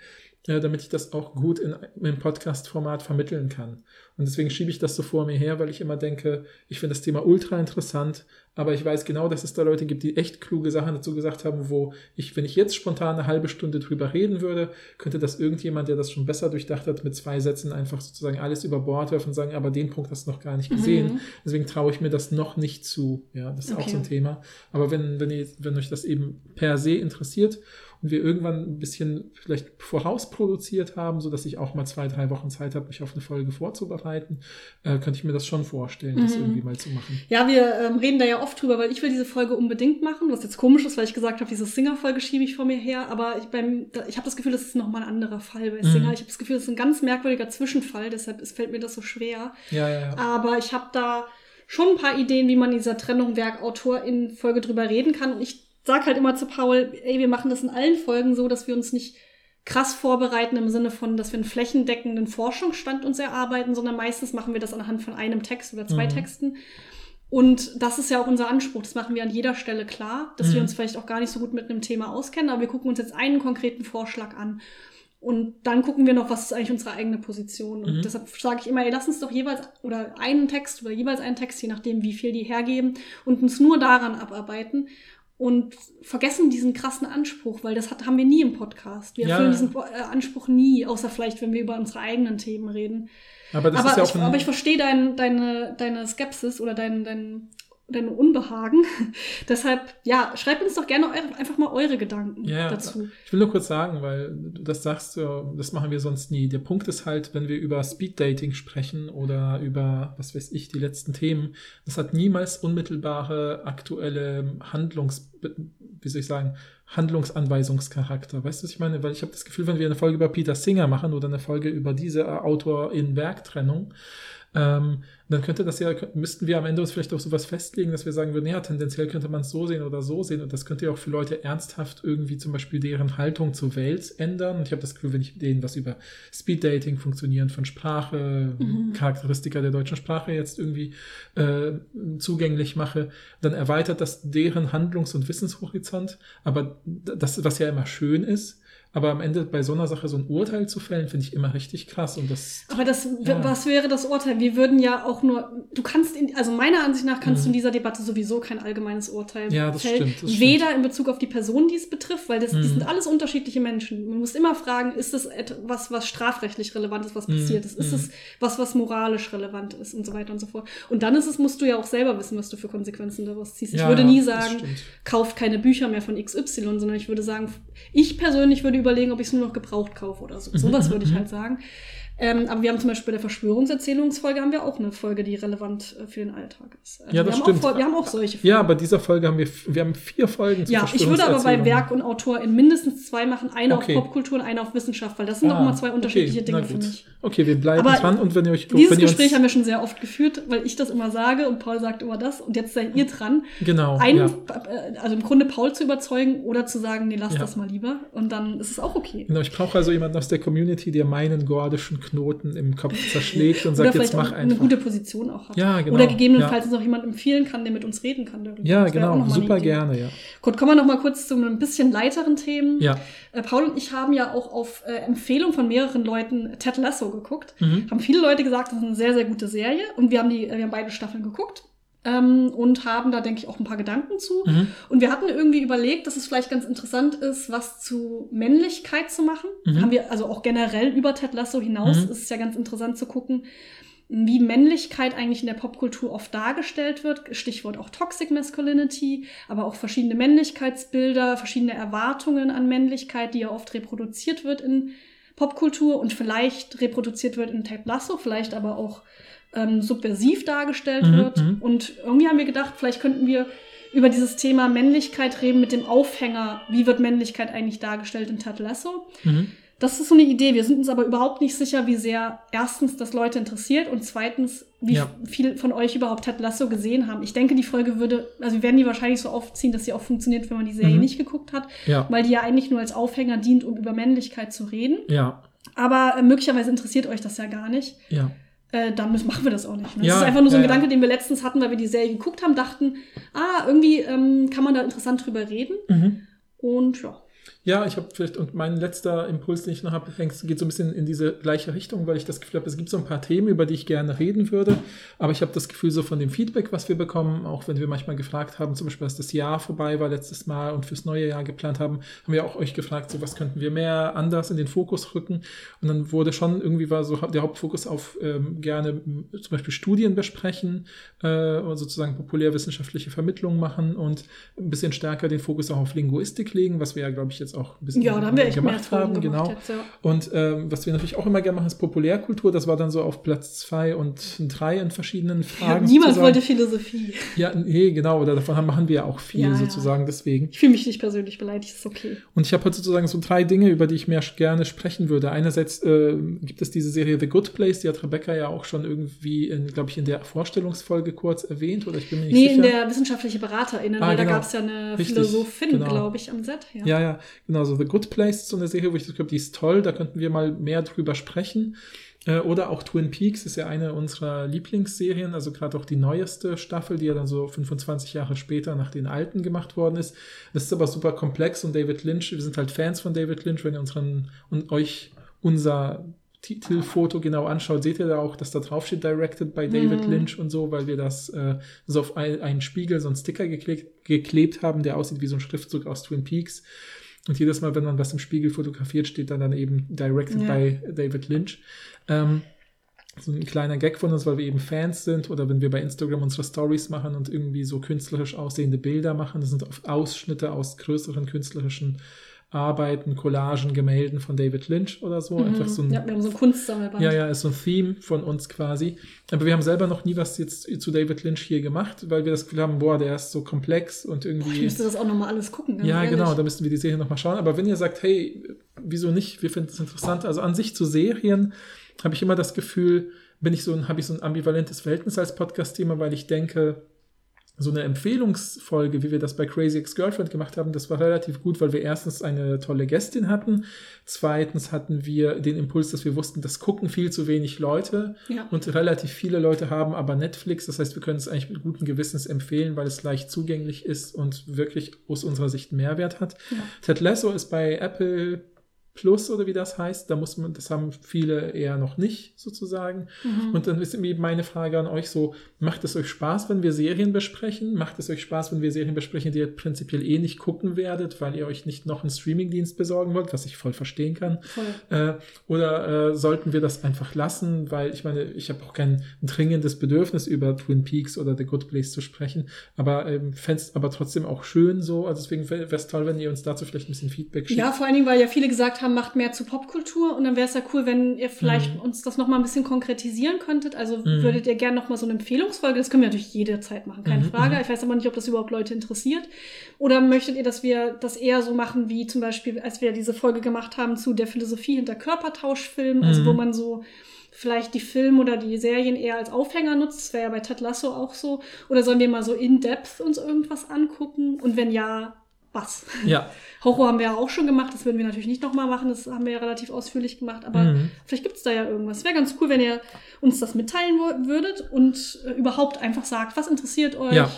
S3: äh, damit ich das auch gut in, im Podcast-Format vermitteln kann. Und deswegen schiebe ich das so vor mir her, weil ich immer denke, ich finde das Thema ultra interessant, aber ich weiß genau, dass es da Leute gibt, die echt kluge Sachen dazu gesagt haben, wo ich, wenn ich jetzt spontan eine halbe Stunde drüber reden würde, könnte das irgendjemand, der das schon besser durchdacht hat, mit zwei Sätzen einfach sozusagen alles über Bord werfen und sagen, aber den Punkt hast du noch gar nicht gesehen.
S2: Mhm.
S3: Deswegen traue ich mir das noch nicht zu. Ja, das ist auch
S2: Okay.
S3: so ein Thema. Aber wenn, wenn, ihr, wenn euch das eben per se interessiert und wir irgendwann ein bisschen vielleicht vorausproduziert haben, sodass ich auch mal zwei, drei Wochen Zeit habe, mich auf eine Folge vorzubereiten, äh, könnte ich mir das schon vorstellen, das
S2: Mhm.
S3: irgendwie mal zu machen.
S2: Ja, wir ähm, reden da ja oft drüber, weil ich will diese Folge unbedingt machen, was jetzt komisch ist, weil ich gesagt habe, diese Singer-Folge schiebe ich vor mir her, aber ich, beim, da, ich habe das Gefühl, das ist nochmal ein anderer Fall bei
S3: Mhm.
S2: Singer. Ich habe das Gefühl, das ist ein ganz merkwürdiger Zwischenfall, deshalb es fällt mir das so schwer.
S3: Ja, ja, ja.
S2: Aber ich habe da schon ein paar Ideen, wie man in dieser Trennung Werk-Autor in Folge drüber reden kann. Und ich sag halt immer zu Paul, ey, wir machen das in allen Folgen so, dass wir uns nicht krass vorbereiten im Sinne von, dass wir einen flächendeckenden Forschungsstand uns erarbeiten, sondern meistens machen wir das anhand von einem Text oder zwei
S3: Mhm.
S2: Texten. Und das ist ja auch unser Anspruch. Das machen wir an jeder Stelle klar, dass
S3: Mhm.
S2: wir uns vielleicht auch gar nicht so gut mit einem Thema auskennen, aber wir gucken uns jetzt einen konkreten Vorschlag an. Und dann gucken wir noch, was ist eigentlich unsere eigene Position. Und
S3: Mhm.
S2: deshalb sage ich immer, ey, lass uns doch jeweils oder einen Text oder jeweils einen Text, je nachdem, wie viel die hergeben, und uns nur daran abarbeiten. Und vergessen diesen krassen Anspruch, weil das hat, haben wir nie im Podcast. Wir
S3: Ja,
S2: erfüllen diesen äh, Anspruch nie, außer vielleicht, wenn wir über unsere eigenen Themen reden.
S3: Aber das
S2: aber,
S3: ist ja
S2: ich,
S3: auch ein,
S2: aber ich verstehe dein, deine, deine Skepsis oder dein, dein, dein Unbehagen. Deshalb, ja, schreibt uns doch gerne eure, einfach mal eure Gedanken
S3: Ja,
S2: dazu.
S3: Ich will nur kurz sagen, weil du das sagst, ja, das machen wir sonst nie. Der Punkt ist halt, wenn wir über Speeddating sprechen oder über, was weiß ich, die letzten Themen, das hat niemals unmittelbare aktuelle Handlungs, wie soll ich sagen, Handlungsanweisungscharakter. Weißt du, was ich meine? Weil ich habe das Gefühl, wenn wir eine Folge über Peter Singer machen oder eine Folge über diese äh, Autor-in-Werk-Trennung, ähm, dann könnte das ja, müssten wir am Ende uns vielleicht auch sowas festlegen, dass wir sagen würden, ja, tendenziell könnte man es so sehen oder so sehen. Und das könnte ja auch für Leute ernsthaft irgendwie zum Beispiel deren Haltung zur Welt ändern. Und ich habe das Gefühl, wenn ich denen was über Speeddating, Funktionieren von Sprache,
S2: Mhm.
S3: Charakteristika der deutschen Sprache jetzt irgendwie äh, zugänglich mache, dann erweitert das deren Handlungs- und Wissenshorizont. Aber das, was ja immer schön ist, aber am Ende bei so einer Sache so ein Urteil zu fällen, finde ich immer richtig krass. Und das
S2: Aber das,
S3: Ja.
S2: was wäre das Urteil? Wir würden ja auch nur, du kannst, in, also meiner Ansicht nach kannst
S3: Mhm.
S2: du in dieser Debatte sowieso kein allgemeines Urteil
S3: Ja, das
S2: fällen.
S3: stimmt, das
S2: Weder in Bezug auf die Person, die es betrifft, weil das,
S3: Mhm.
S2: sind alles unterschiedliche Menschen. Man muss immer fragen, ist das etwas, was strafrechtlich relevant ist, was
S3: Mhm,
S2: passiert ist? Ist
S3: mhm.
S2: es was, was moralisch relevant ist und so weiter und so fort. Und dann ist es, musst du ja auch selber wissen, was du für Konsequenzen daraus ziehst. Ich
S3: Ja,
S2: würde nie
S3: das
S2: sagen,
S3: stimmt.
S2: kauft keine Bücher mehr von XY, sondern ich würde sagen, ich persönlich würde überlegen, ob ich es nur noch gebraucht kaufe oder so.
S3: Mhm,
S2: Sowas
S3: mhm,
S2: würde ich
S3: mhm.
S2: halt sagen. Ähm, aber wir haben zum Beispiel bei der Verschwörungserzählungsfolge haben wir auch eine Folge, die relevant äh, für den Alltag ist. Also
S3: Ja, das
S2: wir
S3: stimmt.
S2: Haben auch, wir haben auch solche
S3: Ja, bei dieser Folge haben wir, wir haben vier Folgen zu
S2: ja, ich würde aber bei. Werk und Autor in mindestens zwei machen. Eine
S3: Okay.
S2: auf Popkultur und eine auf Wissenschaft, weil das sind
S3: Ah,
S2: noch mal zwei unterschiedliche
S3: okay,
S2: Dinge für mich.
S3: Okay, wir bleiben
S2: Aber
S3: dran und wenn ihr euch
S2: Dieses
S3: wenn ihr
S2: Gespräch haben wir schon sehr oft geführt, weil ich das immer sage und Paul sagt immer das und jetzt seid ihr dran.
S3: genau,
S2: einen,
S3: ja.
S2: äh, also im Grunde Paul zu überzeugen oder zu sagen, nee, lass
S3: Ja.
S2: das mal lieber. Und dann ist es auch okay.
S3: Genau, ich brauche also jemanden aus der Community, der meinen gordischen Knoten im Kopf zerschlägt und sagt, jetzt mach
S2: auch eine
S3: einfach.
S2: gute Position auch hat.
S3: Ja, genau,
S2: Oder gegebenenfalls
S3: ja.
S2: auch jemand empfehlen kann, der mit uns reden kann. darüber.
S3: ja,
S2: Das
S3: genau,
S2: noch
S3: super gerne, ja.
S2: Gut, kommen wir noch mal kurz zu einem bisschen leiteren Themen.
S3: Ja,
S2: Äh, Paul und ich haben ja auch auf äh, Empfehlung von mehreren Leuten Ted Lasso geguckt.
S3: mhm.
S2: Haben viele Leute gesagt, das ist eine sehr, sehr gute Serie. Und wir haben, die, wir haben beide Staffeln geguckt. Ähm, und haben da, denke ich, auch ein paar Gedanken zu.
S3: Mhm.
S2: Und wir hatten irgendwie überlegt, dass es vielleicht ganz interessant ist, was zu Männlichkeit zu machen.
S3: Mhm.
S2: Haben wir also auch generell über Ted Lasso hinaus,
S3: Mhm.
S2: ist es ja ganz interessant zu gucken, wie Männlichkeit eigentlich in der Popkultur oft dargestellt wird. Stichwort auch Toxic Masculinity, aber auch verschiedene Männlichkeitsbilder, verschiedene Erwartungen an Männlichkeit, die ja oft reproduziert wird in Popkultur und vielleicht reproduziert wird in Ted Lasso, vielleicht aber auch ähm, subversiv dargestellt
S3: Mhm,
S2: wird.
S3: mhm.
S2: Und irgendwie haben wir gedacht, vielleicht könnten wir über dieses Thema Männlichkeit reden mit dem Aufhänger, wie wird Männlichkeit eigentlich dargestellt in Ted Lasso.
S3: Mhm.
S2: Das ist so eine Idee. Wir sind uns aber überhaupt nicht sicher, wie sehr erstens das Leute interessiert und zweitens, wie
S3: Ja.
S2: viel von euch überhaupt Ted Lasso gesehen haben. Ich denke, die Folge würde, also wir werden die wahrscheinlich so aufziehen, dass sie auch funktioniert, wenn man die Serie
S3: Mhm.
S2: nicht geguckt hat,
S3: ja,
S2: weil die ja eigentlich nur als Aufhänger dient, um über Männlichkeit zu reden.
S3: ja,
S2: Aber äh, möglicherweise interessiert euch das ja gar nicht.
S3: ja.
S2: Äh, dann müssen, machen wir das auch nicht. Ne?
S3: Ja,
S2: das ist einfach nur so ein
S3: ja.
S2: Gedanke, den wir letztens hatten, weil wir die Serie geguckt haben, dachten, ah, irgendwie ähm, kann man da interessant drüber reden.
S3: Mhm.
S2: Und ja.
S3: Ja, ich habe vielleicht, und mein letzter Impuls, den ich noch habe, geht so ein bisschen in diese gleiche Richtung, weil ich das Gefühl habe, es gibt so ein paar Themen, über die ich gerne reden würde. Aber ich habe das Gefühl, so von dem Feedback, was wir bekommen, auch wenn wir manchmal gefragt haben, zum Beispiel, als das Jahr vorbei war letztes Mal und fürs neue Jahr geplant haben, haben wir auch euch gefragt, so was könnten wir mehr anders in den Fokus rücken. Und dann wurde schon irgendwie war so der Hauptfokus auf ähm, gerne zum Beispiel Studien besprechen, äh, und sozusagen populärwissenschaftliche Vermittlungen machen und ein bisschen stärker den Fokus auch auf Linguistik legen, was wir ja, glaube ich, jetzt auch ein bisschen
S2: Ja, da haben wir echt
S3: gemacht haben.
S2: gemacht
S3: Genau.
S2: jetzt, ja.
S3: Und ähm, was wir natürlich auch immer gerne machen, ist Populärkultur. Das war dann so auf Platz zwei und drei in verschiedenen Fragen.
S2: Niemand
S3: sozusagen.
S2: wollte Philosophie.
S3: Ja, nee, genau. Oder davon machen wir ja auch viel
S2: Ja, ja.
S3: sozusagen deswegen.
S2: Ich fühle mich nicht persönlich beleidigt, ist okay.
S3: Und ich habe heute sozusagen so drei Dinge, über die ich mehr gerne sprechen würde. Einerseits äh, gibt es diese Serie The Good Place, die hat Rebecca ja auch schon irgendwie, glaube ich, in der Vorstellungsfolge kurz erwähnt. Oder ich bin mir nicht
S2: Nee,
S3: sicher.
S2: in der wissenschaftliche BeraterInnen,
S3: Ah,
S2: weil
S3: genau.
S2: da gab es ja eine
S3: Richtig,
S2: Philosophin,
S3: genau.
S2: glaube ich, am Set. Ja.
S3: Ja, ja, genau. So The Good Place ist so eine Serie, wo ich das glaube, die ist toll. Da könnten wir mal mehr drüber sprechen. Äh, oder auch Twin Peaks ist ja eine unserer Lieblingsserien, also gerade auch die neueste Staffel, die ja dann so 25 Jahre später nach den alten gemacht worden ist. Das ist aber super komplex und David Lynch, wir sind halt Fans von David Lynch, wenn ihr unseren und euch unser Titelfoto genau anschaut, seht ihr da auch, dass da drauf steht Directed by David
S2: Mhm.
S3: Lynch und so, weil wir das äh, so auf ein, einen Spiegel, so einen Sticker geklebt, geklebt haben, der aussieht wie so ein Schriftzug aus Twin Peaks. Und jedes Mal, wenn man was im Spiegel fotografiert, steht dann, dann eben Directed
S2: Ja.
S3: by David Lynch. Ähm, so ein kleiner Gag von uns, weil wir eben Fans sind oder wenn wir bei Instagram unsere Stories machen und irgendwie so künstlerisch aussehende Bilder machen. Das sind oft Ausschnitte aus größeren künstlerischen Arbeiten, Collagen, Gemälden von David Lynch oder so. Einfach so ein
S2: Mhm. ja, wir haben so ein Kunstsammelband.
S3: ja, ja, ist so ein Theme von uns quasi. Aber wir haben selber noch nie was jetzt zu David Lynch hier gemacht, weil wir das Gefühl haben, boah, der ist so komplex und
S2: Ich
S3: irgendwie.
S2: müsste das auch nochmal alles gucken.
S3: ja,
S2: ehrlich.
S3: genau, da müssten wir die Serie nochmal schauen. Aber wenn ihr sagt, hey, wieso nicht? Wir finden es interessant. Also an sich zu Serien habe ich immer das Gefühl, bin ich so ein, habe ich so ein ambivalentes Verhältnis als Podcast-Thema, weil ich denke, so eine Empfehlungsfolge, wie wir das bei Crazy Ex-Girlfriend gemacht haben, das war relativ gut, weil wir erstens eine tolle Gästin hatten, zweitens hatten wir den Impuls, dass wir wussten, das gucken viel zu wenig Leute
S2: Ja.
S3: und relativ viele Leute haben aber Netflix, das heißt, wir können es eigentlich mit gutem Gewissens empfehlen, weil es leicht zugänglich ist und wirklich aus unserer Sicht Mehrwert hat.
S2: Ja.
S3: Ted Lasso ist bei Apple Plus oder wie das heißt, da muss man, das haben viele eher noch nicht sozusagen.
S2: Mhm.
S3: Und dann ist irgendwie meine Frage an euch so, macht es euch Spaß, wenn wir Serien besprechen? Macht es euch Spaß, wenn wir Serien besprechen, die ihr prinzipiell eh nicht gucken werdet, weil ihr euch nicht noch einen Streamingdienst besorgen wollt, was ich voll verstehen kann?
S2: Voll.
S3: Äh, oder äh, sollten wir das einfach lassen, weil ich meine, ich habe auch kein dringendes Bedürfnis, über Twin Peaks oder The Good Place zu sprechen, aber ähm, fände es aber trotzdem auch schön so. Also deswegen wäre es toll, wenn ihr uns dazu vielleicht ein bisschen Feedback schickt.
S2: Ja, vor allen Dingen, weil ja viele gesagt haben, macht mehr zu Popkultur und dann wäre es ja cool, wenn ihr vielleicht
S3: Mhm.
S2: uns das nochmal ein bisschen konkretisieren könntet. Also
S3: Mhm.
S2: würdet ihr gerne nochmal so eine Empfehlungsfolge, das können wir natürlich jederzeit machen, keine
S3: Mhm,
S2: Frage.
S3: mhm.
S2: Ich weiß aber nicht, ob das überhaupt Leute interessiert. Oder möchtet ihr, dass wir das eher so machen, wie zum Beispiel, als wir diese Folge gemacht haben zu der Philosophie hinter Körpertauschfilmen, also
S3: Mhm.
S2: wo man so vielleicht die Filme oder die Serien eher als Aufhänger nutzt. Das wäre ja bei Ted Lasso auch so. Oder sollen wir mal so in-depth uns irgendwas angucken? Und wenn ja, was?
S3: Ja.
S2: Horror haben wir ja auch schon gemacht, das würden wir natürlich nicht nochmal machen, das haben wir ja relativ ausführlich gemacht, aber
S3: Mhm.
S2: vielleicht gibt es da ja irgendwas. Wäre ganz cool, wenn ihr uns das mitteilen würdet und äh, überhaupt einfach sagt, was interessiert euch,
S3: Ja.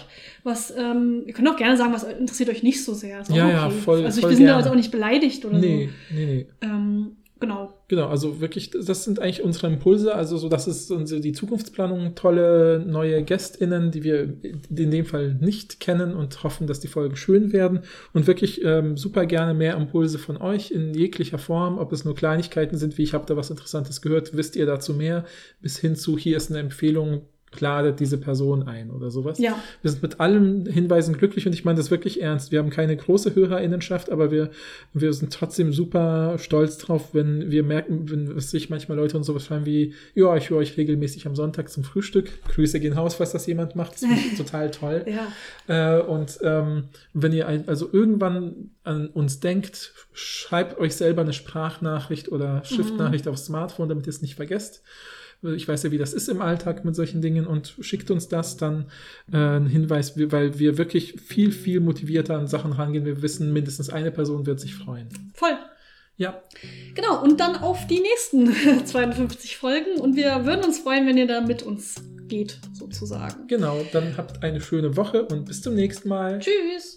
S2: was, ähm, ihr könnt auch gerne sagen, was interessiert euch nicht so sehr. Ist auch
S3: Ja, ja, voll-
S2: Also ich,
S3: voll
S2: wir sind da jetzt auch nicht beleidigt oder
S3: Nee, nee, nee.
S2: so. Ähm, genau.
S3: Genau, also wirklich, das sind eigentlich unsere Impulse. Also so, das ist unsere, die Zukunftsplanung, tolle neue GästInnen, die wir in dem Fall nicht kennen und hoffen, dass die Folgen schön werden. Und wirklich ähm, super gerne mehr Impulse von euch in jeglicher Form, ob es nur Kleinigkeiten sind, wie ich habe da was Interessantes gehört, wisst ihr dazu mehr, bis hin zu hier ist eine Empfehlung, ladet diese Person ein oder sowas.
S2: Ja.
S3: Wir sind mit allen Hinweisen glücklich und ich meine das wirklich ernst. Wir haben keine große Hörerinnenschaft, aber wir, wir sind trotzdem super stolz drauf, wenn wir merken, wenn was sich manchmal Leute und sowas schreiben wie, ja, ich höre euch regelmäßig am Sonntag zum Frühstück. Grüße gehen raus, falls das jemand macht. Das finde ich total toll.
S2: Ja.
S3: Äh, und ähm, wenn ihr ein, also irgendwann an uns denkt, schreibt euch selber eine Sprachnachricht oder Schriftnachricht aufs Smartphone, damit ihr es nicht vergesst. Ich weiß ja, wie das ist im Alltag mit solchen Dingen und schickt uns das dann äh, einen Hinweis, weil wir wirklich viel, viel motivierter an Sachen rangehen. Wir wissen, mindestens eine Person wird sich freuen.
S2: Voll.
S3: Ja,
S2: Genau, und dann auf die nächsten 52 Folgen und wir würden uns freuen, wenn ihr da mit uns geht, sozusagen.
S3: genau. Dann habt eine schöne Woche und bis zum nächsten Mal.
S2: Tschüss!